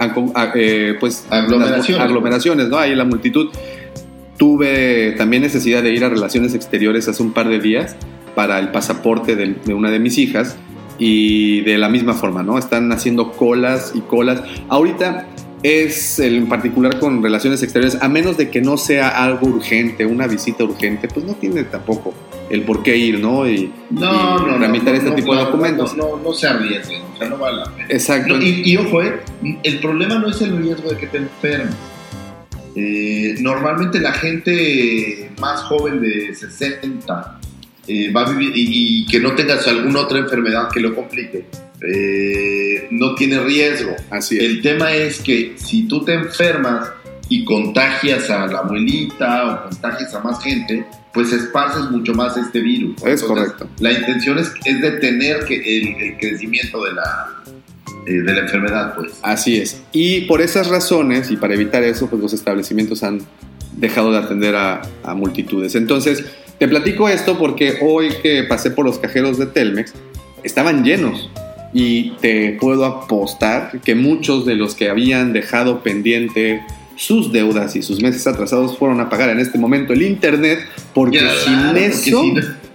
eh, pues, Aglomeraciones. aglomeraciones, ¿no? Ahí la multitud. Tuve también necesidad de ir a relaciones exteriores hace un par de días para el pasaporte de, de una de mis hijas y de la misma forma, ¿no? Están haciendo colas y colas. Ahorita es el- en particular con relaciones exteriores, a menos de que no sea algo urgente, una visita urgente, pues no tiene tampoco el por qué ir, ¿no? Y, No, y no, tramitar no, este tipo de documentos. No, no, no se arriesguen, o sea, no vale la pena. Exacto. Y ojo, eh, el problema no es el riesgo de que te enfermes. Eh, normalmente la gente más joven de 60 eh, va a vivir y, y que no tengas alguna otra enfermedad que lo complique, eh, no tiene riesgo. Así es. El tema es que si tú te enfermas, y contagias a la abuelita o contagias a más gente, pues esparces mucho más este virus. Es correcto. La intención es, es detener que el, el crecimiento de la, eh, de la enfermedad, pues. Así es. Y por esas razones, y para evitar eso, pues los establecimientos han dejado de atender a, a multitudes. Entonces, te platico esto porque hoy que pasé por los cajeros de Telmex, estaban llenos. Y te puedo apostar que muchos de los que habían dejado pendiente sus deudas y sus meses atrasados fueron a pagar en este momento el internet porque Ya, sin porque eso,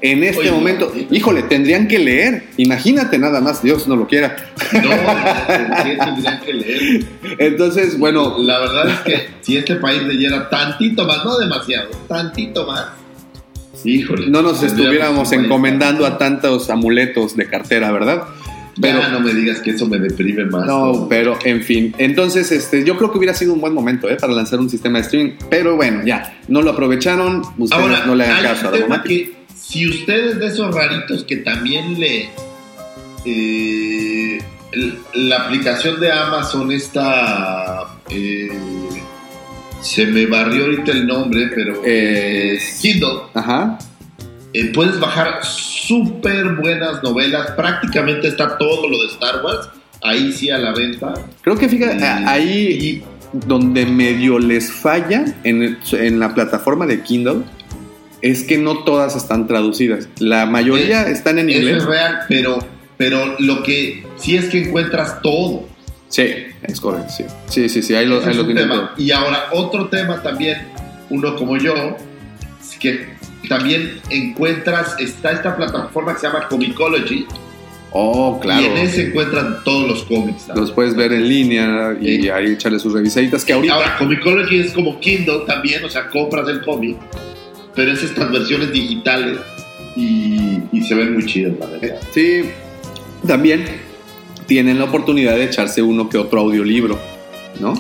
en este Oye, momento, híjole, tendrían que leer. Imagínate nada más, Dios no lo quiera. No, tendrían que leer. Entonces, bueno, La verdad es que si este país leyera tantito más, no demasiado, tantito más, híjole. no nos estuviéramos encomendando a tantos amuletos de cartera, ¿verdad? Pero ya no me digas que eso me deprime más. no, pero en fin. Entonces, este, yo creo que hubiera sido un buen momento ¿eh? para lanzar un sistema de streaming. Pero bueno, ya, no lo aprovecharon. Ustedes Ahora, no le hagan caso a que si ustedes de esos raritos que también le... eh, la aplicación de Amazon está... eh, se me barrió ahorita el nombre, pero... Kindle. Ajá. Eh, puedes bajar súper buenas novelas. Prácticamente está todo lo de Star Wars. Ahí sí a la venta. Creo que fíjate, a- ahí donde medio les falla en, en la plataforma de Kindle es que no todas están traducidas. La mayoría Es- están en Eso inglés. es real, pero, pero lo que sí es que encuentras todo. Sí, es correcto. Sí, sí, sí, sí, ahí lo, ahí lo todo. Y ahora otro tema también, uno como yo, es que también encuentras, está esta plataforma que se llama Comicology, Oh, claro. y en ese encuentran todos los cómics. Los puedes ver en línea y Sí. ahí echarle sus revisaditas que ahorita... Ahora, Comicology es como Kindle también, o sea, compras el cómic, pero es estas versiones digitales y, y se ven muy chidas, la verdad. Sí, también tienen la oportunidad de echarse uno que otro audiolibro, ¿no?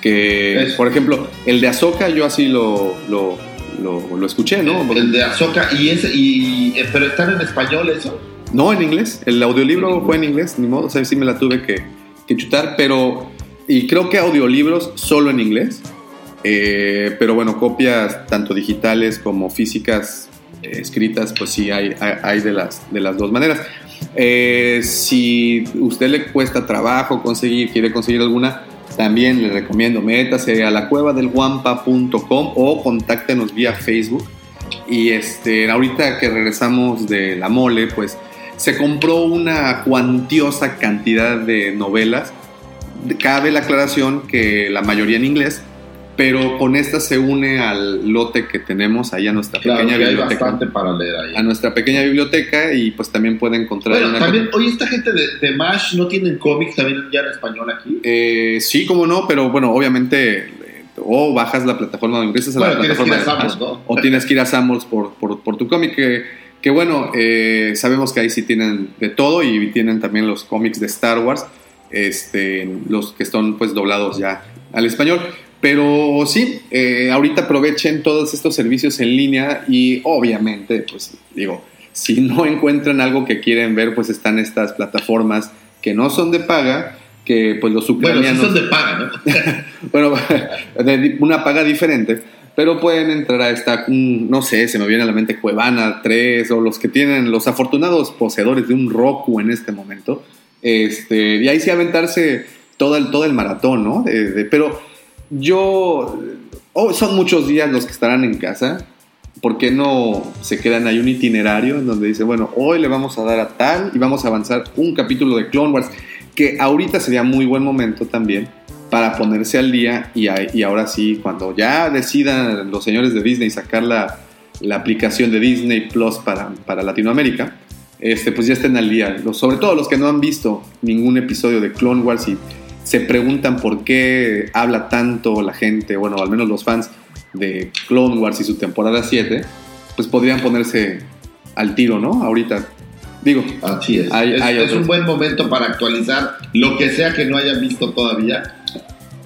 Que, Eso. por ejemplo, el de Azoka yo así lo, lo, lo, lo escuché, ¿no? El de Azoka, y ese, y, eh, pero están en español eso. No, en inglés. El audiolibro fue en inglés, ni modo. O sea, sí me la tuve que, que chutar, pero... Y creo que audiolibros solo en inglés. Eh, pero bueno, copias tanto digitales como físicas eh, escritas, pues sí hay, hay, hay de, las, de las dos maneras. Eh, si usted le cuesta trabajo conseguir, quiere conseguir alguna, también le recomiendo, métase a la cueva del guampa.com o contáctenos vía Facebook. Y este, ahorita que regresamos de la mole, pues se compró una cuantiosa cantidad de novelas. Cabe la aclaración que la mayoría en inglés, pero con esta se une al lote que tenemos ahí a nuestra Claro, pequeña que hay biblioteca. bastante para leer ahí. A nuestra pequeña biblioteca y pues también puede encontrar Bueno, también, oye, esta gente de, de MASH no tienen cómics también ya en español aquí. Eh, sí, como no, pero bueno, obviamente eh, o bajas la plataforma o ingresas a la Bueno, plataforma de Smash, ¿no? o tienes que ir a Samuels por, por, por tu cómic que, que bueno, eh, sabemos que ahí sí tienen de todo y tienen también los cómics de Star Wars, este, los que están pues doblados ya al español. Pero sí, eh, ahorita aprovechen todos estos servicios en línea y obviamente, pues digo, si no encuentran algo que quieren ver, pues están estas plataformas que no son de paga, que pues los Bueno, sí ucranianos son de paga, ¿no? bueno, de una paga diferente, pero pueden entrar a esta, no sé, se me viene a la mente Cuevana 3 o los que tienen, los afortunados poseedores de un Roku en este momento, este, y ahí sí aventarse todo el, todo el maratón, ¿no? De- pero yo, oh, son muchos días los que estarán en casa, ¿por qué no se quedan ahí un itinerario en donde dice, bueno, hoy le vamos a dar a tal y vamos a avanzar un capítulo de Clone Wars, que ahorita sería muy buen momento también para ponerse al día y, a- y ahora sí, cuando ya decidan los señores de Disney sacar la, la aplicación de Disney Plus para, para Latinoamérica, este, pues ya estén al día. Sobre todo los que no han visto ningún episodio de Clone Wars y se preguntan por qué habla tanto la gente, bueno, al menos los fans de Clone Wars y su temporada 7, pues podrían ponerse al tiro, ¿no? Ahorita. Digo, Así es. Hay- es, hay es otros. un buen momento para actualizar lo que sea que no hayan visto todavía.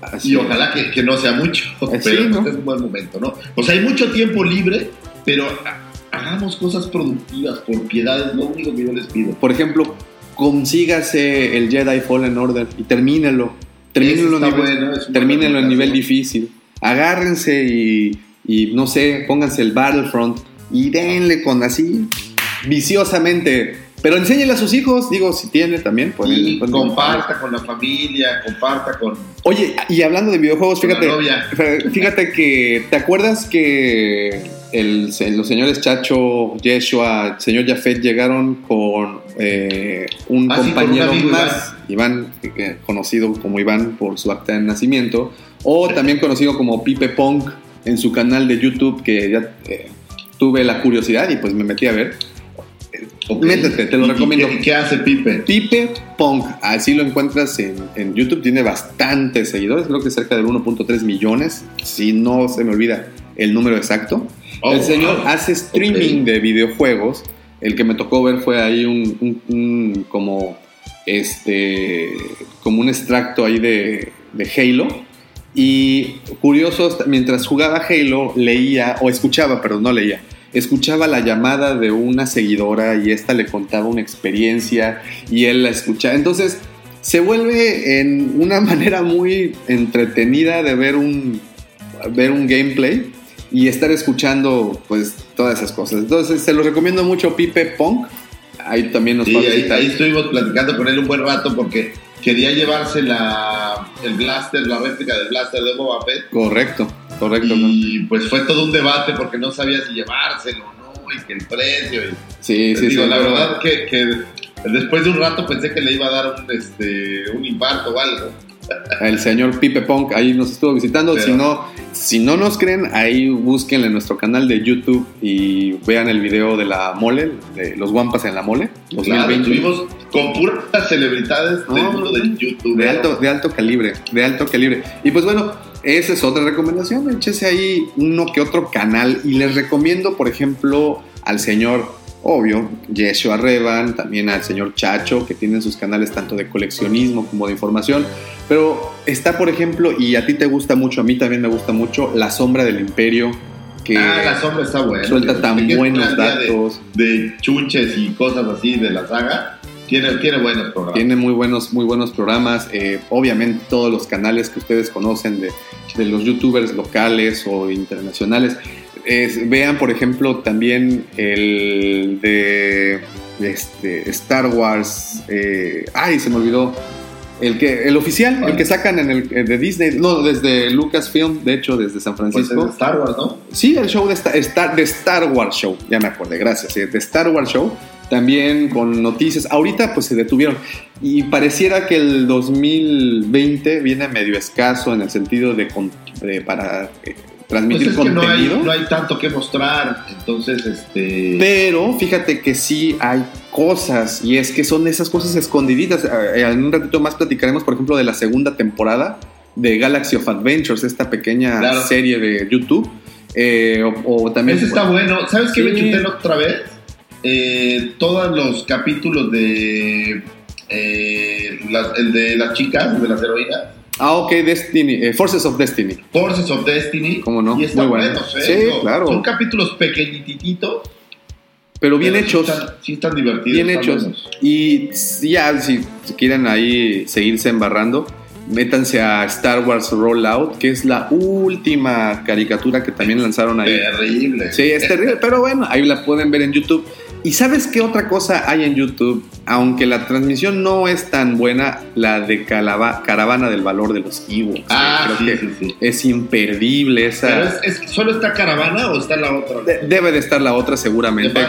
así Y ojalá que, que no sea mucho, Eh, pero es un buen momento, ¿no? O sea, hay mucho tiempo libre, pero ha- hagamos cosas productivas, por piedad, es lo único que yo les pido. Por ejemplo, consígase el Jedi Fallen Order y termínelo. Termínelo, nivel, bueno, termínelo en nivel difícil. agárrense y, y, no sé, pónganse el Battlefront y denle con así viciosamente. Pero enséñele a sus hijos, digo, si tiene también. Pues, y pues, comparta con la familia, comparta con... Oye, y hablando de videojuegos, fíjate, fíjate que, ¿te acuerdas que el- los señores Chacho, Yeshua, el señor Jafet llegaron con eh, un Ah, compañero más, Iván, eh, conocido como Iván por su acta de nacimiento, o también conocido como Pipe Punk en su canal de YouTube, que ya eh, tuve la curiosidad y pues me metí a ver. Ok. Métete, te lo ¿Y- y recomiendo. qué- ¿Y qué hace Pipe? Pipe Punk, así lo encuentras en, en YouTube, tiene bastantes seguidores, creo que cerca de 1.3 millones, si no se me olvida el número exacto. Oh, el señor wow. hace streaming de videojuegos, el que me tocó ver fue ahí un, un- un como este como un extracto ahí de, de Halo. Y curioso, mientras jugaba Halo, leía, o escuchaba, pero no leía, escuchaba la llamada de una seguidora y esta le contaba una experiencia y él la escuchaba. Entonces se vuelve en una manera muy entretenida de ver un, ver un gameplay y estar escuchando pues todas esas cosas. Entonces se lo recomiendo mucho Pipe Punk. Ahí también nos Sí, ahí, ahí estuvimos platicando con él un buen rato porque quería llevarse la, el blaster, la réplica del blaster de Boba Fett. Correcto, correcto. Y pues fue todo un debate porque no sabía si llevárselo o no, y que el precio. Y, Sí, sí, digo, sí. la verdad que, que después de un rato pensé que le iba a dar un, este, un infarto o algo. El señor Pipe Punk ahí nos estuvo visitando. Pero- Si no, si no nos creen, ahí búsquenle en nuestro canal de YouTube y vean el video de la mole, de los guampas en la mole. Claro, 2020. estuvimos con puras celebridades del mundo del YouTube. de alto, de alto calibre, de alto calibre. Y pues bueno, esa es otra recomendación. Échese ahí uno que otro canal. Y les recomiendo, por ejemplo, al señor, obvio, Yeshua Revan, también al señor Chacho, que tienen sus canales tanto de coleccionismo como de información. Pero está, por ejemplo, y a ti te gusta mucho, a mí también me gusta mucho, La Sombra del Imperio, que Ah, la sombra está buena. suelta tan buenos plan de- datos. De, chunches y cosas así de la saga. Tiene, tiene buenos programas. Tiene muy buenos, muy buenos programas. eh, obviamente todos los canales que ustedes conocen de, de los youtubers locales o internacionales. Es- vean, por ejemplo, también el de, este, Star Wars. eh, ay, se me olvidó. El, que, el oficial, el que sacan en el, eh, de Disney, no, desde Lucasfilm, de hecho, desde San Pues es Francisco. de Star Wars, ¿no? Sí, el show de Star, de Star Wars Show, ya me acordé, gracias. De Star Wars Show, también con noticias. Ahorita pues se detuvieron y pareciera que el 2020 viene medio escaso en el sentido de, de- para eh, Pues transmitir es que no hay, contenido. no hay tanto que mostrar. Entonces, este. Pero fíjate que sí hay cosas y es que son esas cosas escondiditas. Eh, En un ratito más platicaremos, por ejemplo, de la segunda temporada de Galaxy of Adventures, esta pequeña Claro. serie de YouTube. Eh, o, o también Ese está bueno. ¿Sabes qué me chuté otra vez? Eh, todos los capítulos de. eh, las- el de las chicas, de las heroínas. Ah, ok, Destiny, eh, Forces of Destiny. Forces of Destiny. ¿Cómo no? Y están Muy bueno. buenos, ¿eh? Sí, Digo, claro. Son capítulos pequeñititos. Pero bien pero sí hechos. están- Sí están, divertidos. bien están hechos. buenos. Y ya, si quieren ahí seguirse embarrando, métanse a Star Wars Rollout, que es la última caricatura que también lanzaron ahí. Terrible. Sí, es terrible, pero bueno, ahí la pueden ver en YouTube. ¿Y sabes qué otra cosa hay en YouTube? Aunque la transmisión no es tan buena, la de Calava- Caravana del Valor de los Ewoks. Ah, Creo sí, que sí, sí. Es imperdible esa... Pero es, es- ¿Solo está Caravana o está la otra? De- debe de estar la otra seguramente.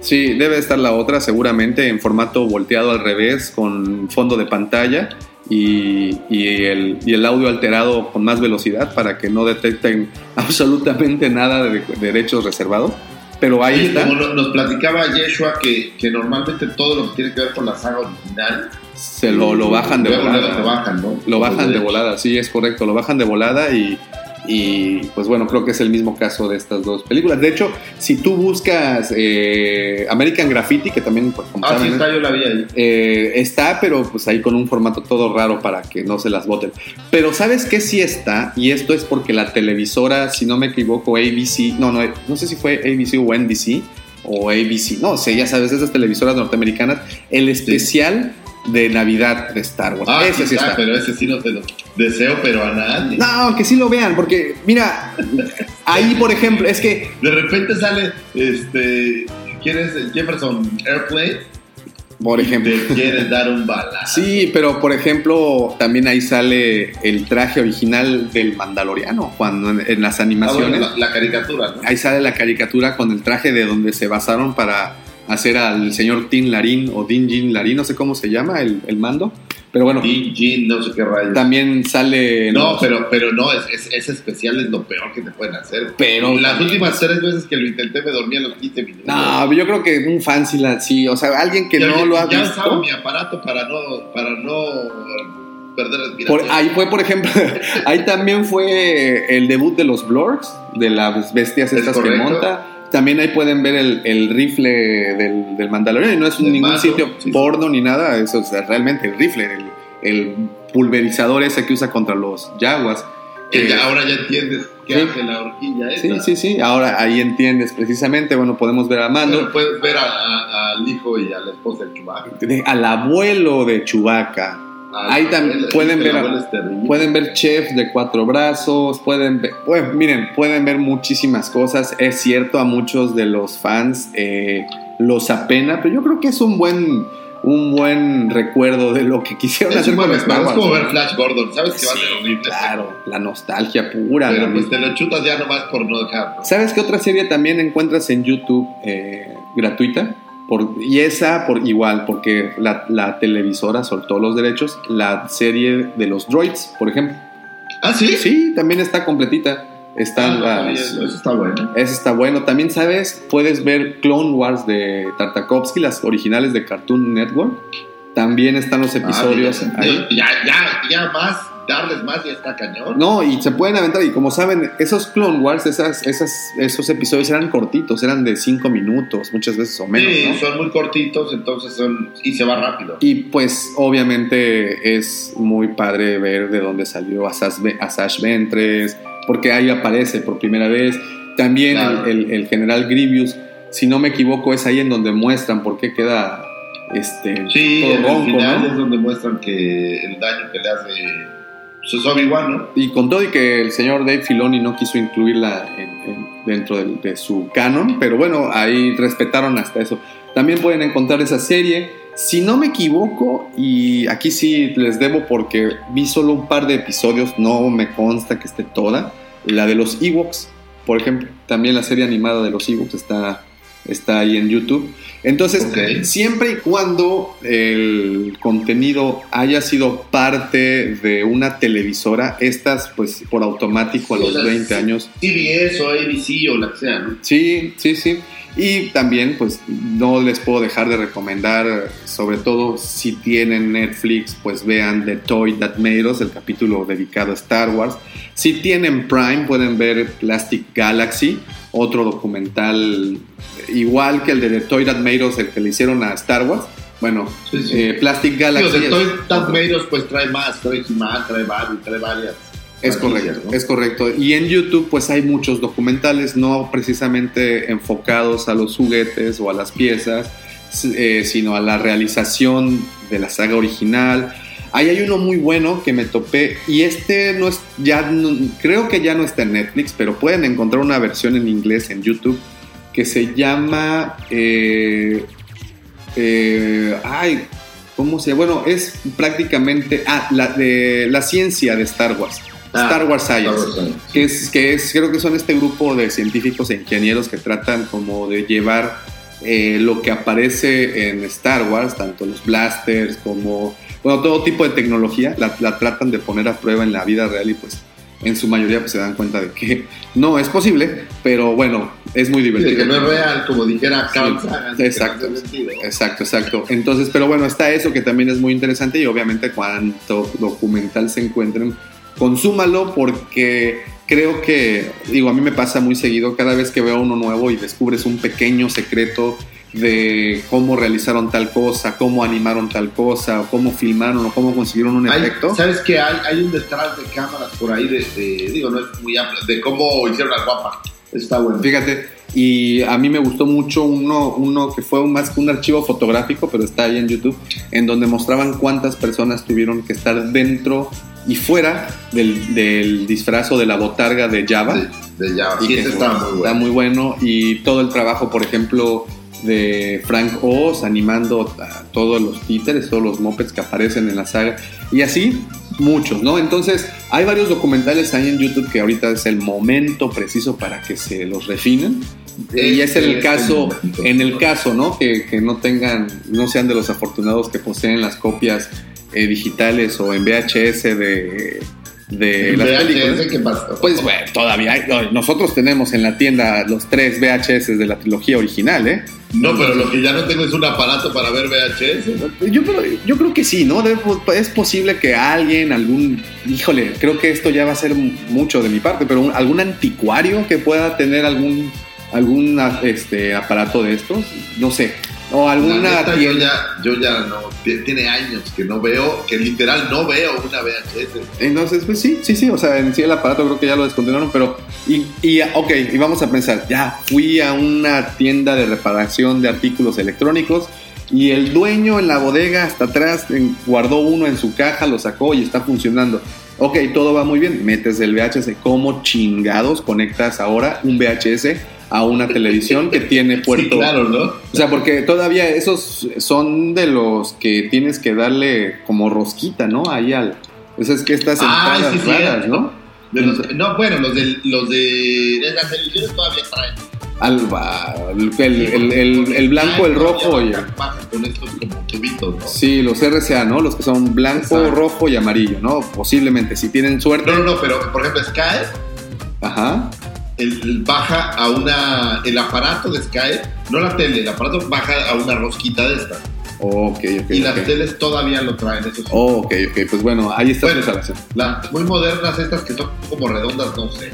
Sí, debe estar la otra seguramente en formato volteado al revés, con fondo de pantalla y, y el, y el audio alterado con más velocidad para que no detecten absolutamente nada de, de derechos reservados. Pero ahí está, como no- nos platicaba Yeshua que, que normalmente todo lo que tiene que ver con la saga original se lo, lo bajan de volada. te bajan, ¿no? Lo bajan de volada, sí, es correcto, lo bajan de volada y, y, pues bueno, creo que es el mismo caso de estas dos películas. De hecho, si tú buscas eh, American Graffiti, que también pues, Ah, sí está, yo la vi ahí. Eh, está, pero pues ahí con un formato todo raro para que no se las voten. Pero ¿sabes qué sí está? Y esto es porque la televisora, si no me equivoco, ABC, no, no, no sé si fue ABC o NBC o ABC, no sé, ya sabes, esas televisoras norteamericanas, el especial de Navidad de Star Wars. Ah, ese sí sí está, está. pero ese sí no te lo... deseo, pero a nadie. No, que sí lo vean, porque mira, ahí por ejemplo, es que De repente sale, este, ¿quién es el Jefferson Airplane? por ejemplo, Te quieres dar un balazo. Sí, pero por ejemplo, también ahí sale el traje original del Mandaloriano, cuando en, en las Ah, bueno, animaciones, la, la caricatura, ¿no? ahí sale la caricatura con el traje de donde se basaron para hacer al señor Tin Larín o Din Jin Larín, no sé cómo se llama el, el mando, pero bueno, Din Jin, no sé qué rayos. también sale... No, los- pero, pero no, es, es, especial es lo peor que te pueden hacer. Pero- Las últimas tres veces que lo intenté me dormí a los 15 minutos. No, yo creo que un fan sí, la, sí, o sea, alguien que Ya- no lo ha ya visto... usaba mi aparato para no, para no perder respiración. Por, ahí fue, por ejemplo, ahí también fue el debut de los Blorks, de las bestias Es estas que monta. También ahí pueden ver el, el rifle del, del Mandalorian y no es ningún sitio sí, sí. porno ni nada, eso es realmente el rifle, el, el pulverizador ese que usa contra los Jaguars. Que Eh, ya- ahora ya entiendes qué sí. hace la horquilla esa. sí, sí, sí, ahora ahí entiendes precisamente, bueno, podemos ver a Mando, Pero puedes ver al hijo y a la esposa de- al abuelo de Chewbacca. Ahí también pueden el ver. Pueden ver chef de cuatro brazos, pueden ver, bueno, miren, pueden ver muchísimas cosas. Es cierto, a muchos de los fans eh, los apena, pero yo creo que es un buen, un buen recuerdo de lo que quisieron Es hacer con Star es como ver Flash Gordon, sabes que va a ser Sí, horrible. claro, la nostalgia pura. Pero pues te lo chutas ya nomás por no dejarlo. ¿Sabes qué otra serie también encuentras en YouTube eh, gratuita? Por, y esa por igual, porque la, la televisora soltó los derechos, la serie de los droids, por ejemplo. ¿Ah, sí? Sí, también está completita. Ah, no sabía las- eso, está bueno. Eso está bueno. También, ¿sabes? Puedes ver Clone Wars de Tartakovsky, las originales de Cartoon Network. También están los episodios Ah, ahí. mira, ya, ya, ya más, darles más ya está cañón. No, y se pueden aventar. Y como saben, esos Clone Wars, esas, esas, esos episodios eran cortitos, eran de 5 minutos, muchas veces o menos. sí, ¿no? son muy cortitos, entonces son. Y se va rápido. Y pues, obviamente, es muy padre ver de dónde salió Asash, Asash Ventres, porque ahí aparece por primera vez. También Claro. el, el- el general Grievous, si no me equivoco, es ahí en donde muestran por qué queda este, Sí, todo en el ronco, final ¿no? es donde muestran que el daño que le hace ¿no? Y con todo y que el señor Dave Filoni no quiso incluirla en- en- dentro del- de, su canon, pero bueno, ahí respetaron hasta eso. También pueden encontrar esa serie. Si no me equivoco, y aquí sí les debo porque vi solo un par de episodios, no me consta que esté toda, la de los Ewoks, por ejemplo, también la serie animada de los Ewoks está, está ahí en YouTube. Entonces, siempre y cuando el contenido haya sido parte de una televisora, estas pues por automático a los o sea, 20 sí. años. CBS o ABC o la que sea, ¿no? Sí, sí, sí. Y también pues no les puedo dejar de recomendar, sobre todo si tienen Netflix, pues vean The Toy That Made Us, el capítulo dedicado a Star Wars. Si tienen Prime, pueden ver Plastic Galaxy, otro documental igual que el de The Toy Us, el que le hicieron a Star Wars. Bueno, Sí, sí. eh, Plastic Galaxy. Toy pues trae más, trae He-Man, trae Barbie, trae varias. Es correcto, ¿no? es correcto. Y en YouTube pues hay muchos documentales no precisamente enfocados a los juguetes o a las piezas, eh, sino a la realización de la saga original. Ahí hay uno muy bueno que me topé y este no es ya no- creo que ya no está en Netflix, pero pueden encontrar una versión en inglés en YouTube que se llama eh, eh, ay cómo se bueno es prácticamente ah la de la ciencia de Star Wars. Ah, Star Wars Science, Star Wars Science. que es, que es, creo que son este grupo de científicos e ingenieros que tratan como de llevar eh, lo que aparece en Star Wars, tanto los blasters como, bueno, todo tipo de tecnología, la, la tratan de poner a prueba en la vida real y pues en su mayoría pues se dan cuenta de que no es posible, pero bueno, es muy Sí, de divertido. que no es real, como dijera Carl Sagan. exacto. no. Exacto, exacto. Entonces, pero bueno, está eso que también es muy interesante y obviamente cuanto documental se encuentren, consúmalo porque creo que, digo, a mí me pasa muy seguido cada vez que veo uno nuevo y descubres un pequeño secreto de cómo realizaron tal cosa, cómo animaron tal cosa, o cómo filmaron o cómo consiguieron un Hay- efecto. ¿Sabes qué? Hay, hay un detrás de cámaras por ahí, de, de- digo, no es muy amplio, de cómo hicieron al guapa. Está bueno. Fíjate, Y a mí me gustó mucho uno, uno que fue más que un archivo fotográfico, pero está ahí en YouTube, en donde mostraban cuántas personas tuvieron que estar dentro y fuera del, del disfraz o de la botarga de Java. De, de Java. Y Sí, que muy bueno. Está muy bueno. Y todo el trabajo, por ejemplo, de Frank Oz animando a todos los títeres, todos los mopeds que aparecen en la saga. Y así, muchos, ¿no? Entonces, hay varios documentales ahí en YouTube que ahorita es el momento preciso para que se los refinen. y es en el caso, en el caso, ¿no? Que, que no tengan, no sean de los afortunados que poseen las copias eh, digitales o en VHS de, de las VHS. Pues bueno, todavía hay. no, Nosotros tenemos en la tienda los tres VHS de la trilogía original, ¿eh? No, pero lo que ya no tengo es un aparato para ver VHS. Yo creo, yo creo que sí, ¿no? Debe- es posible que alguien, algún. Híjole, creo que esto ya va a ser mucho de mi parte, pero un- algún anticuario que pueda tener algún algún este, aparato de estos, no sé. O alguna neta, yo ya, yo ya no, tiene años que no veo, que literal no veo una VHS. Entonces, pues sí, sí, sí, o sea, en sí el aparato creo que ya lo descontinuaron, pero, y, y ok, y vamos a pensar, ya fui a una tienda de reparación de artículos electrónicos y el dueño en la bodega hasta atrás guardó uno en su caja, lo sacó y está funcionando. Ok, todo va muy bien, metes el VHS, ¿cómo chingados conectas ahora un VHS a una televisión que tiene puerto? Sí, claro, ¿no? O sea, porque todavía esos son de los que tienes que darle como rosquita, ¿no? Ahí al. Eso es que estas Ah, entradas sí, raras, cierto. ¿no? Los- no, bueno, los de, los de, de las televisiones todavía traen. Al, va- el, el- el- el blanco, el rojo y. Bajan- bajan con estos como tubitos, ¿no? Sí, los RCA, ¿no? Los que son blanco, Exacto. rojo y amarillo, ¿no? Posiblemente, si tienen suerte. No, no, no, pero por ejemplo Sky Ajá. el, baja a una, el aparato de Sky, no la tele, el aparato baja a una rosquita de esta. Ok, ok. y las teles todavía lo traen, eso sí. Oh, ok, ok. Pues bueno, ahí está Bueno. su instalación. Las muy modernas estas que son como redondas, no sé.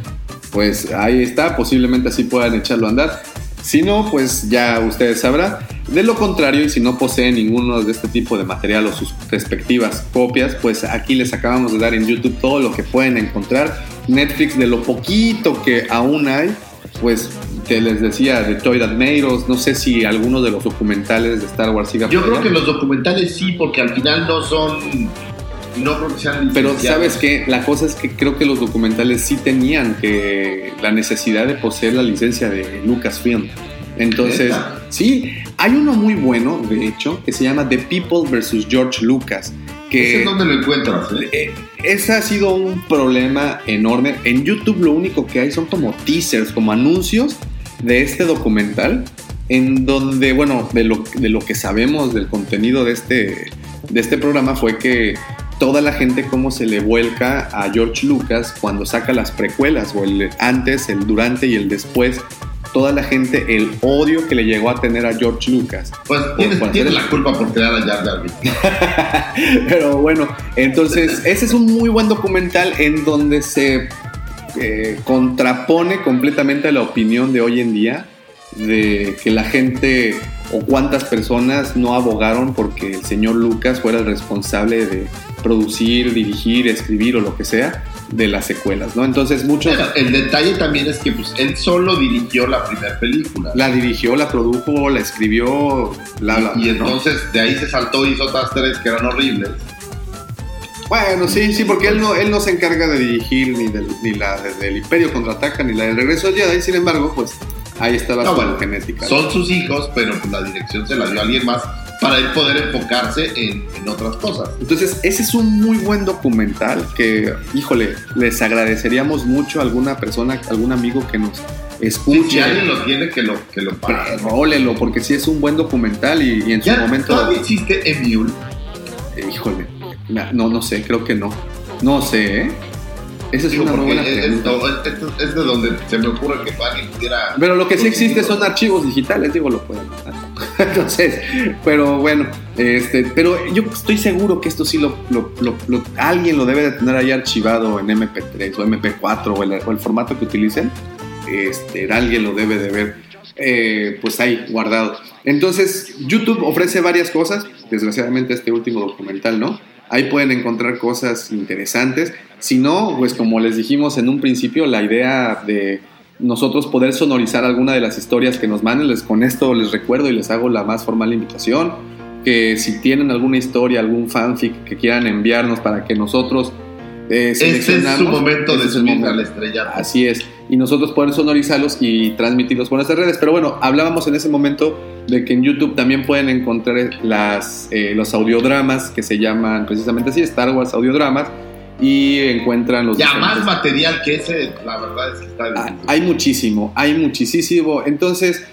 Pues ahí está, posiblemente así puedan echarlo a andar. Si no, pues ya ustedes sabrán. De lo contrario, y si no poseen ninguno de este tipo de material o sus respectivas copias, pues aquí les acabamos de dar en YouTube todo lo que pueden encontrar. Netflix, de lo poquito que aún hay, pues que les decía de Toy Us, no sé si alguno de los documentales de Star Wars siga Yo creo allá. que los documentales sí, porque al final no son, no creo que sean Pero sabes que la cosa es que creo que los documentales sí tenían que la necesidad de poseer la licencia de Lucasfilm. Entonces, sí, hay uno muy bueno, de hecho, que se llama The People vs. George Lucas. ¿Ese Que es donde lo encuentras? eh? eh, ese ha sido un problema enorme. En YouTube lo único que hay son como teasers, como anuncios de este documental, en donde, bueno, de lo, de lo que sabemos del contenido de este, de este programa fue que toda la gente cómo se le vuelca a George Lucas cuando saca las precuelas, o el antes, el durante y el después. Toda la gente, el odio que le llegó a tener a George Lucas. Pues hacer- la culpa por crear a Jar Jar. Pero bueno, entonces ese es un muy buen documental en donde se eh, contrapone completamente a la opinión de hoy en día de que la gente o cuántas personas no abogaron porque el señor Lucas fuera el responsable de producir, dirigir, escribir o lo que sea de las secuelas, ¿no? Entonces muchos Bueno, el detalle también es que pues, él solo dirigió la primera película. la dirigió, la produjo, la escribió, bla, bla, y entonces de ahí se saltó y hizo otras tres que eran horribles. Bueno, sí, sí, porque él no, él no se encarga de dirigir ni del, ni la de- del Imperio contraataca ni la del regreso al Jedi, sin embargo, pues ahí No, su bueno, genética. Son sus hijos, pero pues, la dirección se la dio a alguien más para poder enfocarse en, en otras cosas. Entonces, ese es un muy buen documental que, híjole, les agradeceríamos mucho a alguna persona, algún amigo que nos Sí, escuche. si alguien lo tiene, que lo, que lo pague. Rólelo, porque sí es un buen documental y, y en su momento. ¿Todavía existe Emule? Híjole, no, no sé, creo que no. No sé, ¿eh? Esa es Digo, una buena es, es- de donde se me ocurre que alguien pudiera... Pero lo que sí existe son archivos digitales, digo, lo pueden. Entonces, pero bueno, este, pero yo estoy seguro que esto sí lo, alguien lo debe de tener ahí archivado en MP3 o MP4 o el, o el formato que utilicen. Este, alguien lo debe de ver, eh, pues ahí guardado. Entonces, YouTube ofrece varias cosas. Desgraciadamente, este último documental, ¿no? Ahí pueden encontrar cosas interesantes. Si no, pues como les dijimos en un principio, la idea de nosotros poder sonorizar alguna de las historias que nos manden. Les, con esto les recuerdo y les hago la más formal invitación. Que si tienen alguna historia, algún fanfic que quieran enviarnos para que nosotros eh, Este es su momento de es el subir momento. a la estrella. Así es. Y nosotros poder sonorizarlos y transmitirlos por nuestras redes. Pero bueno, hablábamos en ese momento de que en YouTube también pueden encontrar las, eh, los audiodramas que se llaman precisamente así, Star Wars audiodramas. Y encuentran los... Ya diferentes- más material que ese, la verdad es que está Ah, hay muchísimo, hay muchísimo. Entonces,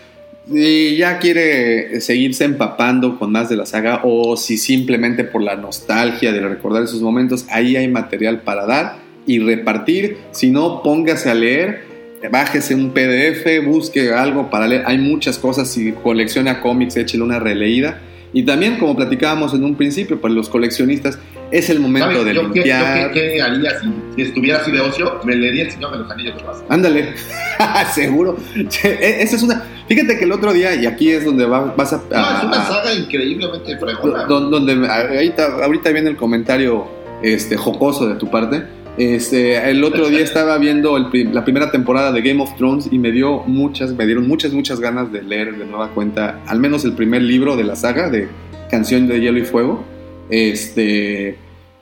si ya quiere seguirse empapando con más de la saga o si simplemente por la nostalgia de recordar esos momentos, ahí hay material para dar y repartir. Si no, póngase a leer, bájese un PDF, busque algo para leer. Hay muchas cosas, si colecciona cómics, échele una releída. Y también, como platicábamos en un principio, para los coleccionistas, es el momento ¿Sabes? de Yo, qué, yo limpiar. qué- qué haría si, si estuviera así de ocio? Me leería el Señor de los Anillos de. Ándale, seguro. E- Esa es una. Fíjate que el otro día, y aquí es donde va- vas a. No, es a- una a- saga increíblemente fregona. don- donde ahorita, ahorita viene el comentario este, jocoso de tu parte. Este, el otro día estaba viendo la primera temporada de Game of Thrones y me dio muchas, me dieron muchas, muchas ganas de leer de nueva cuenta, al menos el primer libro de la saga de Canción de Hielo y Fuego. Este,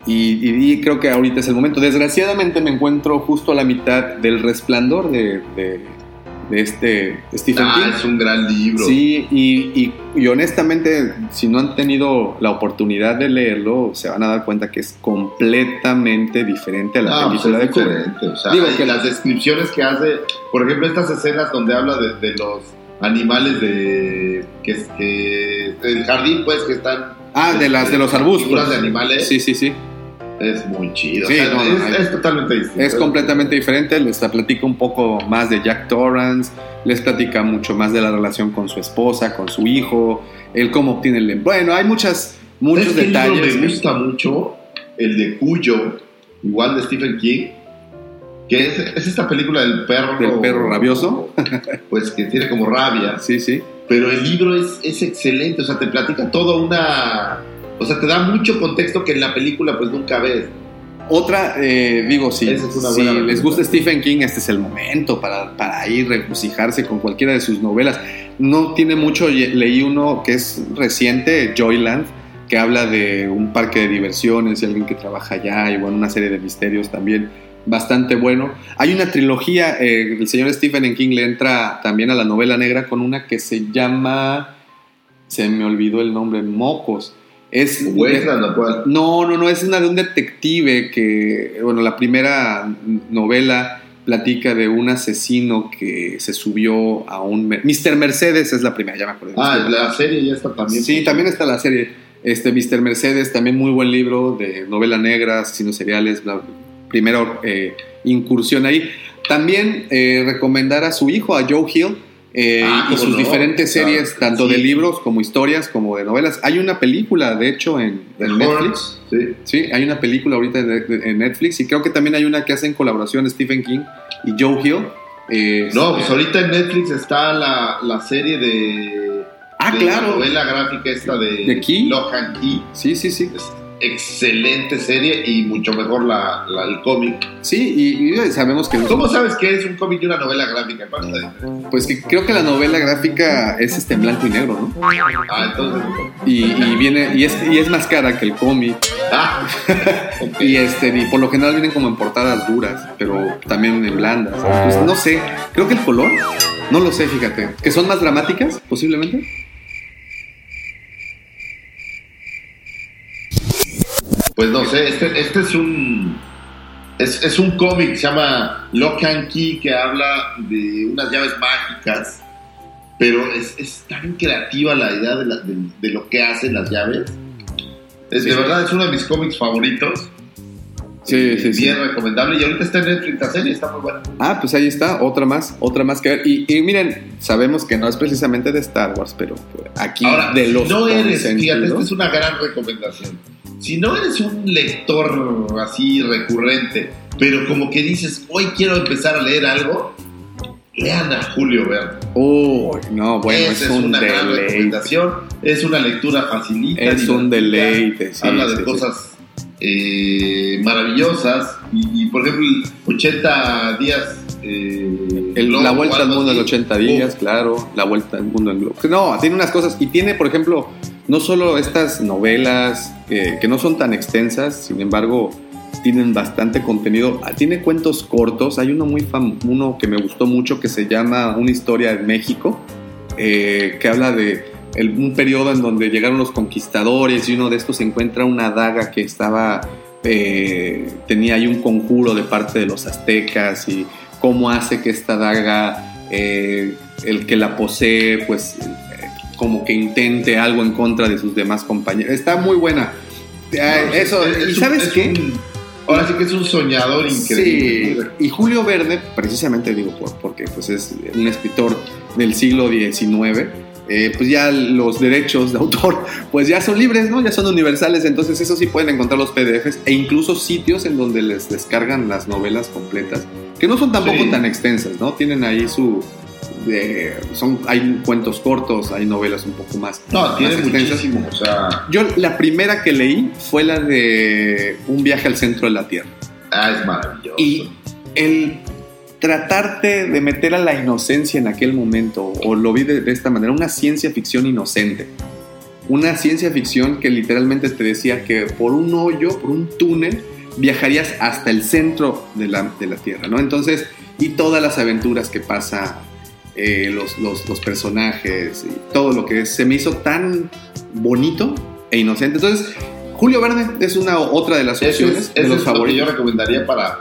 y, creo que ahorita es el momento. Desgraciadamente me encuentro justo a la mitad del resplandor de- de este Stephen Ah, King. es un gran libro. Sí, y, y- y honestamente, si no han tenido la oportunidad de leerlo, se van a dar cuenta que es completamente diferente a la No, pues película es de diferente. O sea, Digo que- las descripciones que hace, por ejemplo, estas escenas donde habla de, de los animales de que, que el jardín, pues que están Ah, de las de los arbustos. figuras de animales, Sí, sí, sí. Es muy chido. Sí, O sea, no, es, no, es totalmente distinto. Es completamente diferente. Les platico un poco más de Jack Torrance, les platica mucho más de la relación con su esposa, con su hijo, el cómo obtiene el. Bueno, hay muchas, muchos ¿Sabes qué libro detalles. me gusta mucho el de Cuyo, igual de Stephen King, que es, es esta película del perro. Del perro rabioso. Pues que tiene como rabia. Sí, sí. Pero el libro es, es excelente, o sea, te platica toda una. O sea, te da mucho contexto que en la película pues nunca ves. Otra, eh, digo, si, es si les gusta Stephen King, este es el momento para, para ir regocijarse con cualquiera de sus novelas. No tiene mucho, leí uno que es reciente, Joyland, que habla de un parque de diversiones y alguien que trabaja allá y bueno, una serie de misterios también bastante bueno. Hay una trilogía, eh, el señor Stephen King le entra también a la novela negra con una que se llama, se me olvidó el nombre, Mocos. Es Westland, no, no, no, es una de un detective que, bueno, la primera novela platica de un asesino que se subió a un... Mr. Mercedes es la primera, ya me acuerdo. Ah, la serie ya está también. Sí, también está la serie. Este, Mr. Mercedes, también muy buen libro de novela negra, asesinos seriales, la primera eh, incursión ahí. También eh, recomendar a su hijo, a Joe Hill, eh, Ah, y sus no, diferentes claro, series, tanto sí. de libros como historias, como de novelas. Hay una película, de hecho, en, en Netflix. Sí. Sí, hay una película ahorita de- en Netflix y creo que también hay una que hace en colaboración Stephen King y Joe Hill. Eh, No, pues ahorita en Netflix está la, la serie de. Ah, de claro. La novela gráfica esta de. ¿De Key? Lohan Key. Sí, sí, sí. Es excelente serie y mucho mejor la, la- el cómic. Sí, y, y sabemos que... ¿Cómo sabes que es un cómic y una novela gráfica? ¿Cuál es la diferencia? Pues que creo que la novela gráfica es este en blanco y negro, ¿no? Ah, entonces. Y, y viene y es, y es más cara que el cómic. Ah. Y este y por lo general vienen como en portadas duras, pero también en blandas. Pues no sé, creo que el color, no lo sé, fíjate. Que son más dramáticas, posiblemente. Pues no sé, este, este es un. Es, es un cómic, se llama Lock and Key, que habla de unas llaves mágicas. Pero es, es tan creativa la idea de, la- de- de lo que hacen las llaves. Es, Sí, de verdad es uno de mis cómics favoritos. Sí, sí, sí. Bien recomendable. Y ahorita está en Netflix la serie, está muy buena. Ah, pues ahí está, otra más, otra más que ver. Y, y miren, sabemos que no es precisamente de Star Wars, pero aquí Ahora, de si los no eres, fíjate, esta es una gran recomendación. Si no eres un lector así recurrente, pero como que dices, hoy quiero empezar a leer algo, lean a Julio Verne. Uy, no, bueno, Esa es un una gran deleite. recomendación, es una lectura facilita. Es un deleite, sí, habla de sí. cosas eh, maravillosas y, y, por ejemplo, el 80 días, eh, El- globo la vuelta al mundo en así. 80 días, claro. La vuelta al mundo en globo. No, tiene unas cosas. Y tiene, por ejemplo, no solo estas novelas que, que no son tan extensas, sin embargo, tienen bastante contenido. Ah, Tiene cuentos cortos. Hay uno muy fam uno que me gustó mucho que se llama Una historia en México, eh, que habla de el- un periodo en donde llegaron los conquistadores y uno de estos encuentra una daga que estaba eh, tenía ahí un conjuro de parte de los aztecas y cómo hace que esta daga eh, el que la posee pues eh, como que intente algo en contra de sus demás compañeros. Está muy buena. No, eso es- es y sabes es qué un- ahora sí que es un soñador increíble. Sí, y Julio Verne, precisamente digo, por- porque pues es un escritor del siglo XIX, eh, pues ya los derechos de autor pues ya son libres, ¿no? Ya son universales, entonces eso sí pueden encontrar los PDFs e incluso sitios en donde les descargan las novelas completas, que no son tampoco Sí. tan extensas, ¿no? Tienen ahí su... son, hay cuentos cortos, hay novelas un poco más. No, tiene más extensas. muchísimo. O sea, Yo la primera que leí fue la de Un viaje al centro de la Tierra. ah, es maravilloso. Y el tratarte de meter a la inocencia en aquel momento, o lo vi de, de esta manera, una ciencia ficción inocente. Una ciencia ficción que literalmente te decía que por un hoyo, por un túnel, viajarías hasta el centro de la, de la Tierra, ¿no? Entonces, y todas las aventuras que pasa, eh, los, los, los personajes, y todo lo que es, se me hizo tan bonito e inocente. Entonces, Julio Verne es una otra de las opciones es, de los es lo que yo recomendaría para,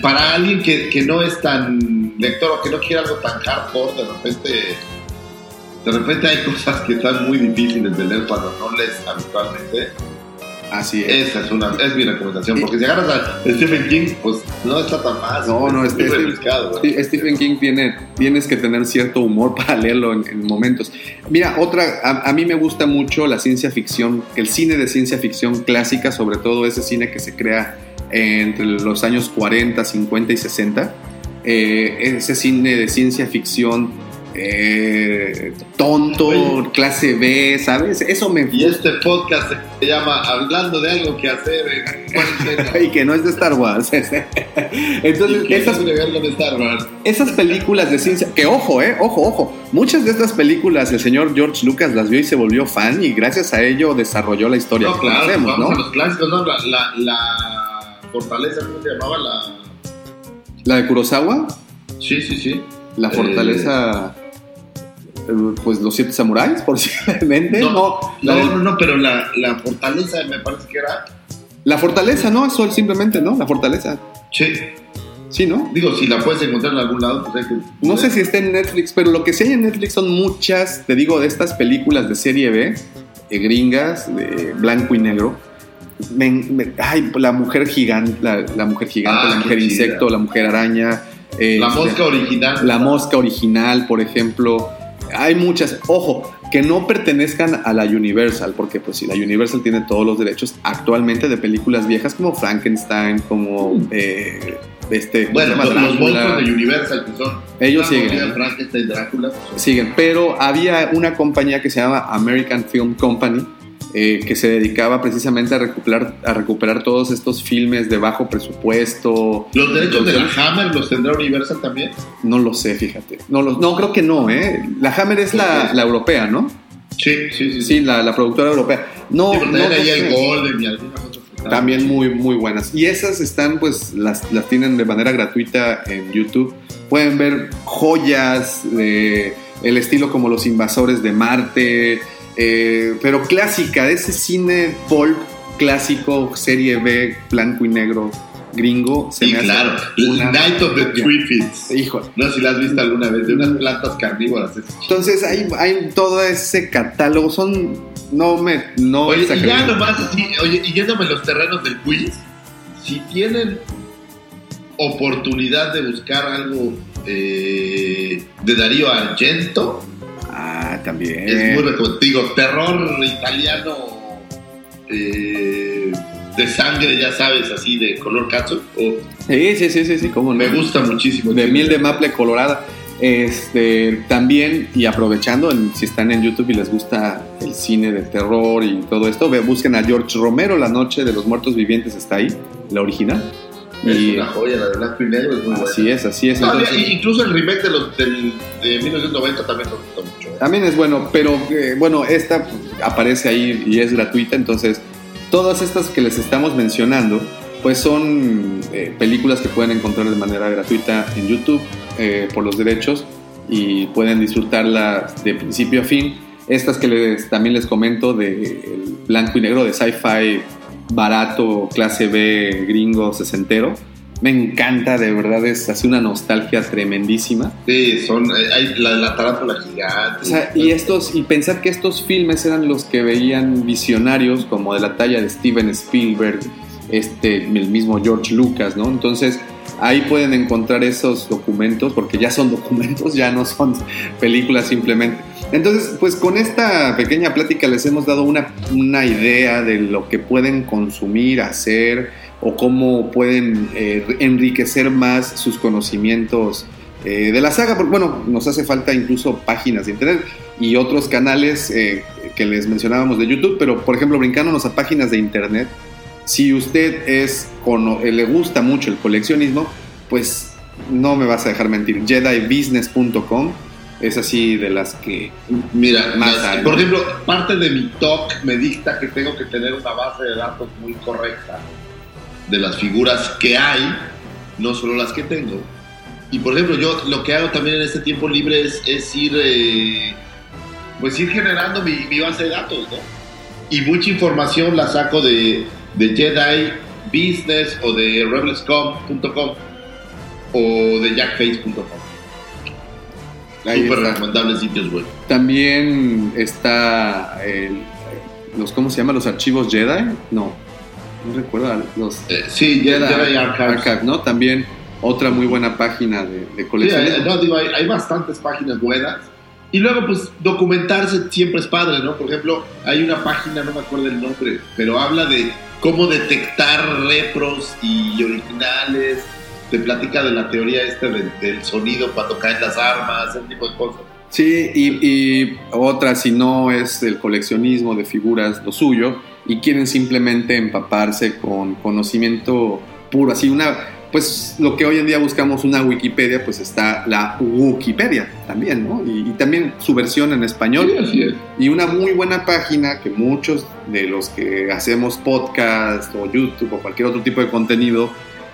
para alguien que, que no es tan lector o que no quiere algo tan hardcore. De repente, de repente hay cosas que están muy difíciles de leer cuando no lees habitualmente. Así es. Esa es, una, es mi recomendación. Porque si agarras a Stephen King, pues no está tan fácil. No, no, es este-. Sí, Stephen King tiene, tienes que tener cierto humor para leerlo en, en momentos. Mira, otra, a, a mí me gusta mucho la ciencia ficción, el cine de ciencia ficción clásica, sobre todo ese cine que se crea entre los años 40, 50 y 60. Eh, ese cine de ciencia ficción eh, tonto, Oye. clase B, ¿sabes? Eso me Y este podcast se llama Hablando de algo que hacer en cuarentena. y que no es de Star Wars. Entonces, esas de Star Wars. esas películas de ciencia, que ojo, eh, ojo, ojo, muchas de estas películas el señor George Lucas las vio y se volvió fan y gracias a ello desarrolló la historia No, que claro, conocemos, vamos a ¿no? los clásicos, ¿no? La, la, la fortaleza, ¿cómo se llamaba? La... La de Kurosawa, Sí, sí, sí. la Eh, fortaleza, eh, pues los siete samuráis, posiblemente, no, No, la, No, de- no, no, pero la, la fortaleza me parece que era... la fortaleza, ¿no? Eso simplemente, ¿no? La fortaleza, Sí, sí, ¿no? digo, si la puedes encontrar en algún lado, pues hay que... No sé si está en Netflix, pero lo que sí hay en Netflix son muchas, te digo, de estas películas de serie B, eh, gringas, de blanco y negro. Me- me- ay, la mujer gigante, la, la mujer gigante, Ah, la mujer chida. insecto, la mujer araña. eh, La este, mosca original. la mosca original, por ejemplo. Hay muchas, ojo, que no pertenezcan a la Universal, porque pues si la Universal tiene todos los derechos actualmente de películas viejas como Frankenstein, como eh, este, ¿cómo Bueno, los, los monstruos de Universal, que son... Ellos siguen. Frankenstein, Drácula. pues, siguen, pero había una compañía que se llama American Film Company eh, que se dedicaba precisamente a recuperar, a recuperar todos estos filmes de bajo presupuesto. Los derechos de la Hammer los tendrá Universal también. No lo sé, fíjate. No, lo- no creo que no, ¿eh? La Hammer es la, la europea, ¿no? Sí, sí, sí. Sí, la, la productora europea. No, Sí, no el Golden y También muy, muy buenas. Y esas están, pues, las, las tienen de manera gratuita en YouTube. Pueden ver joyas de el estilo como Los Invasores de Marte, eh, pero clásica, de ese cine pulp clásico, serie B, blanco y negro, gringo. Se Sí, me hace claro. una Night of the. Triffids. Híjole. No sé si la has visto alguna vez, de unas plantas carnívoras. es Entonces hay, hay todo ese catálogo, son, no me, no Oye, y ya nomás así, oye, y yéndome los terrenos del quiz, si tienen oportunidad de buscar algo eh, de Darío Argento, Ah, también. es muy. Digo, terror italiano eh, de sangre, ya sabes, así de color catsup. o- Sí, sí, sí, sí, sí, cómo no. me gusta muchísimo. de miel de maple colorada. Este, también, y aprovechando, si están en YouTube y les gusta el cine de terror y todo esto, ve- busquen a George Romero, La Noche de los Muertos Vivientes está ahí, la original. Es Y una joya, la de blanco y negro es muy buena. así es, así es. No, Entonces- y- incluso el remake de, los, del, de 1990 también me gustó mucho. También es bueno, pero eh, bueno, esta aparece ahí y es gratuita, entonces todas estas que les estamos mencionando, pues son eh, películas que pueden encontrar de manera gratuita en YouTube eh, por los derechos y pueden disfrutarlas de principio a fin. Estas que les, también les comento de blanco y negro de sci-fi barato, clase B, gringo, sesentero. Me encanta, de verdad, es así una nostalgia tremendísima. Sí, son, eh, hay la, la tarántula gigante. O sea, y estos, y pensar que estos filmes eran los que veían visionarios como de la talla de Steven Spielberg, este, el mismo George Lucas, ¿no? Entonces, ahí pueden encontrar esos documentos, porque ya son documentos, ya no son películas simplemente. Entonces, pues con esta pequeña plática les hemos dado una, una idea de lo que pueden consumir, hacer, o cómo pueden eh, enriquecer más sus conocimientos eh, de la saga, porque bueno, nos hace falta incluso páginas de internet y otros canales eh, que les mencionábamos de YouTube, pero por ejemplo, brincándonos a páginas de internet, si usted es cono- eh, le gusta mucho el coleccionismo, pues no me vas a dejar mentir, JediBusiness.com es así de las que Mira, Más las- por ejemplo, parte de mi talk me dicta que tengo que tener una base de datos muy correcta de las figuras que hay, no solo las que tengo. Y por ejemplo, yo lo que hago también en este tiempo libre es, es ir, eh, pues ir generando mi, mi base de datos, ¿no? Y mucha información la saco de, de Jedi Business o de rebelscom.com o de jackface.com. Súper recomendables sitios, güey. También está el- los, ¿cómo se llama? Los archivos Jedi, no, no recuerdo, los Eh, sí, Jedi, Jedi Archives. Archive, ¿no? También otra muy buena página de, de Sí, coleccionismo. hay, no, digo, hay, hay bastantes páginas buenas. Y luego, pues, documentarse siempre es padre, ¿no? Por ejemplo, hay una página, no me acuerdo el nombre, pero habla de cómo detectar repros y originales. Te platica de la teoría esta del, del sonido cuando caen las armas, ese tipo de cosas. Sí, y, y otra, si no es el coleccionismo de figuras lo suyo y quieren simplemente empaparse con conocimiento puro, así una, pues lo que hoy en día buscamos una Wikipedia, pues está la Wikipedia también, ¿no? Y, y también su versión en español. Sí, así es. Y una muy buena página que muchos de los que hacemos podcast o YouTube o cualquier otro tipo de contenido,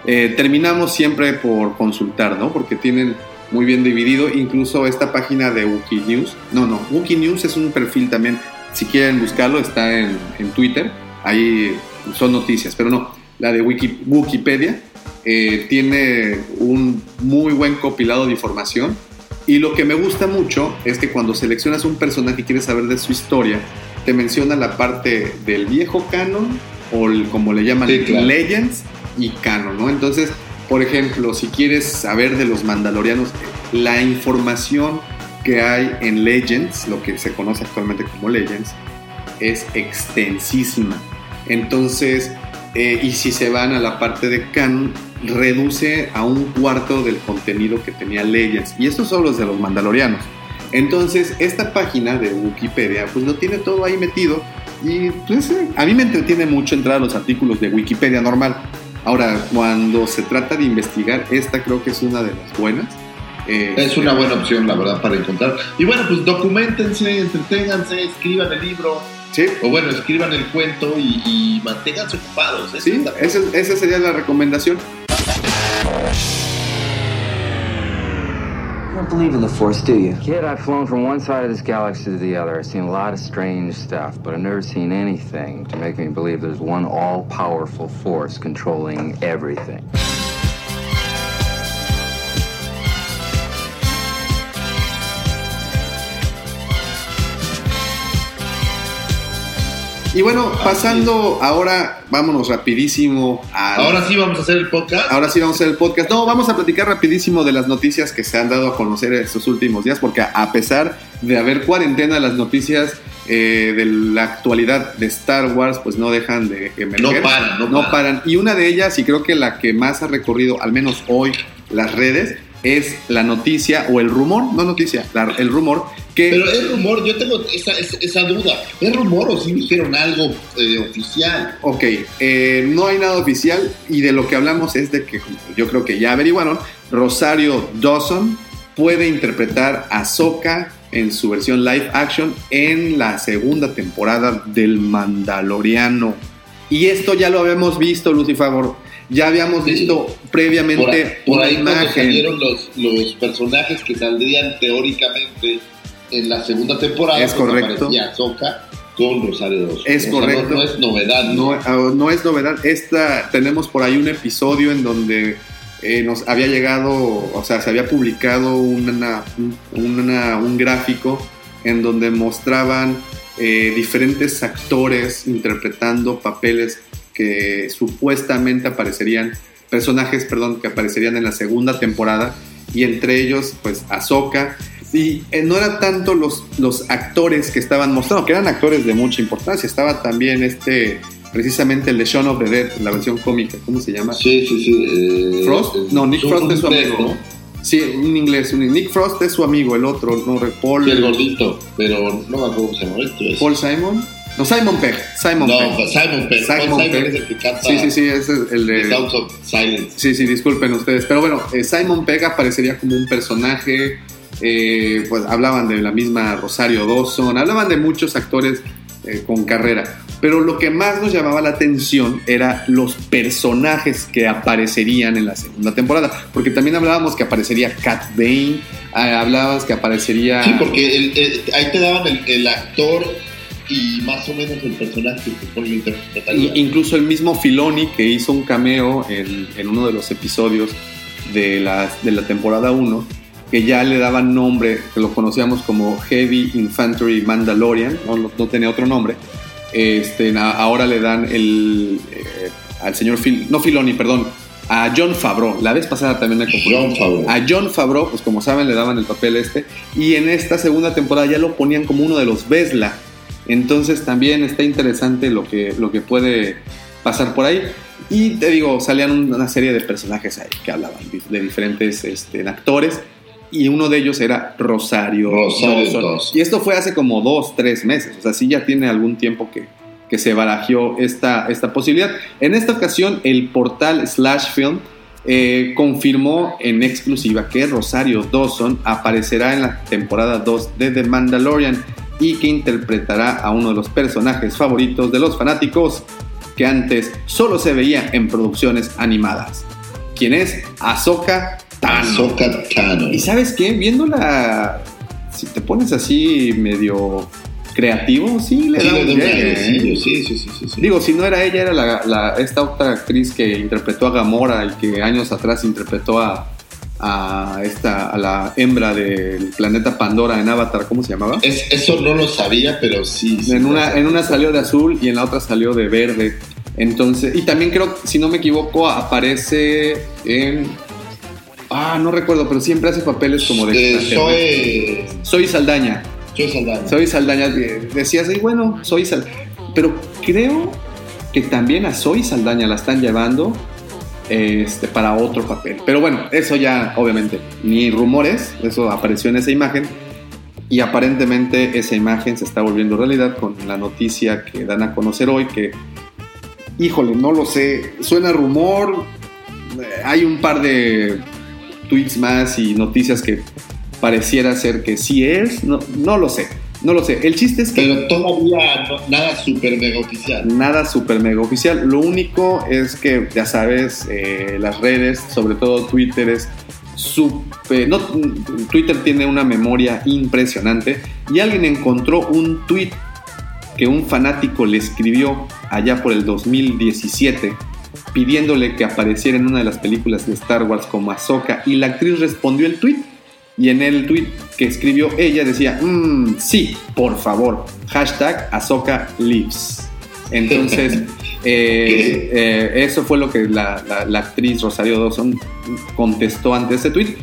eh, terminamos siempre por consultar, ¿no? Porque tienen muy bien dividido, incluso esta página de Wikinews. No, no, Wikinews es un perfil también, si quieren buscarlo, está en, en Twitter, ahí son noticias, pero no, la de Wiki- Wikipedia eh, tiene un muy buen compilado de información y lo que me gusta mucho es que cuando seleccionas un personaje y quieres saber de su historia, te menciona la parte del viejo canon o el- como le llaman Sí, claro. Legends y canon, ¿no? Entonces, por ejemplo, si quieres saber de los mandalorianos, la información que hay en Legends, lo que se conoce actualmente como Legends, es extensísima. Entonces, eh, y si se van a la parte de canon, reduce a un cuarto del contenido que tenía Legends. Y estos son los de los mandalorianos. Entonces, esta página de Wikipedia, pues lo tiene todo ahí metido. Y pues eh, a mí me entretiene mucho entrar a los artículos de Wikipedia normal. Ahora, cuando se trata de investigar, esta creo que es una de las buenas. Eh, Es una buena opción, la verdad, para encontrar. Y bueno, pues documentense, entreténganse, escriban el libro, Sí, o bueno, escriban el cuento y, y manténganse ocupados. Sí, esa, esa sería la recomendación. You don't believe in the Force, do you? Kid, I've flown from one side of this galaxy to the other. I've seen a lot of strange stuff, but I've never seen anything to make me believe there's one all powerful force controlling everything. Y bueno, pasando ahora, vámonos rapidísimo a... Ahora sí vamos a hacer el podcast. Ahora sí vamos a hacer el podcast. No, vamos a platicar rapidísimo de las noticias que se han dado a conocer estos últimos días, porque a pesar de haber cuarentena, las noticias eh, de la actualidad de Star Wars, pues no dejan de emerger. No paran, no paran. Y una de ellas, y creo que la que más ha recorrido, al menos hoy, las redes, es la noticia o el rumor, no noticia, la- el rumor que Pero es rumor, yo tengo esa, esa, esa duda. ¿Es rumor o si dijeron algo eh, oficial? Ok, eh, no hay nada oficial y de lo que hablamos es de que yo creo que ya averiguaron, Rosario Dawson puede interpretar a Ahsoka en su versión live action en la segunda temporada del Mandaloriano. Y esto ya lo habíamos visto, Lucy Favor. Ya habíamos Sí. visto Por, previamente por una ahí imagen. salieron los, los personajes que saldrían teóricamente en la segunda temporada, Es pues correcto. Ahsoka con Rosario Dawson. Es O sea, no- correcto. No, es novedad. No, ah, no es novedad. Esta, tenemos por ahí un episodio en donde eh, nos había llegado, o sea, se había publicado una, un- una- un gráfico en donde mostraban eh, diferentes actores interpretando papeles que supuestamente aparecerían, personajes, perdón, que aparecerían en la segunda temporada y entre ellos, pues, Ahsoka. Y eh, no era tanto los, los actores que estaban mostrando, que eran actores de mucha importancia. Estaba también este, precisamente el de Shaun of the Dead, la versión cómica, ¿cómo se llama? Sí, sí, sí. eh, ¿Frost? No, Nick Frost es su amigo. ¿no? Sí, un inglés. un- Nick Frost es su amigo, el otro, no, Paul, Sí, el gordito, pero no me acuerdo cómo se llama esto. es- Paul Simon. No, Simon Pegg. Simon no, Pegg. Simon Pegg. Simon Simon Pegg. es el que canta Sí, sí, sí, ese es el de... Sounds of Silence. Sí, sí, disculpen ustedes. Pero bueno, eh, Simon Pegg aparecería como un personaje. eh, pues hablaban de la misma Rosario Dawson, hablaban de muchos actores eh, con carrera. Pero lo que más nos llamaba la atención era los personajes que aparecerían en la segunda temporada. Porque también hablábamos que aparecería Cat Bane, ah, hablabas que aparecería. Sí, porque el- el- ahí te daban el, el actor y más o menos el personaje que interpretaría. I- Incluso el mismo Filoni que hizo un cameo en, en uno de los episodios de la, de la temporada 1, que ya le daban nombre, que lo conocíamos como Heavy Infantry Mandalorian, no, no- no tenía otro nombre. Este, ahora le dan el, eh, al señor Phil, no Filoni, perdón, a John Favreau. La vez pasada también me confundí. John. A John Favreau, pues como saben, le daban el papel este. Y en esta segunda temporada ya lo ponían como uno de los Vesla. Entonces también está interesante lo que, lo que puede pasar por ahí. Y te digo, salían una serie de personajes ahí que hablaban de diferentes este, actores. Y uno de ellos era Rosario, Rosario Dawson. Dawson. Y esto fue hace como dos, tres meses. O sea, sí ya tiene algún tiempo que, que se barajeó esta, esta posibilidad. En esta ocasión, el portal Slash Film eh, confirmó en exclusiva que Rosario Dawson aparecerá en la temporada 2 de The Mandalorian y que interpretará a uno de los personajes favoritos de los fanáticos que antes solo se veía en producciones animadas. ¿Quién es? Ahsoka Tano. Ahsoka Tano. ¿Y sabes qué? Viéndola, si te pones así medio creativo, sí le Sí, da un llegue, sí, sí, sí, sí, sí. Digo, si no era ella, era la, la- esta otra actriz que interpretó a Gamora y que años atrás interpretó a, a esta a la hembra del planeta Pandora en Avatar, ¿cómo se llamaba? Es- eso no lo sabía, pero sí. sí En una, en una salió de azul y en la otra salió de verde. Entonces, y también creo, si no me equivoco, aparece en. Ah, no recuerdo, pero siempre hace papeles como de. Eh, soy, Soy Saldaña. soy Saldaña. Soy Saldaña. eh, Decías, y bueno, soy Saldaña. Pero creo que también a Soy Saldaña la están llevando este, para otro papel. Pero bueno, eso ya, obviamente, ni rumores, eso apareció en esa imagen. Y aparentemente esa imagen se está volviendo realidad con la noticia que dan a conocer hoy que, híjole, no lo sé, suena rumor, eh, hay un par de tweets más y noticias que pareciera ser que sí es, no, no lo sé, no lo sé. El chiste es que Pero todavía no- nada super mega oficial. nada super mega oficial. Lo único es que, ya sabes, eh, las redes, sobre todo Twitter, es súper. No, Twitter tiene una memoria impresionante y alguien encontró un tweet que un fanático le escribió allá por el 2017 pidiéndole que apareciera en una de las películas de Star Wars como Ahsoka y la actriz respondió el tweet y en el tweet que escribió ella decía, "Mm, sí, por favor, hashtag lives. Entonces, eh, eh, eso fue lo que la, la- la actriz Rosario Dawson contestó ante ese tweet.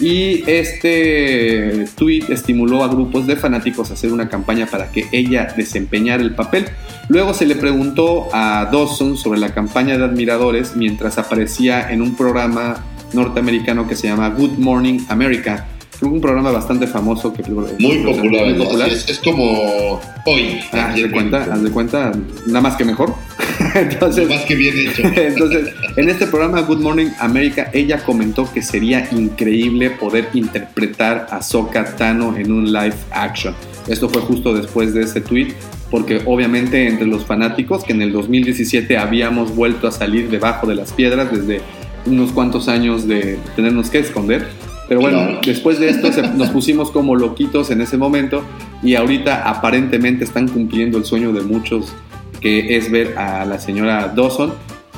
Y este tweet estimuló a grupos de fanáticos a hacer una campaña para que ella desempeñara el papel. Luego se le preguntó a Dawson sobre la campaña de admiradores mientras aparecía en un programa norteamericano que se llama Good Morning America. Un programa bastante famoso que muy popular, muy popular. Es, es, como hoy. Ah, haz de cuenta, haz de cuenta, nada más que mejor. entonces, más que bien hecho. entonces, en este programa Good Morning America, ella comentó que sería increíble poder interpretar a Sokka Tano en un live action. Esto fue justo después de ese tweet porque obviamente entre los fanáticos que en el 2017 habíamos vuelto a salir debajo de las piedras desde unos cuantos años de tenernos que esconder. Pero bueno, después de esto nos pusimos como loquitos en ese momento y ahorita aparentemente están cumpliendo el sueño de muchos que es ver a la señora Dawson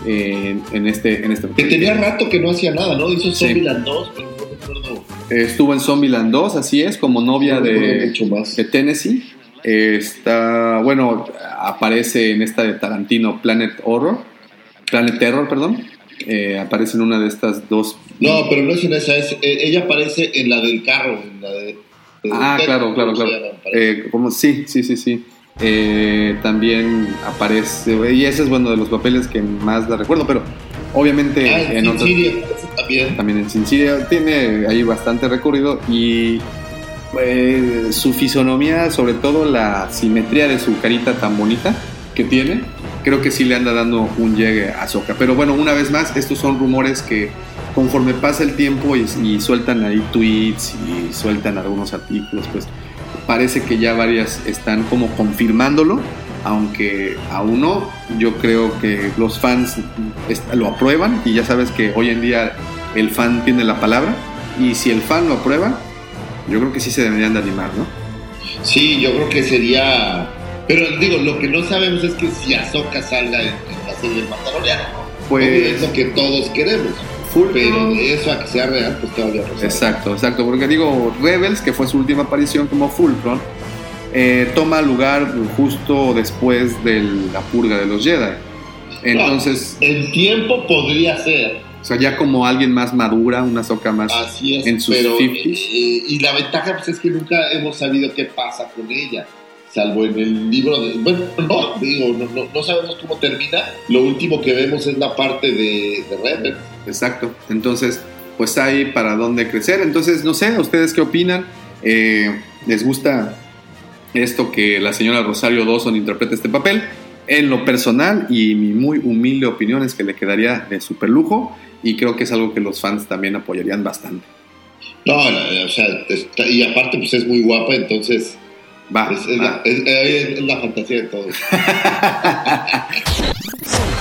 en, este en este que tenía rato que no hacía nada, ¿no? Hizo Zombieland 2, pero no recuerdo. Estuvo en Zombieland 2, así es, como novia de, de Tennessee. Está, bueno, aparece en esta de Tarantino, Planet Horror. Planet Terror, perdón. Eh, aparece en una de estas dos. No, pero no es en esa, es, eh, ella aparece en la del carro, en la de. ah, claro, claro, claro. Eh, como, sí, sí, sí, sí. también aparece, y ese es bueno de los papeles que más la recuerdo, pero obviamente ah, en, otros, también. también en Sin tiene ahí bastante recorrido y eh, su fisonomía, sobre todo la simetría de su carita tan bonita que tiene, creo que sí le anda dando un llegue a Soca. Pero bueno, una vez más, estos son rumores que conforme pasa el tiempo y, sueltan ahí tweets y sueltan algunos artículos, pues parece que ya varias están como confirmándolo, aunque aún no. Yo creo que los fans lo aprueban y ya sabes que hoy en día el fan tiene la palabra y si el fan lo aprueba, yo creo que sí se deberían de animar, ¿no? Sí, yo creo que sería. Pero digo, lo que no sabemos es que si Ahsoka salga en, la serie del Mandaloriano. Pues. Es lo que todos queremos. pero eso a que sea real, pues todavía no Exacto, exacto. Porque digo, Rebels, que fue su última aparición como Fulcron, eh, toma lugar justo después de la purga de los Jedi. Entonces. el tiempo podría ser o sea, ya como alguien más madura, una soca más en sus pero, 50 eh, y la ventaja pues, es que nunca hemos sabido qué pasa con ella. Salvo en el libro de. Bueno, no, digo, no, sabemos cómo termina. Lo último que vemos es la parte de, de Exacto. Entonces, pues hay para dónde crecer. Entonces, no sé, ¿ustedes qué opinan? Eh, ¿Les gusta esto que la señora Rosario Dawson interprete este papel? En lo personal y mi muy humilde opinión es que le quedaría de super lujo y creo que es algo que los fans también apoyarían bastante. No, o sea, y aparte pues es muy guapa, entonces va, es, La, fantasía de todos.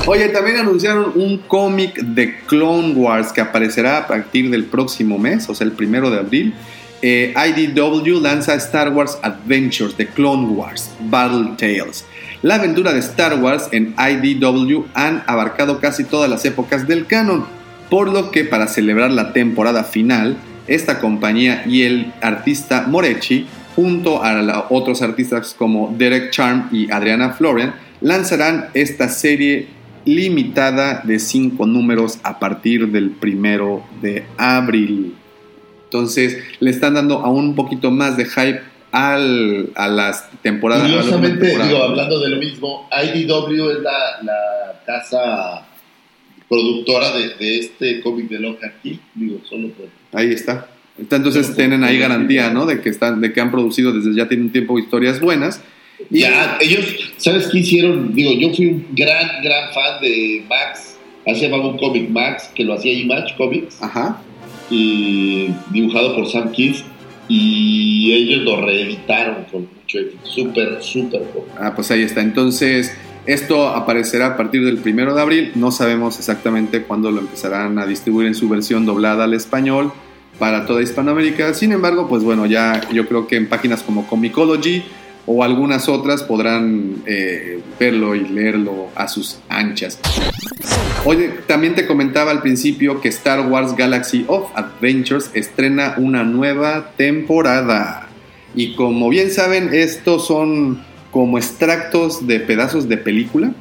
Oye, también anunciaron un cómic de Clone Wars que aparecerá a partir del próximo mes, o sea, el primero de abril. Eh, IDW lanza Star Wars Adventures de Clone Wars Battle Tales. La aventura de Star Wars en IDW han abarcado casi todas las épocas del canon por lo que para celebrar la temporada final, esta compañía y el artista Morechi, junto a otros artistas como Derek Charm y Adriana Florian, lanzarán esta serie limitada de cinco números a partir del primero de abril. Entonces le están dando aún un poquito más de hype al, a las temporadas. Curiosamente, digo, hablando de lo mismo, IDW es la, la casa productora de, este cómic de Loca aquí, digo, solo por... Ahí está. Entonces tienen ahí garantía, ¿no? De que están, de que han producido desde ya tienen tiempo historias buenas. Y ya, ellos, ¿sabes qué hicieron? Digo, yo fui un gran, gran fan de Max. Así llamaba un cómic Max, que lo hacía Image Comics. Ajá. Y dibujado por Sam Kiss. Y ellos lo reeditaron con mucho éxito. Súper, súper. Ah, pues ahí está. Entonces, esto aparecerá a partir del primero de abril. No sabemos exactamente cuándo lo empezarán a distribuir en su versión doblada al español para toda Hispanoamérica. Sin embargo, pues bueno, ya yo creo que en páginas como Comicology o algunas otras podrán eh, verlo y leerlo a sus anchas. Oye, también te comentaba al principio que Star Wars Galaxy of Adventures estrena una nueva temporada. Y como bien saben, estos son como extractos de pedazos de película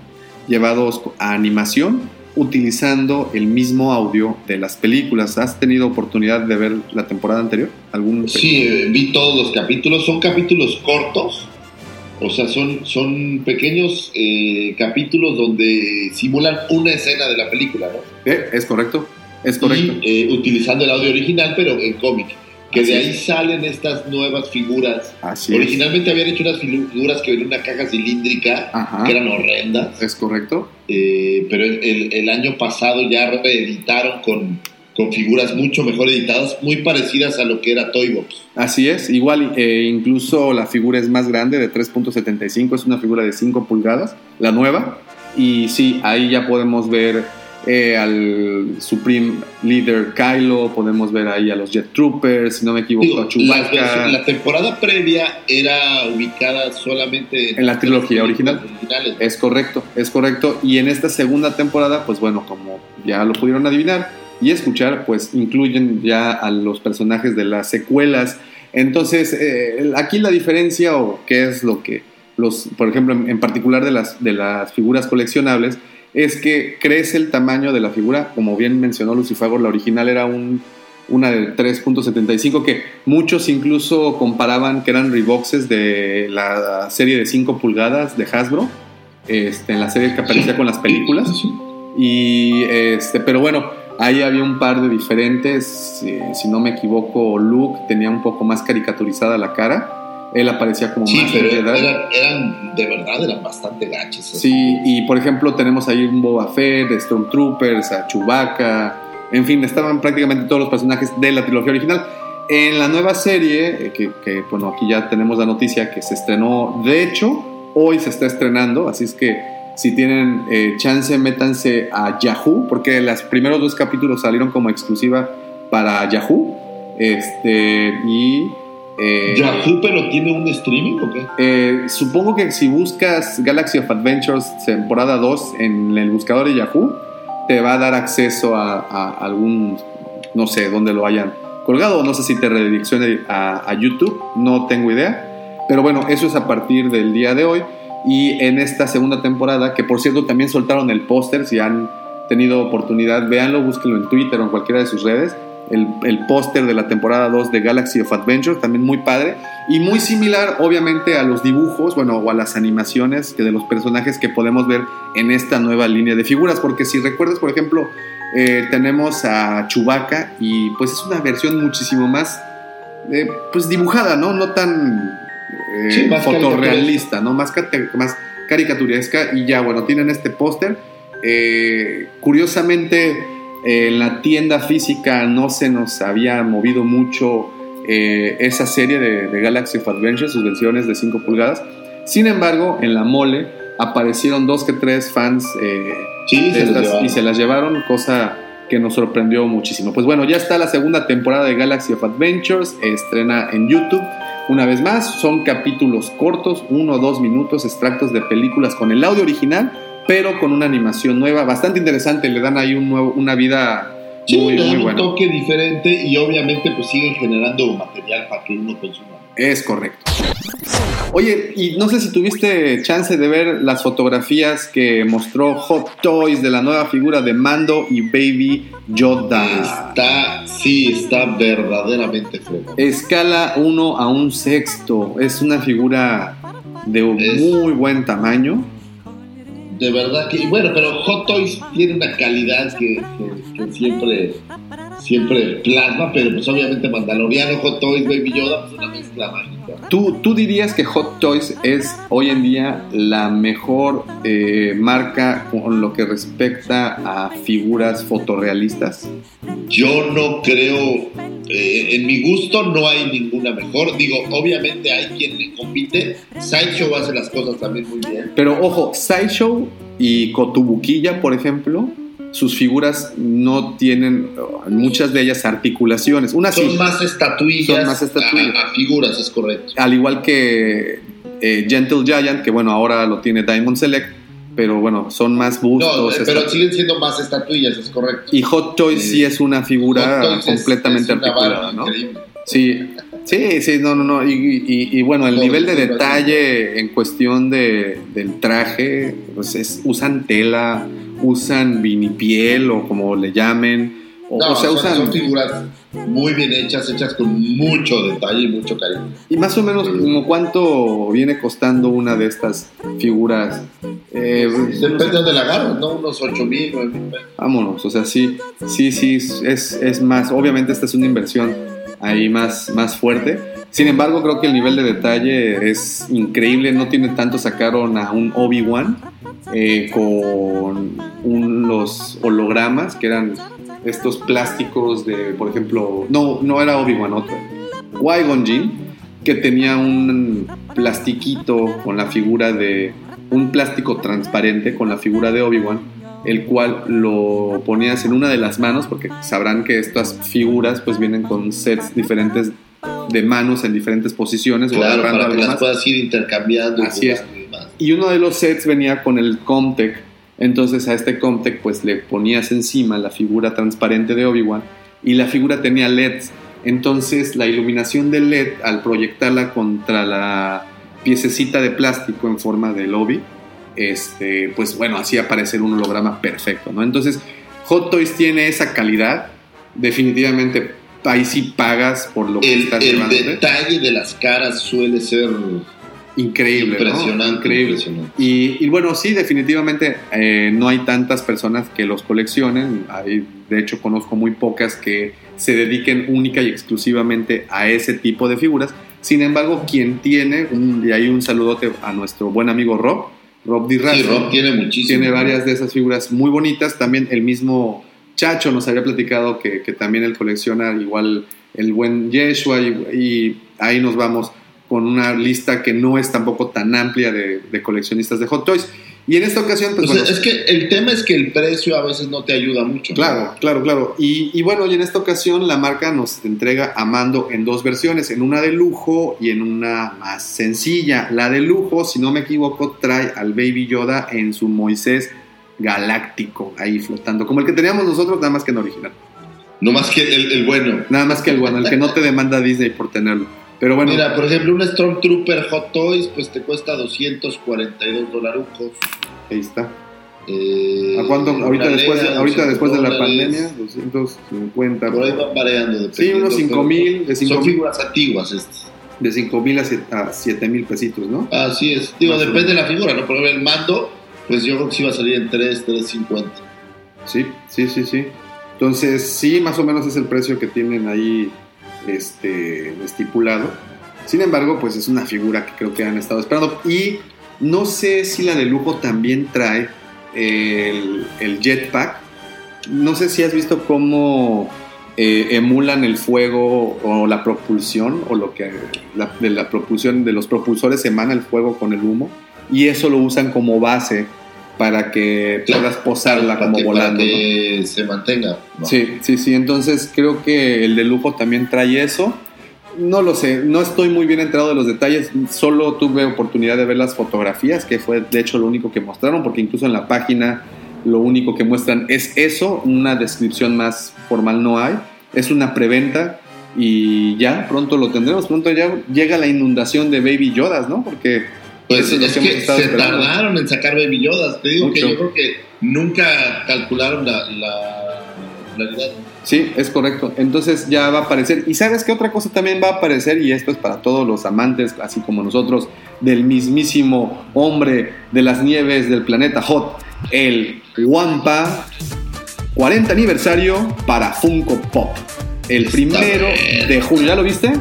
llevados a animación utilizando el mismo audio de las películas. ¿Has tenido oportunidad de ver la temporada anterior? ¿Algún sí, eh, vi todos los capítulos. Son capítulos cortos. O sea, son, son pequeños eh, capítulos donde simulan una escena de la película, ¿no? Eh, es correcto. Es correcto. Y eh, utilizando el audio original, pero en cómic. Que Así de ahí es. salen estas nuevas figuras. Así es. Originalmente habían hecho unas figuras que venían en una caja cilíndrica, Ajá. que eran horrendas. Es correcto. Eh, pero el, el- el año pasado ya reeditaron con, con figuras mucho mejor editadas, muy parecidas a lo que era Toy Box. Así es, igual eh, incluso la figura es más grande, de 3.75, es una figura de 5 pulgadas, la nueva. Y sí, ahí ya podemos ver eh, al Supreme Leader Kylo, podemos ver ahí a los Jet Troopers, si no me equivoco, Digo, a Chewbacca. versiones- la temporada previa era ubicada solamente En la trilogía original. originales. Es correcto, es correcto. Y en esta segunda temporada, pues bueno, como ya lo pudieron adivinar y escuchar, pues incluyen ya a los personajes de las secuelas. Entonces, eh, aquí la diferencia o qué es lo que los, por ejemplo, en, en particular de las, de las figuras coleccionables, es que crece el tamaño de la figura. Como bien mencionó Lucifago, la original era un, una de 3.75 que muchos incluso comparaban que eran reboxes de la serie de 5 pulgadas de Hasbro, este, en la serie que aparecía con las películas. Y este, pero bueno, ahí había un par de diferentes. eh, si no me equivoco, Luke tenía un poco más caricaturizada la cara. Él aparecía como Sí, más pero eran, eran- de verdad, eran bastante gachos. Sí, y por ejemplo tenemos ahí un Boba Fett, Stormtroopers, a Chewbacca, en fin, estaban prácticamente todos los personajes de la trilogía original. En la nueva serie, eh, que, que, bueno, aquí ya tenemos la noticia que se estrenó, de hecho, hoy se está estrenando, así es que si tienen eh, chance, métanse a Yahoo, porque los primeros dos capítulos salieron como exclusiva para Yahoo, este, y... eh, Yahoo, pero tiene un streaming o qué? eh, supongo que si buscas Galaxy of Adventures temporada 2 en el buscador de Yahoo, te va a dar acceso a, a algún, no sé, dónde lo hayan colgado, no sé si te redireccione a, a YouTube, no tengo idea. Pero bueno, eso es a partir del día de hoy. Y en esta segunda temporada, que por cierto también soltaron el póster, si han tenido oportunidad, véanlo, búsquenlo en Twitter o en cualquiera de sus redes. El, el póster de la temporada 2 de Galaxy of Adventure, también muy padre. Y muy similar, obviamente, a los dibujos, bueno, o a las animaciones que de los personajes que podemos ver en esta nueva línea de figuras. Porque si recuerdas, por ejemplo, eh, tenemos a Chewbacca y pues es una versión muchísimo más, eh, pues dibujada, ¿no? No tan eh, Sí, más fotorrealista, ¿no? Más, más caricaturesca y ya, bueno, tienen este póster. Eh, curiosamente, eh, en la tienda física no se nos había movido mucho eh, esa serie de, de Galaxy of Adventure, sus versiones de 5 pulgadas. Sin embargo, en la mole aparecieron dos que tres fans eh, Sí, se estas y se las llevaron, cosa que nos sorprendió muchísimo. Pues bueno, ya está la segunda temporada de Galaxy of Adventures, estrena en YouTube. Una vez más, son capítulos cortos, uno o dos minutos, extractos de películas con el audio original, pero con una animación nueva, bastante interesante. Le dan ahí un nuevo, una vida Sí, muy, le dan muy un buena. toque diferente y obviamente pues siguen generando material para que uno consuma. Es correcto. Oye, y no sé si tuviste chance de ver las fotografías que mostró Hot Toys de la nueva figura de Mando y Baby Yoda. Está, sí, está verdaderamente fregón. Escala 1 a un sexto. Es una figura de un Es- muy buen tamaño. De verdad que, bueno, pero Hot Toys tiene una calidad que, que- que siempre, siempre plasma, pero pues obviamente Mandaloriano, Hot Toys, Baby Yoda, pues una mezcla mágica. ¿Tú, tú dirías que Hot Toys es hoy en día la mejor eh, marca con lo que respecta a figuras fotorrealistas? Yo no creo, eh, en mi gusto no hay ninguna mejor. Digo, obviamente hay quien le compite. Sideshow hace las cosas también muy bien. Pero ojo, Sideshow y Kotobukiya, por ejemplo, sus figuras no tienen, muchas de ellas, articulaciones. Una sí, Son más estatuillas, Son más estatuillas. A, a figuras, es correcto. al igual que eh, Gentle Giant, que bueno, ahora lo tiene Diamond Select, pero bueno, son más No, bustos. eh, pero siguen siendo más estatuillas, es correcto. Y Hot Toys Sí. sí es una figura es- completamente es articulada, ¿no? increíble. Sí, sí, sí, no, no, no. Y, y- y bueno, el nivel de detalle en cuestión de, del traje, pues es, usan tela, usan vinipiel o como le llamen. O, No, o sea, usan. son figuras muy bien hechas, hechas con mucho detalle y mucho cariño. Y más o menos, como cuánto viene costando una de estas figuras Eh, Depende de la agarras, ¿no? Unos 8 mil, 9 mil pesos. Vámonos, o sea, sí, sí, sí, es, es más, obviamente esta es una inversión ahí más, más fuerte. Sin embargo, creo que el nivel de detalle es increíble, no tiene tanto, sacaron a un Obi-Wan eh, con un- los hologramas, que eran estos plásticos de, por ejemplo, no, no era Obi-Wan, otro, Qui-Gon Jinn, que tenía un plastiquito con la figura de, un plástico transparente con la figura de Obi-Wan, el cual lo ponías en una de las manos, porque sabrán que estas figuras pues vienen con sets diferentes de manos en diferentes posiciones o Claro, agarrando para que algo las más. puedas ir intercambiando. y Así es. y uno de los sets venía con el Comtech. Entonces a este Comtech pues le ponías encima la figura transparente de Obi-Wan y la figura tenía LEDs. Entonces la iluminación del LED al proyectarla contra la piececita de plástico en forma de Obi, este, pues bueno, hacía aparecer un holograma perfecto, ¿no? Entonces Hot Toys tiene esa calidad. Definitivamente ahí sí pagas por lo que El, estás el llevándote. detalle de las caras suele ser Increíble, ¿no? impresionante. Increíble. impresionante. Y, y bueno, sí, definitivamente eh, no hay tantas personas que los coleccionen. Hay, de hecho, conozco muy pocas que se dediquen única y exclusivamente a ese tipo de figuras. Sin embargo, quien tiene, un- y hay un saludote a nuestro buen amigo Rob, Rob Di Sí, Rob tiene muchísimo. tiene varias de esas figuras muy bonitas. También el mismo Chacho nos había platicado que, que también él colecciona igual el buen Yeshua y, y ahí nos vamos con una lista que no es tampoco tan amplia de, de coleccionistas de Hot Toys. Y en esta ocasión, pues O sea, bueno, es que el tema es que el precio a veces no te ayuda mucho. ¿no? Claro, claro, claro. Y, y bueno, y en esta ocasión la marca nos entrega a mando en dos versiones, en una de lujo y en una más sencilla. La de lujo, si no me equivoco, trae al Baby Yoda en su Moisés galáctico, ahí flotando, como el que teníamos nosotros, nada más que en original. No más que el, el bueno. Nada más que el bueno, el que no te demanda Disney por tenerlo. Pero bueno, Mira, por ejemplo, un Stormtrooper Hot Toys, pues te cuesta 242 dolarucos. ahí está. Eh, ¿A cuánto? Ahorita después, ahorita 200 después de la pandemia, 250. Por ahí van variando. Sí, unos 5 pero mil, de 5 Son figuras antiguas estas. de cinco mil a 7 mil pesitos, ¿no? Así es. Digo, Más depende de la figura, ¿no? Por ejemplo, el mando, pues yo creo que sí va a salir en 3, 3.50. Sí, sí, sí, sí. Entonces, sí, más o menos es el precio que tienen ahí este, estipulado. Sin embargo, pues es una figura que creo que han estado esperando. Y no sé si la de lujo también trae el, jetpack. No sé si has visto cómo eh, emulan el fuego o la propulsión, o lo que de la propulsión de los propulsores emana el fuego con el humo. Y eso lo usan como base para que Claro. puedas posarla Para como que- volando. Para ¿no? que se mantenga. ¿no? Sí, sí, sí. Entonces creo que el de lujo también trae eso. No lo sé, no estoy muy bien enterado de los detalles. Solo tuve oportunidad de ver las fotografías, que fue de hecho lo único que mostraron, porque incluso en la página lo único que muestran es eso. Una descripción más formal no hay. Es una preventa y ya pronto lo tendremos. Pronto ya llega la inundación de Baby Yodas, ¿no? Porque Pues es que que se esperando. tardaron en sacar Baby Yodas. Te digo que yo creo que nunca calcularon la, la popularidad. Sí, es correcto. Entonces ya va a aparecer. Y sabes qué otra cosa también va a aparecer, y esto es para todos los amantes, así como nosotros, del mismísimo hombre de las nieves del planeta Hot, el Wampa 40 aniversario para Funko Pop. El primero de junio. ¿Ya lo viste?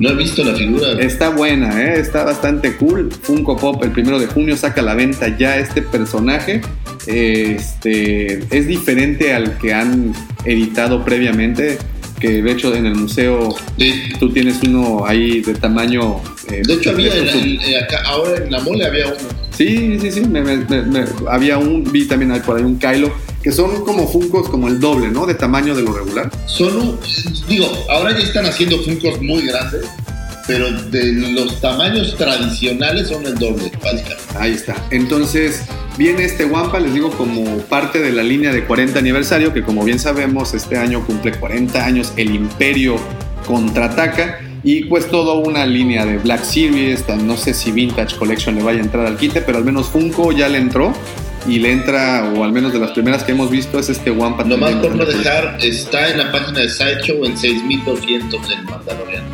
No he visto la figura. Está buena, ¿eh? está bastante cool. Funko Pop el primero de junio saca a la venta ya este personaje. Este es diferente al que han editado previamente. Que de hecho en el museo Sí. tú tienes uno ahí de tamaño. eh, De hecho, había en- eh, acá- ahora en la mole había uno. Sí, sí, sí. me- me- había un, vi también por ahí un Kylo. Que son como Funkos como el doble, ¿no? De tamaño de lo regular. Son un- digo, ahora ya están haciendo funcos muy grandes, pero de los tamaños tradicionales son el doble, básicamente. Ahí está. Entonces, viene este Wampa, les digo, como parte de la línea de 40 aniversario, que como bien sabemos, este año cumple 40 años, el Imperio contraataca. Y pues toda una línea de Black Series, no sé si Vintage Collection le vaya a entrar al quite, pero al menos Funko ya le entró. Y le entra, o al menos de las primeras que hemos visto, es este Wampa. Nomás también. por no dejar, está en la página de Sideshow en 6200 el Mandaloriano.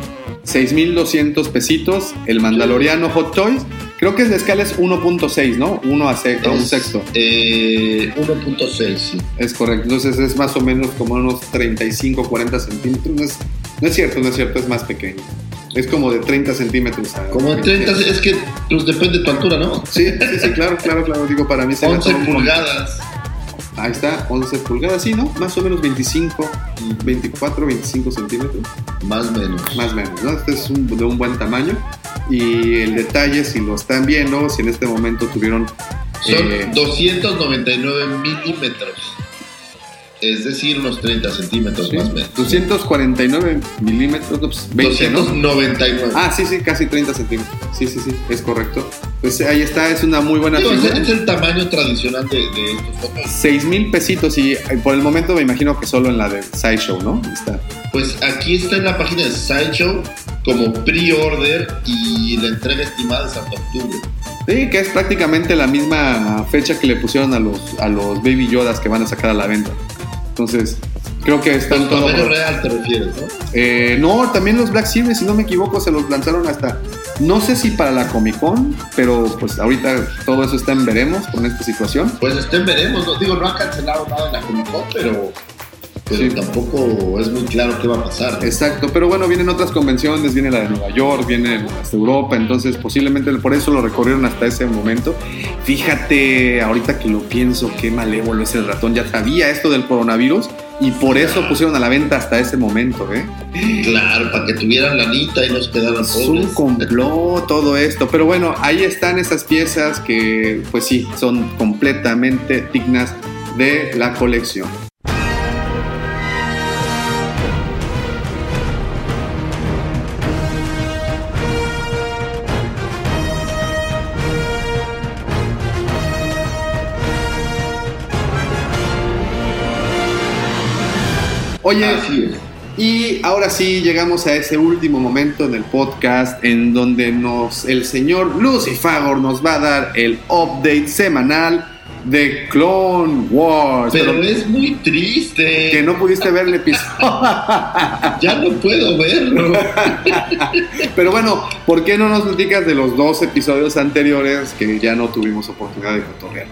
6.200 pesitos, el Mandaloriano Hot Toys. Creo que la escala es 1.6, ¿no? 1 a, se- a un Es, sexto. eh, 1.6, sí. Es correcto. Entonces es más o menos como unos 35, 40 centímetros. No es, no es cierto, no es cierto, es más pequeño. Es como de 30 centímetros. Como de 30, es que pues depende de tu altura, ¿no? Sí, sí, sí, claro, claro, claro. Digo, para mí se me 11 toma un montón. pulgadas. Ahí está, 11 pulgadas, sí, ¿no? Más o menos 25, 24, 25 centímetros. Más o menos. Más o menos, ¿no? Este es un- de un buen tamaño. Y el detalle, si lo están viendo, si en este momento tuvieron... Son eh, 299 milímetros. Es decir, unos 30 centímetros sí, más o menos. 249 milímetros, no, pues 20, ¿no? 299. Ah, sí, sí, casi 30 centímetros. Sí, sí, sí, es correcto. Pues ahí está, es una muy buena Digo, es, figura. es el tamaño tradicional de, de estos fotos. 6 mil pesitos y eh, por el momento me imagino que solo en la de Sideshow, ¿no? Está. Pues aquí está en la página de Sideshow como pre-order y la entrega estimada es hasta octubre. Sí, que es prácticamente la misma fecha que le pusieron a los, a los Baby Yodas que van a sacar a la venta. Entonces, creo que están En todo. tamaño real te refieres, ¿no? Eh, no, también los Black Series, si no me equivoco, se los lanzaron hasta. No sé si para la Comic Con, pero pues ahorita todo eso está en veremos con esta situación. Pues estén veremos. ¿no? Digo, no han cancelado nada en la Comic Con, pero, pero Sí. tampoco es muy claro qué va a pasar. ¿no? Exacto, pero bueno, vienen otras convenciones, viene la de Nueva York, viene hasta Europa, entonces posiblemente por eso lo recorrieron hasta ese momento. Fíjate, ahorita que lo pienso, qué malévolo es el ratón, ya sabía esto del coronavirus y por eso pusieron a la venta hasta ese momento, ¿eh? Claro, para que tuvieran lanita y no se quedaran Es un pobres. complot todo esto, pero bueno, ahí están esas piezas que pues sí, son completamente dignas de la colección. Oye, Así es. y ahora sí llegamos a ese último momento en el podcast en donde nos el señor Lucifagor nos va a dar el update semanal de Clone Wars. Pero es muy triste. que no pudiste ver el episodio. Ya no puedo verlo. Pero bueno, ¿por qué no nos platicas de los dos episodios anteriores que ya no tuvimos oportunidad de cotorrear?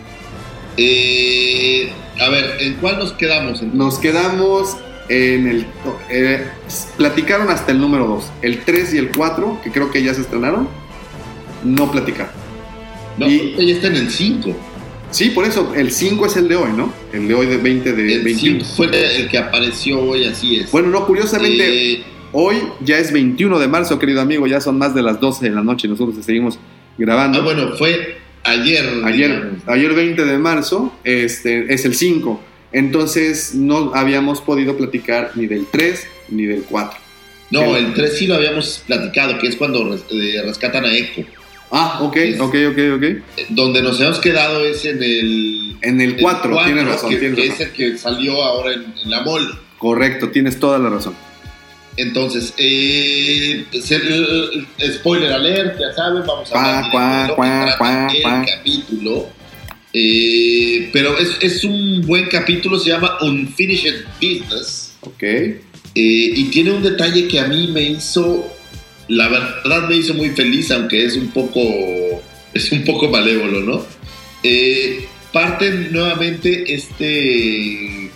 Eh, a ver, ¿en cuál nos quedamos? entonces? Nos quedamos en el... eh, platicaron hasta el número 2. El 3 y el 4, que creo que ya se estrenaron, no platicaron. No, y- ella está en el 5. Sí, por eso, el 5 es el de hoy, ¿no? El de hoy de 20 de El 21. 5 fue el que apareció hoy, así es. Bueno, no, curiosamente, Eh, hoy ya es 21 de marzo, querido amigo, ya son más de las 12 de la noche nosotros seguimos grabando. ah, bueno, fue ayer. Ayer, digamos. ayer 20 de marzo este, es el 5. Entonces no habíamos podido platicar ni del 3 ni del 4. No, el 3 sí lo habíamos platicado, que es cuando eh, rescatan a Echo. Ah, ok, Es- ok, ok, ok. Eh, Donde nos hemos quedado es en el. En el 4, cuatro, tienes razón, que, tienes que razón. es el que salió ahora en, en la mall. Correcto, tienes toda la razón. Entonces, eh, el- spoiler alert, ya saben, vamos a hablar Cuá, el capítulo. Eh, pero es, es un buen capítulo, se llama Unfinished Business. Ok. eh, y tiene un detalle que a mí me hizo, la verdad me hizo muy feliz, aunque es un poco, es un poco malévolo, ¿no? Eh, parte nuevamente este...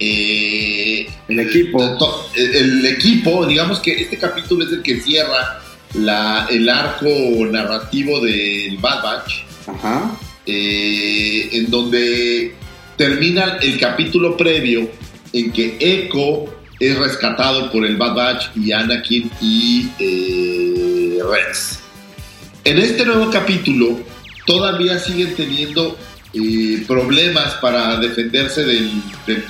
eh, El equipo. el, el equipo, digamos que este capítulo es el que cierra la, el arco narrativo del Bad Batch, Ajá. eh, en donde termina el capítulo previo en que Echo es rescatado por el Bad Batch y Anakin y eh, Rex. En este nuevo capítulo todavía siguen teniendo eh, problemas para defenderse del, del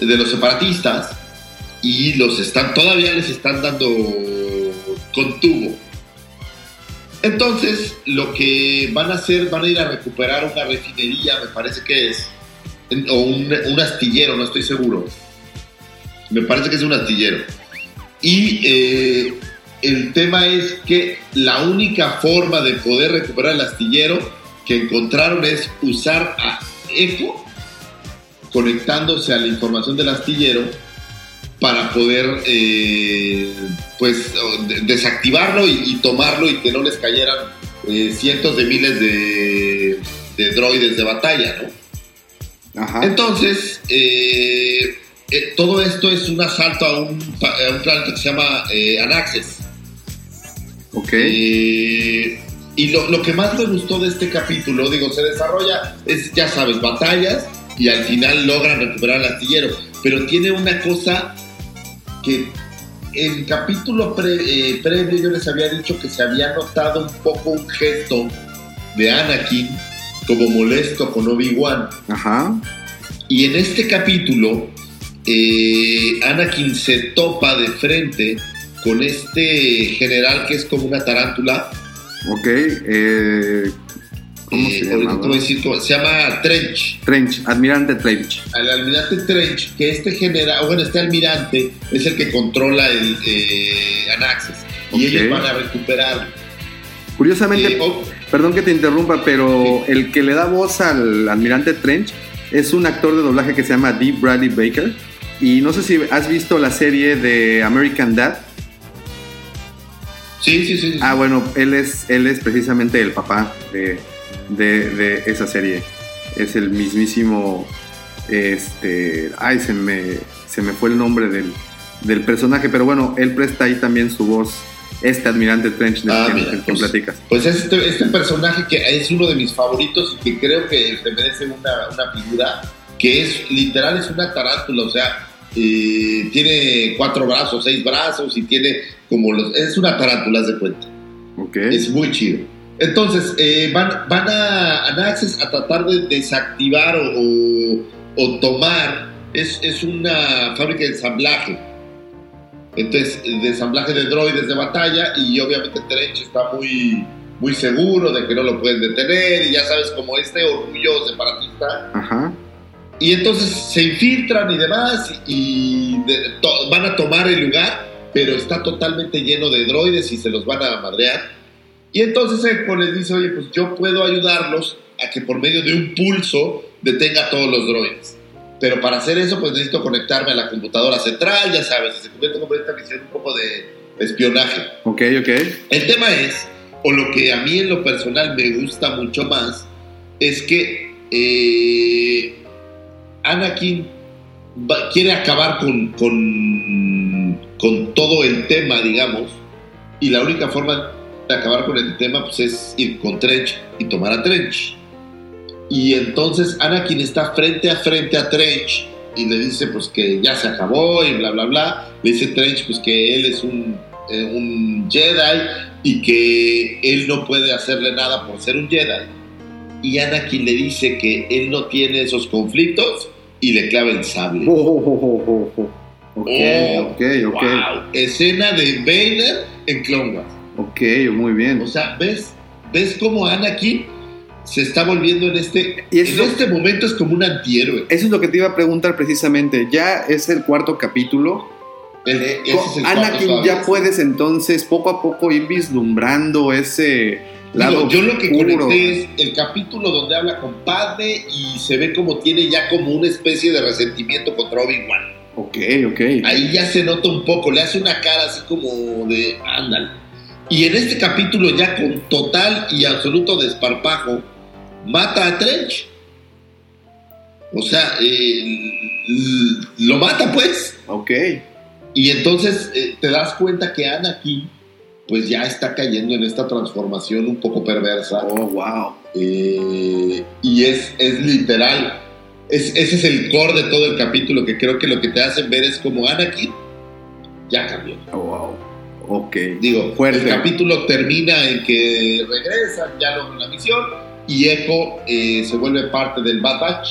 de los separatistas y los están todavía les están dando con tubo. Entonces, lo que van a hacer, van a ir a recuperar una refinería, me parece que es, o un, astillero, no estoy seguro. Me parece que es un astillero. Y eh, el tema es que la única forma de poder recuperar el astillero que encontraron es usar a Echo conectándose a la información del astillero para poder eh, pues desactivarlo y, y tomarlo y que no les cayeran eh, cientos de miles de, de droides de batalla, ¿no? Ajá. Entonces, eh, todo esto es un asalto a un, a un planeta que se llama Anaxes. ok. Y lo, lo que más me gustó de este capítulo, digo, se desarrolla, es, ya sabes, batallas y al final logran recuperar el astillero. Pero tiene una cosa que en el capítulo pre- eh, previo yo les había dicho que se había notado un poco un gesto de Anakin como molesto con Obi-Wan. Ajá. Y en este capítulo, eh, Anakin se topa de frente con este general que es como una tarántula. Ok. eh, ¿Cómo eh, se llama? se Trench. Trench, Admirante Trench. Al almirante Trench, que este general, bueno, este almirante es el que controla el eh, Anaxes. Y ellos van a recuperarlo. Curiosamente, Eh, oh, perdón que te interrumpa, pero el que le da voz al Admirante Trench es un actor de doblaje que se llama Dee Bradley Baker. Y no sé si has visto la serie de American Dad. sí, sí, sí. sí. Ah, bueno, él es, él es precisamente el papá de, de, de esa serie. Es el mismísimo. Este. Ay, se me, se me fue el nombre del, del personaje, pero bueno, él presta ahí también su voz. Este admirante Trench del Ah, que, mira, del que pues, platicas. Pues este, este personaje que es uno de mis favoritos y que creo que se merece una, una figura, que es literal, es una tarántula, o sea, eh, tiene cuatro brazos, seis brazos y tiene como los... Es una tarántula, haz de cuenta. Es muy chido. Entonces, eh, van, van a, a Naxxes a tratar de desactivar o, o- o tomar. Es, es una fábrica de ensamblaje. Entonces, de ensamblaje de droides de batalla. Y obviamente Trench está muy, muy seguro de que no lo pueden detener. Y ya sabes, como este orgullo separatista. Ajá. Y entonces se infiltran y demás y de- to- van a tomar el lugar, pero está totalmente lleno de droides y se los van a madrear. Y entonces Echo les dice, oye, pues yo puedo ayudarlos a que por medio de un pulso detenga a todos los droides. Pero para hacer eso, pues necesito conectarme a la computadora central, ya sabes, se convierte como esta misión un poco de espionaje. Ok, ok. El tema es, o lo que a mí en lo personal me gusta mucho más, es que eh, Anakin va- quiere acabar con, con, con todo el tema, digamos, y la única forma acabar con el tema pues, es ir con Trench y tomar a Trench. Y entonces Anakin está frente a frente a Trench y le dice pues que ya se acabó y bla bla bla. Le dice Trench pues que él es un, eh, un Jedi y que él no puede hacerle nada por ser un Jedi. Y Anakin le dice que él no tiene esos conflictos y le clava el sable. Oh, oh, oh, oh. Ok, ok, ok. wow. Escena de Vader en Clone Wars. Ok, muy bien. O sea, ¿ves? ¿Ves cómo Anakin se está volviendo en este... Y en este momento es como un antihéroe. Eso es lo que te iba a preguntar precisamente. Ya es el cuarto capítulo. El- Eh, ese es el Anakin, cuarto ya puedes entonces poco a poco ir vislumbrando ese lado yo lo que conecté es el capítulo donde habla con Padme y se ve como tiene ya como una especie de resentimiento contra Obi-Wan. Ok, ok. Ahí ya se nota un poco, le hace una cara así como de ándale. Y en este capítulo ya con total y absoluto desparpajo, mata a Trench. O sea, eh, lo mata pues. Ok. Y entonces eh, te das cuenta que Anakin pues ya está cayendo en esta transformación un poco perversa. Oh, wow. Eh, y es, es literal. Es, ese es el core de todo el capítulo que creo que lo que te hacen ver es como Anakin ya cambió. Oh, wow. Ok. Digo, Fuerte. el capítulo termina en que regresan, ya logran la misión y Echo eh, se vuelve parte del Bad Batch,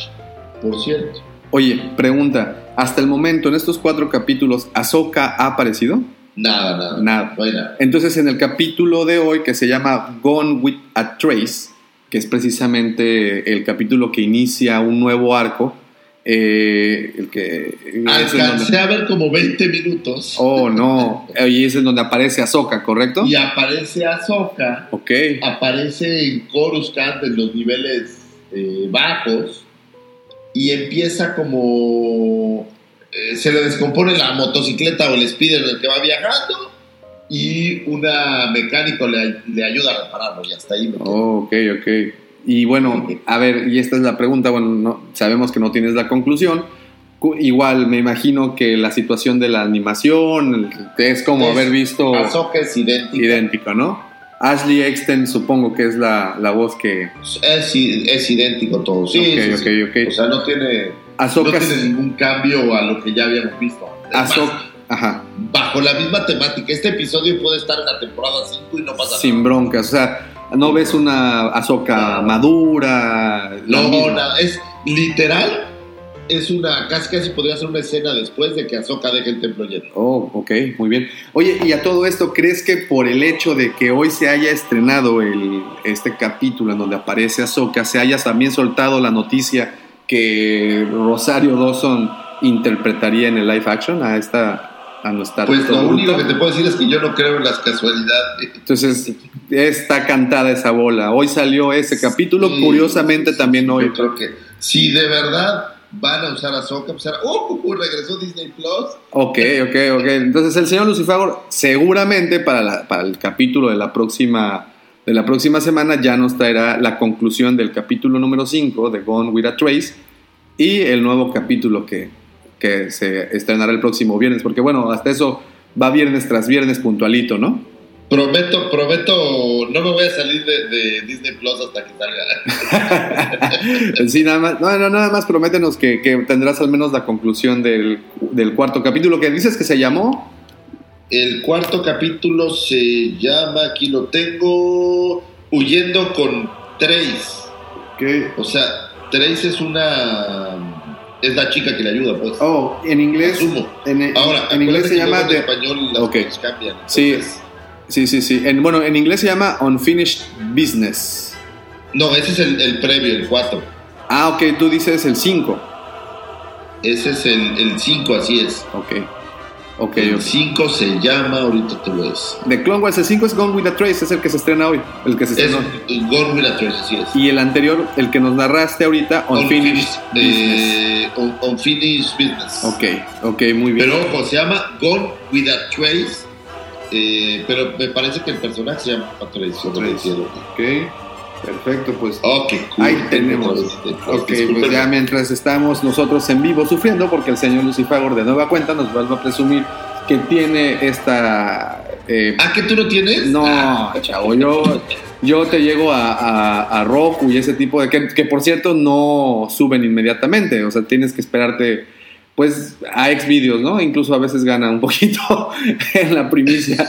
por cierto. Oye, pregunta. Hasta el momento, en estos cuatro capítulos, ¿Ahsoka ha aparecido? Nada, nada. Nada. No hay nada. Entonces, en el capítulo de hoy, que se llama Gone with a Trace, que es precisamente el capítulo que inicia un nuevo arco, eh, el que... es Alcancé donde- a ver como 20 minutos Oh, no. Y es en donde aparece Ahsoka, ¿correcto? y aparece Ahsoka. Ok. aparece en Coruscant en los niveles eh, bajos y empieza como eh, se le descompone la motocicleta o el speeder en el que va viajando y una mecánico le, le ayuda a repararlo y hasta ahí me quedo. Oh, ok, ok. Y bueno, a ver, y esta es la pregunta, bueno, no- sabemos que no tienes la conclusión. Igual me imagino que la situación de la animación es como Es- haber visto Ahsoka es idéntica. idéntico, ¿no? Ashley Exten supongo que es la, la voz que... Es, es idéntico todo. Sí, Ok, sí, ok, sí. ok. O sea, no tiene, Ahsoka, no tiene ningún cambio a lo que ya habíamos visto. Es más, Ahsoka- ajá, bajo la misma temática. Este episodio puede estar en la temporada 5 y no pasa sin nada. broncas, o sea, no ves una Ahsoka No. madura, No, nada. Es literal. Es una. Casi casi podría ser una escena después de que Ahsoka deje el templo lleno. Oh, ok, muy bien. Oye, y a todo esto, ¿crees que por el hecho de que hoy se haya estrenado el, este capítulo en donde aparece Ahsoka, se haya también soltado la noticia que Rosario Dawson interpretaría en el live action a esta a nuestra Pues lo único que te puedo decir es que yo no creo en las casualidades. Entonces, está cantada esa bola. Hoy salió ese capítulo, Sí, curiosamente también hoy. Yo creo que si de verdad van a usar a Ahsoka, pues oh, cucú, regresó Disney Plus. Ok, ok, ok. Entonces el señor Lucifer seguramente para, la- para el capítulo de la próxima de la próxima semana ya nos traerá la conclusión del capítulo número 5 de Gone with a Trace y el nuevo capítulo que, que se estrenará el próximo viernes, porque bueno, hasta eso va viernes tras viernes puntualito, ¿no? Prometo, prometo, no me voy a salir de, de Disney Plus hasta que salga. sí, nada más, no, no, nada más prométenos que, que tendrás al menos la conclusión del, del cuarto capítulo que dices que se llamó. El cuarto capítulo se llama, aquí lo tengo, Huyendo con Trace. O sea, Trace es una. Es la chica que le ayuda, pues. Oh, en inglés. En, Ahora, en inglés se llama The- en español las Ok. cosas cambian. Sí, sí, sí, sí. En, bueno, en inglés se llama Unfinished Business. No, ese es el, el previo, el 4. Ah, ok, tú dices el 5. Ese es el 5, así es. Ok, ok, El ok. 5 se llama, ahorita te lo es. The Clone Wars, el 5 es Gone with a Trace, es el que se estrena hoy. El que se Es estrenó. Gone with a Trace, así es. Y el anterior, el que nos narraste ahorita, Unfinished Business. eh, un- Unfinished Business. Ok, ok, muy bien. Pero ojo, se llama Gone with a Trace. eh, pero me parece que el personaje se llama lo entiendo. Ok, perfecto, pues. Cool. Ahí tenemos. Eh, Ok, discúlpenme. pues ya mientras estamos nosotros en vivo sufriendo, porque el señor Lucifagor de nueva cuenta nos vuelve a presumir que tiene esta. eh, Ah, que tú no tienes? no, Ah, chavo, yo, yo te llego a, a, a Roku y ese tipo de. Que, que por cierto no suben inmediatamente, o sea, tienes que esperarte. Pues a Xvideos, ¿no? Incluso a veces gana un poquito en la primicia.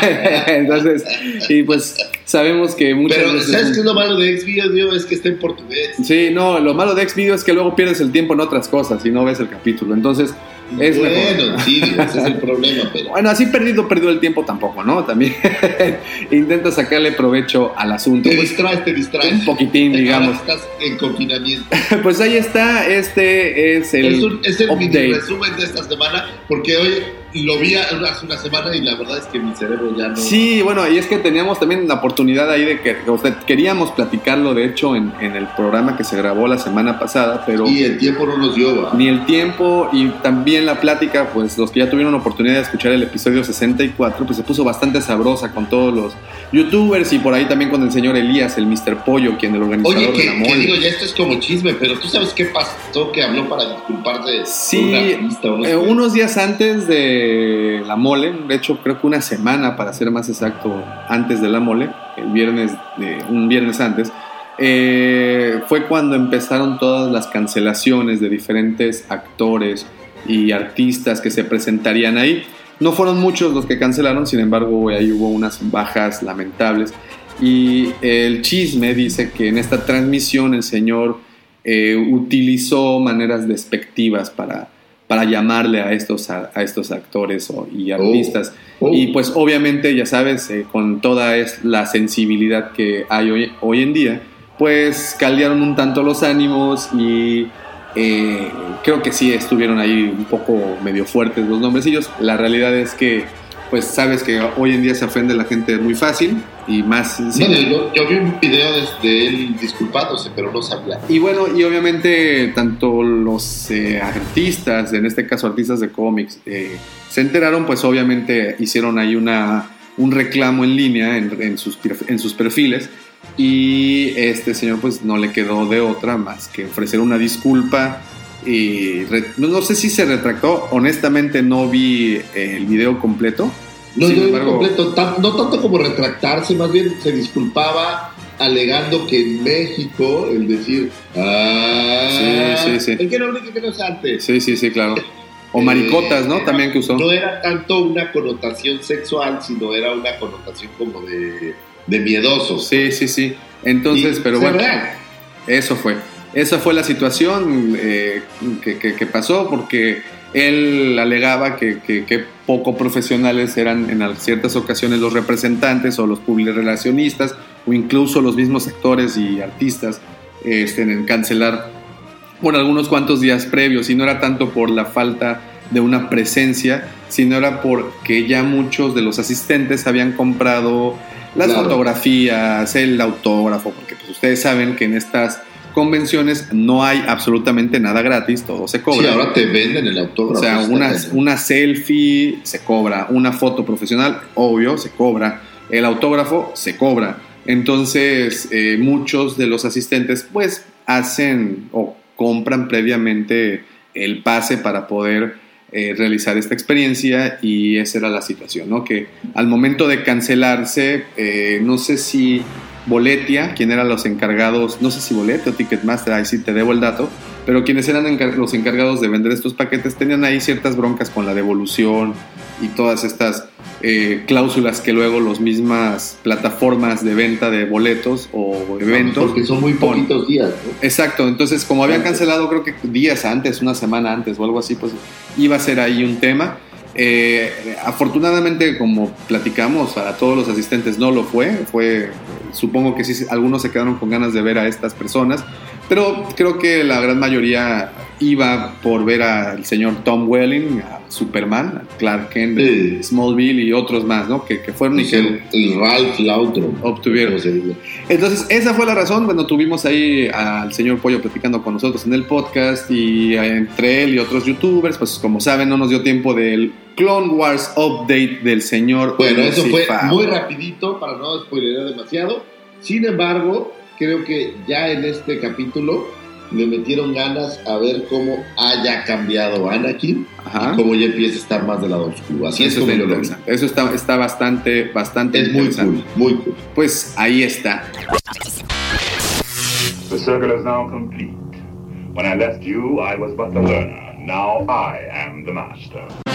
Entonces, y pues sabemos que muchas Pero, veces. ¿sabes qué es lo malo de Xvideo? Es que está en portugués. Sí, no, lo malo de Xvideo es que luego pierdes el tiempo en otras cosas y no ves el capítulo. Entonces, es bueno, mejor. sí, ese es el problema, pero. Bueno, así perdido, perdido el tiempo tampoco, ¿no? También intenta sacarle provecho al asunto. Te Pues, distraes, te distraes. un poquitín, digamos. Estás en confinamiento. pues ahí está, este es el es, un, es el mini resumen de esta semana, porque hoy lo vi hace una semana y la verdad es que mi cerebro ya no. Sí, bueno, y es que teníamos también la oportunidad ahí de que, o sea, queríamos platicarlo, de hecho, en, en el programa que se grabó la semana pasada, pero... Y el tiempo no nos dio, ¿va? ni el tiempo y también la plática, pues los que ya tuvieron oportunidad de escuchar el episodio 64, pues se puso bastante sabrosa con todos los youtubers y por ahí también con el señor Elías, el Mr. Pollo, quien el organizador Oye, de que, la mole. digo, ya esto es como chisme, pero tú sabes qué pasó que habló para disculparse Sí, con un artista o no eh, sé. unos días antes de la mole, de hecho creo que una semana para ser más exacto antes de la mole, el viernes, un viernes antes, eh, fue cuando empezaron todas las cancelaciones de diferentes actores y artistas que se presentarían ahí. No fueron muchos los que cancelaron, sin embargo ahí hubo unas bajas lamentables. Y el chisme dice que en esta transmisión el señor eh, utilizó maneras despectivas para, para llamarle a estos, a, a estos actores o- y artistas. Oh. Y pues obviamente, ya sabes, eh, con toda es la sensibilidad que hay hoy, hoy en día, pues caldearon un tanto los ánimos y eh, creo que sí estuvieron ahí un poco medio fuertes los nombrecillos. La realidad es que pues sabes que hoy en día se ofende la gente muy fácil y más... sí. Bueno, yo, yo vi un video de, él disculpándose, pero no sabía. Y bueno, y obviamente tanto los eh, artistas, en este caso artistas de cómics, eh, se enteraron, pues obviamente hicieron ahí una, un reclamo en línea en, en sus, en sus perfiles y este señor pues no le quedó de otra más que ofrecer una disculpa y re- no, no sé si se retractó, honestamente no vi eh, el video completo. No, Sin embargo- completo, tan- no tanto como retractarse, más bien se disculpaba alegando que en México el decir ah, Sí, sí, sí. el que no brinque que no salte Sí, sí, sí, claro. O maricotas, ¿no? Eh, También que usó. no era tanto una connotación sexual sino era una connotación como de, de miedoso Sí, sí, sí. Entonces, Y pero bueno. real. Eso fue. Esa fue la situación eh, que, que- que pasó porque él alegaba que, poco profesionales eran en ciertas ocasiones los representantes o los publirelacionistas o incluso los mismos actores y artistas este, en cancelar por algunos cuantos días previos y no era tanto por la falta de una presencia, sino era porque ya muchos de los asistentes habían comprado las Claro. fotografías, el autógrafo, porque pues ustedes saben que en estas convenciones no hay absolutamente nada gratis, todo se cobra. Sí, ahora te venden el o autógrafo. sea, está una, una selfie se cobra, una foto profesional, obvio, se cobra, el autógrafo se cobra. Entonces, eh, muchos de los asistentes pues hacen o compran previamente el pase para poder eh, realizar esta experiencia y esa era la situación, ¿no? Que al momento de cancelarse, eh, no sé si Boletia, quien eran los encargados, no sé si Boletia o Ticketmaster, ahí sí te debo el dato, pero quienes eran encar- los encargados de vender estos paquetes tenían ahí ciertas broncas con la devolución y todas estas eh, cláusulas que luego las mismas plataformas de venta de boletos o eventos Porque son muy poquitos días, ¿no? Exacto, entonces como habían cancelado creo que días antes, una semana antes o algo así, pues iba a ser ahí un tema. Eh, afortunadamente, como platicamos, para todos los asistentes no lo fue, fue, supongo que sí, algunos se quedaron con ganas de ver a estas personas, pero creo que la gran mayoría iba por ver al señor Tom Welling, a Superman, a Clark Kent, Sí. Smallville y otros más, ¿no? Que, que fueron y que el, Ralph Lautron. obtuvieron. Entonces, esa fue la razón. Bueno, tuvimos ahí al señor Pollo platicando con nosotros en el podcast y entre él y otros youtubers, pues como saben, no nos dio tiempo del Clone Wars update del señor. Bueno, eso fue muy rapidito para no spoilerar demasiado. Sin embargo, creo que ya en este capítulo le metieron ganas a ver cómo haya cambiado Anakin Ajá. y cómo ya empieza a estar más del lado oscuro. Así es Eso como está yo lo. Eso está, está bastante, bastante Es muy cool, muy cool. Pues ahí está. The circle is now complete. When I left you, I was but the learner. Now I am the master.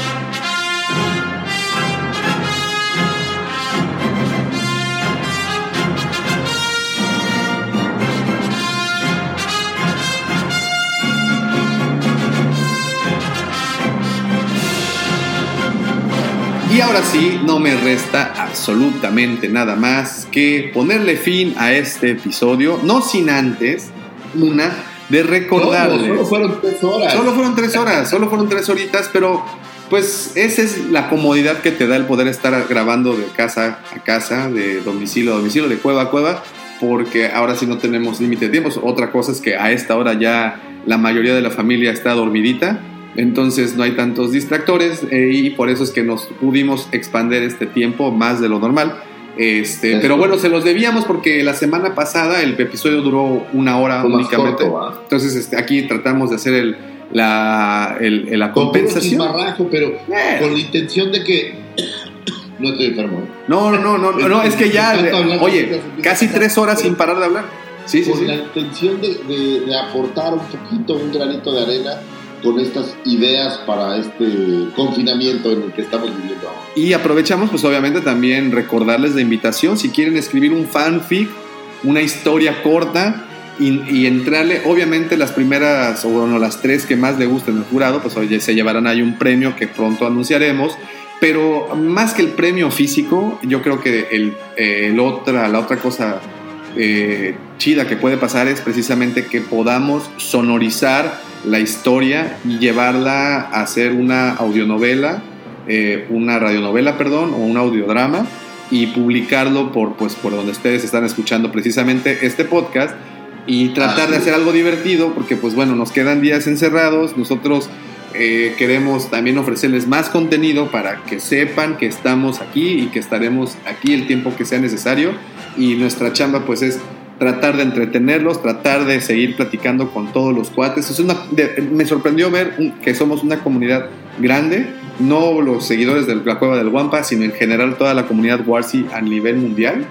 Y ahora sí, no me resta absolutamente nada más que ponerle fin a este episodio, no sin antes una de recordarles. No, solo fueron tres horas. Solo fueron tres horas, solo fueron tres horitas, pero pues esa es la comodidad que te da el poder estar grabando de casa a casa, de domicilio a domicilio, de cueva a cueva, porque ahora sí no tenemos límite de tiempos. Otra cosa es que a esta hora ya la mayoría de la familia está dormidita, entonces no hay tantos distractores eh, y por eso es que nos pudimos expandir este tiempo más de lo normal. Este, pero bueno, se los debíamos porque la semana pasada el episodio duró una hora únicamente. Entonces este, aquí tratamos de hacer el, la, el- la Con compensación. chismarrajo, pero Eh. con la intención de que no estoy enfermo. No, no, no, no, no, es que ya, oye, casi tres horas sin parar de hablar. Sí, sí, con sí. la intención de, de- de aportar un poquito, un granito de arena con estas ideas para este confinamiento en el que estamos viviendo ahora. Y aprovechamos, pues obviamente también recordarles la invitación, si quieren escribir un fanfic, una historia corta y, y entrarle, obviamente las primeras, o bueno, las tres que más le gusten al jurado, pues oye, se llevarán ahí un premio que pronto anunciaremos. Pero más que el premio físico, yo creo que el, eh, el otra, la otra cosa eh, chida que puede pasar es precisamente que podamos sonorizar la historia y llevarla a hacer una audionovela eh, una radionovela, perdón, o un audiodrama y publicarlo por, pues, por donde ustedes están escuchando precisamente este podcast y tratar de hacer algo divertido porque pues bueno, nos quedan días encerrados, nosotros eh, queremos también ofrecerles más contenido para que sepan que estamos aquí y que estaremos aquí el tiempo que sea necesario. Y nuestra chamba pues es tratar de entretenerlos, tratar de seguir platicando con todos los cuates. Es una, de- me sorprendió ver que somos una comunidad grande, no los seguidores de la Cueva del Guampa, sino en general toda la comunidad Warsi a nivel mundial.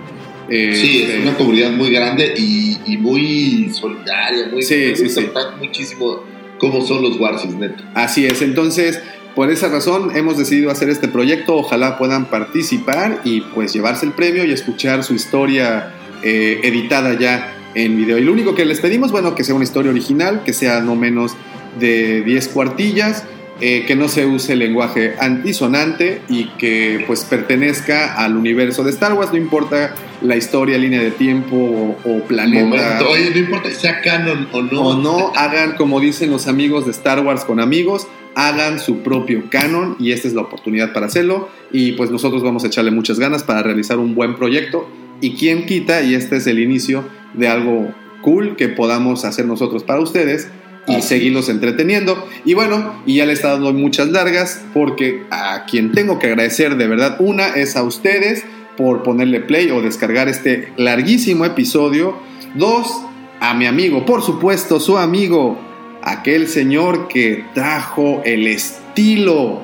Eh, Sí, es una comunidad muy grande y, y muy solidaria, muy, Sí, sí, sí. muchísimo cómo son los Warsis, neto. Así es, entonces por esa razón hemos decidido hacer este proyecto, ojalá puedan participar y pues llevarse el premio y escuchar su historia eh, editada ya en video. Y lo único que les pedimos, bueno, que sea una historia original, que sea no menos de 10 cuartillas, eh, que no se use lenguaje antisonante y que pues pertenezca al universo de Star Wars, no importa la historia, línea de tiempo o, o planeta. Momento, oye, no importa si sea canon o no. o no hagan como dicen los amigos de Star Wars con amigos, hagan su propio canon y esta es la oportunidad para hacerlo y pues nosotros vamos a echarle muchas ganas para realizar un buen proyecto y quién quita y este es el inicio de algo cool que podamos hacer nosotros para ustedes y Así seguirlos entreteniendo y bueno y ya le estado dando muchas largas porque a quien tengo que agradecer de verdad una es a ustedes por ponerle play o descargar este larguísimo episodio dos a mi amigo, por supuesto, su amigo, aquel señor que trajo el estilo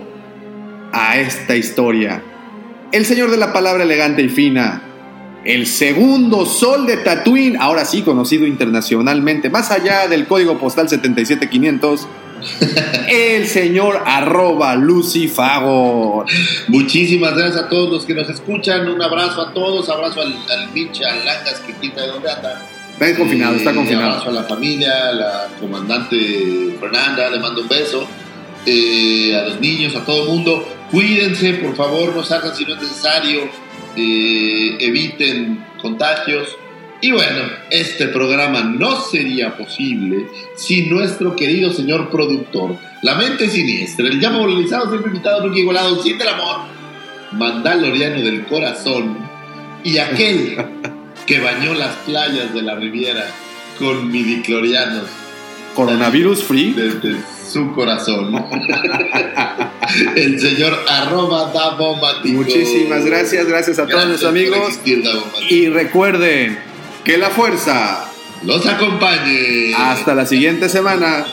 a esta historia. El señor de la palabra elegante y fina. El segundo sol de Tatooine, ahora sí conocido internacionalmente, más allá del código postal 77500. El señor arroba Lucifagor. Muchísimas gracias a todos los que nos escuchan. Un abrazo a todos. Abrazo al, al al Langas, que quita de donde anda. Está confinado, está Eh, confinado. Abrazo a la familia, a la comandante Fernanda, le mando un beso. Eh, a los niños, a todo el mundo. Cuídense, por favor, no salgan si no es necesario. Eh, eviten contagios. Y bueno, este programa no sería posible sin nuestro querido señor productor, la mente siniestra, el ya movilizado, siempre invitado, nunca igualado, siente el amor, mandaloriano del corazón y aquel que bañó las playas de la Riviera con midiclorianos Coronavirus free. desde su corazón. el señor arroba Davomático. Muchísimas gracias, gracias a todos por amigos. existir. Y recuerden que la fuerza. Los acompañe. Hasta la siguiente semana.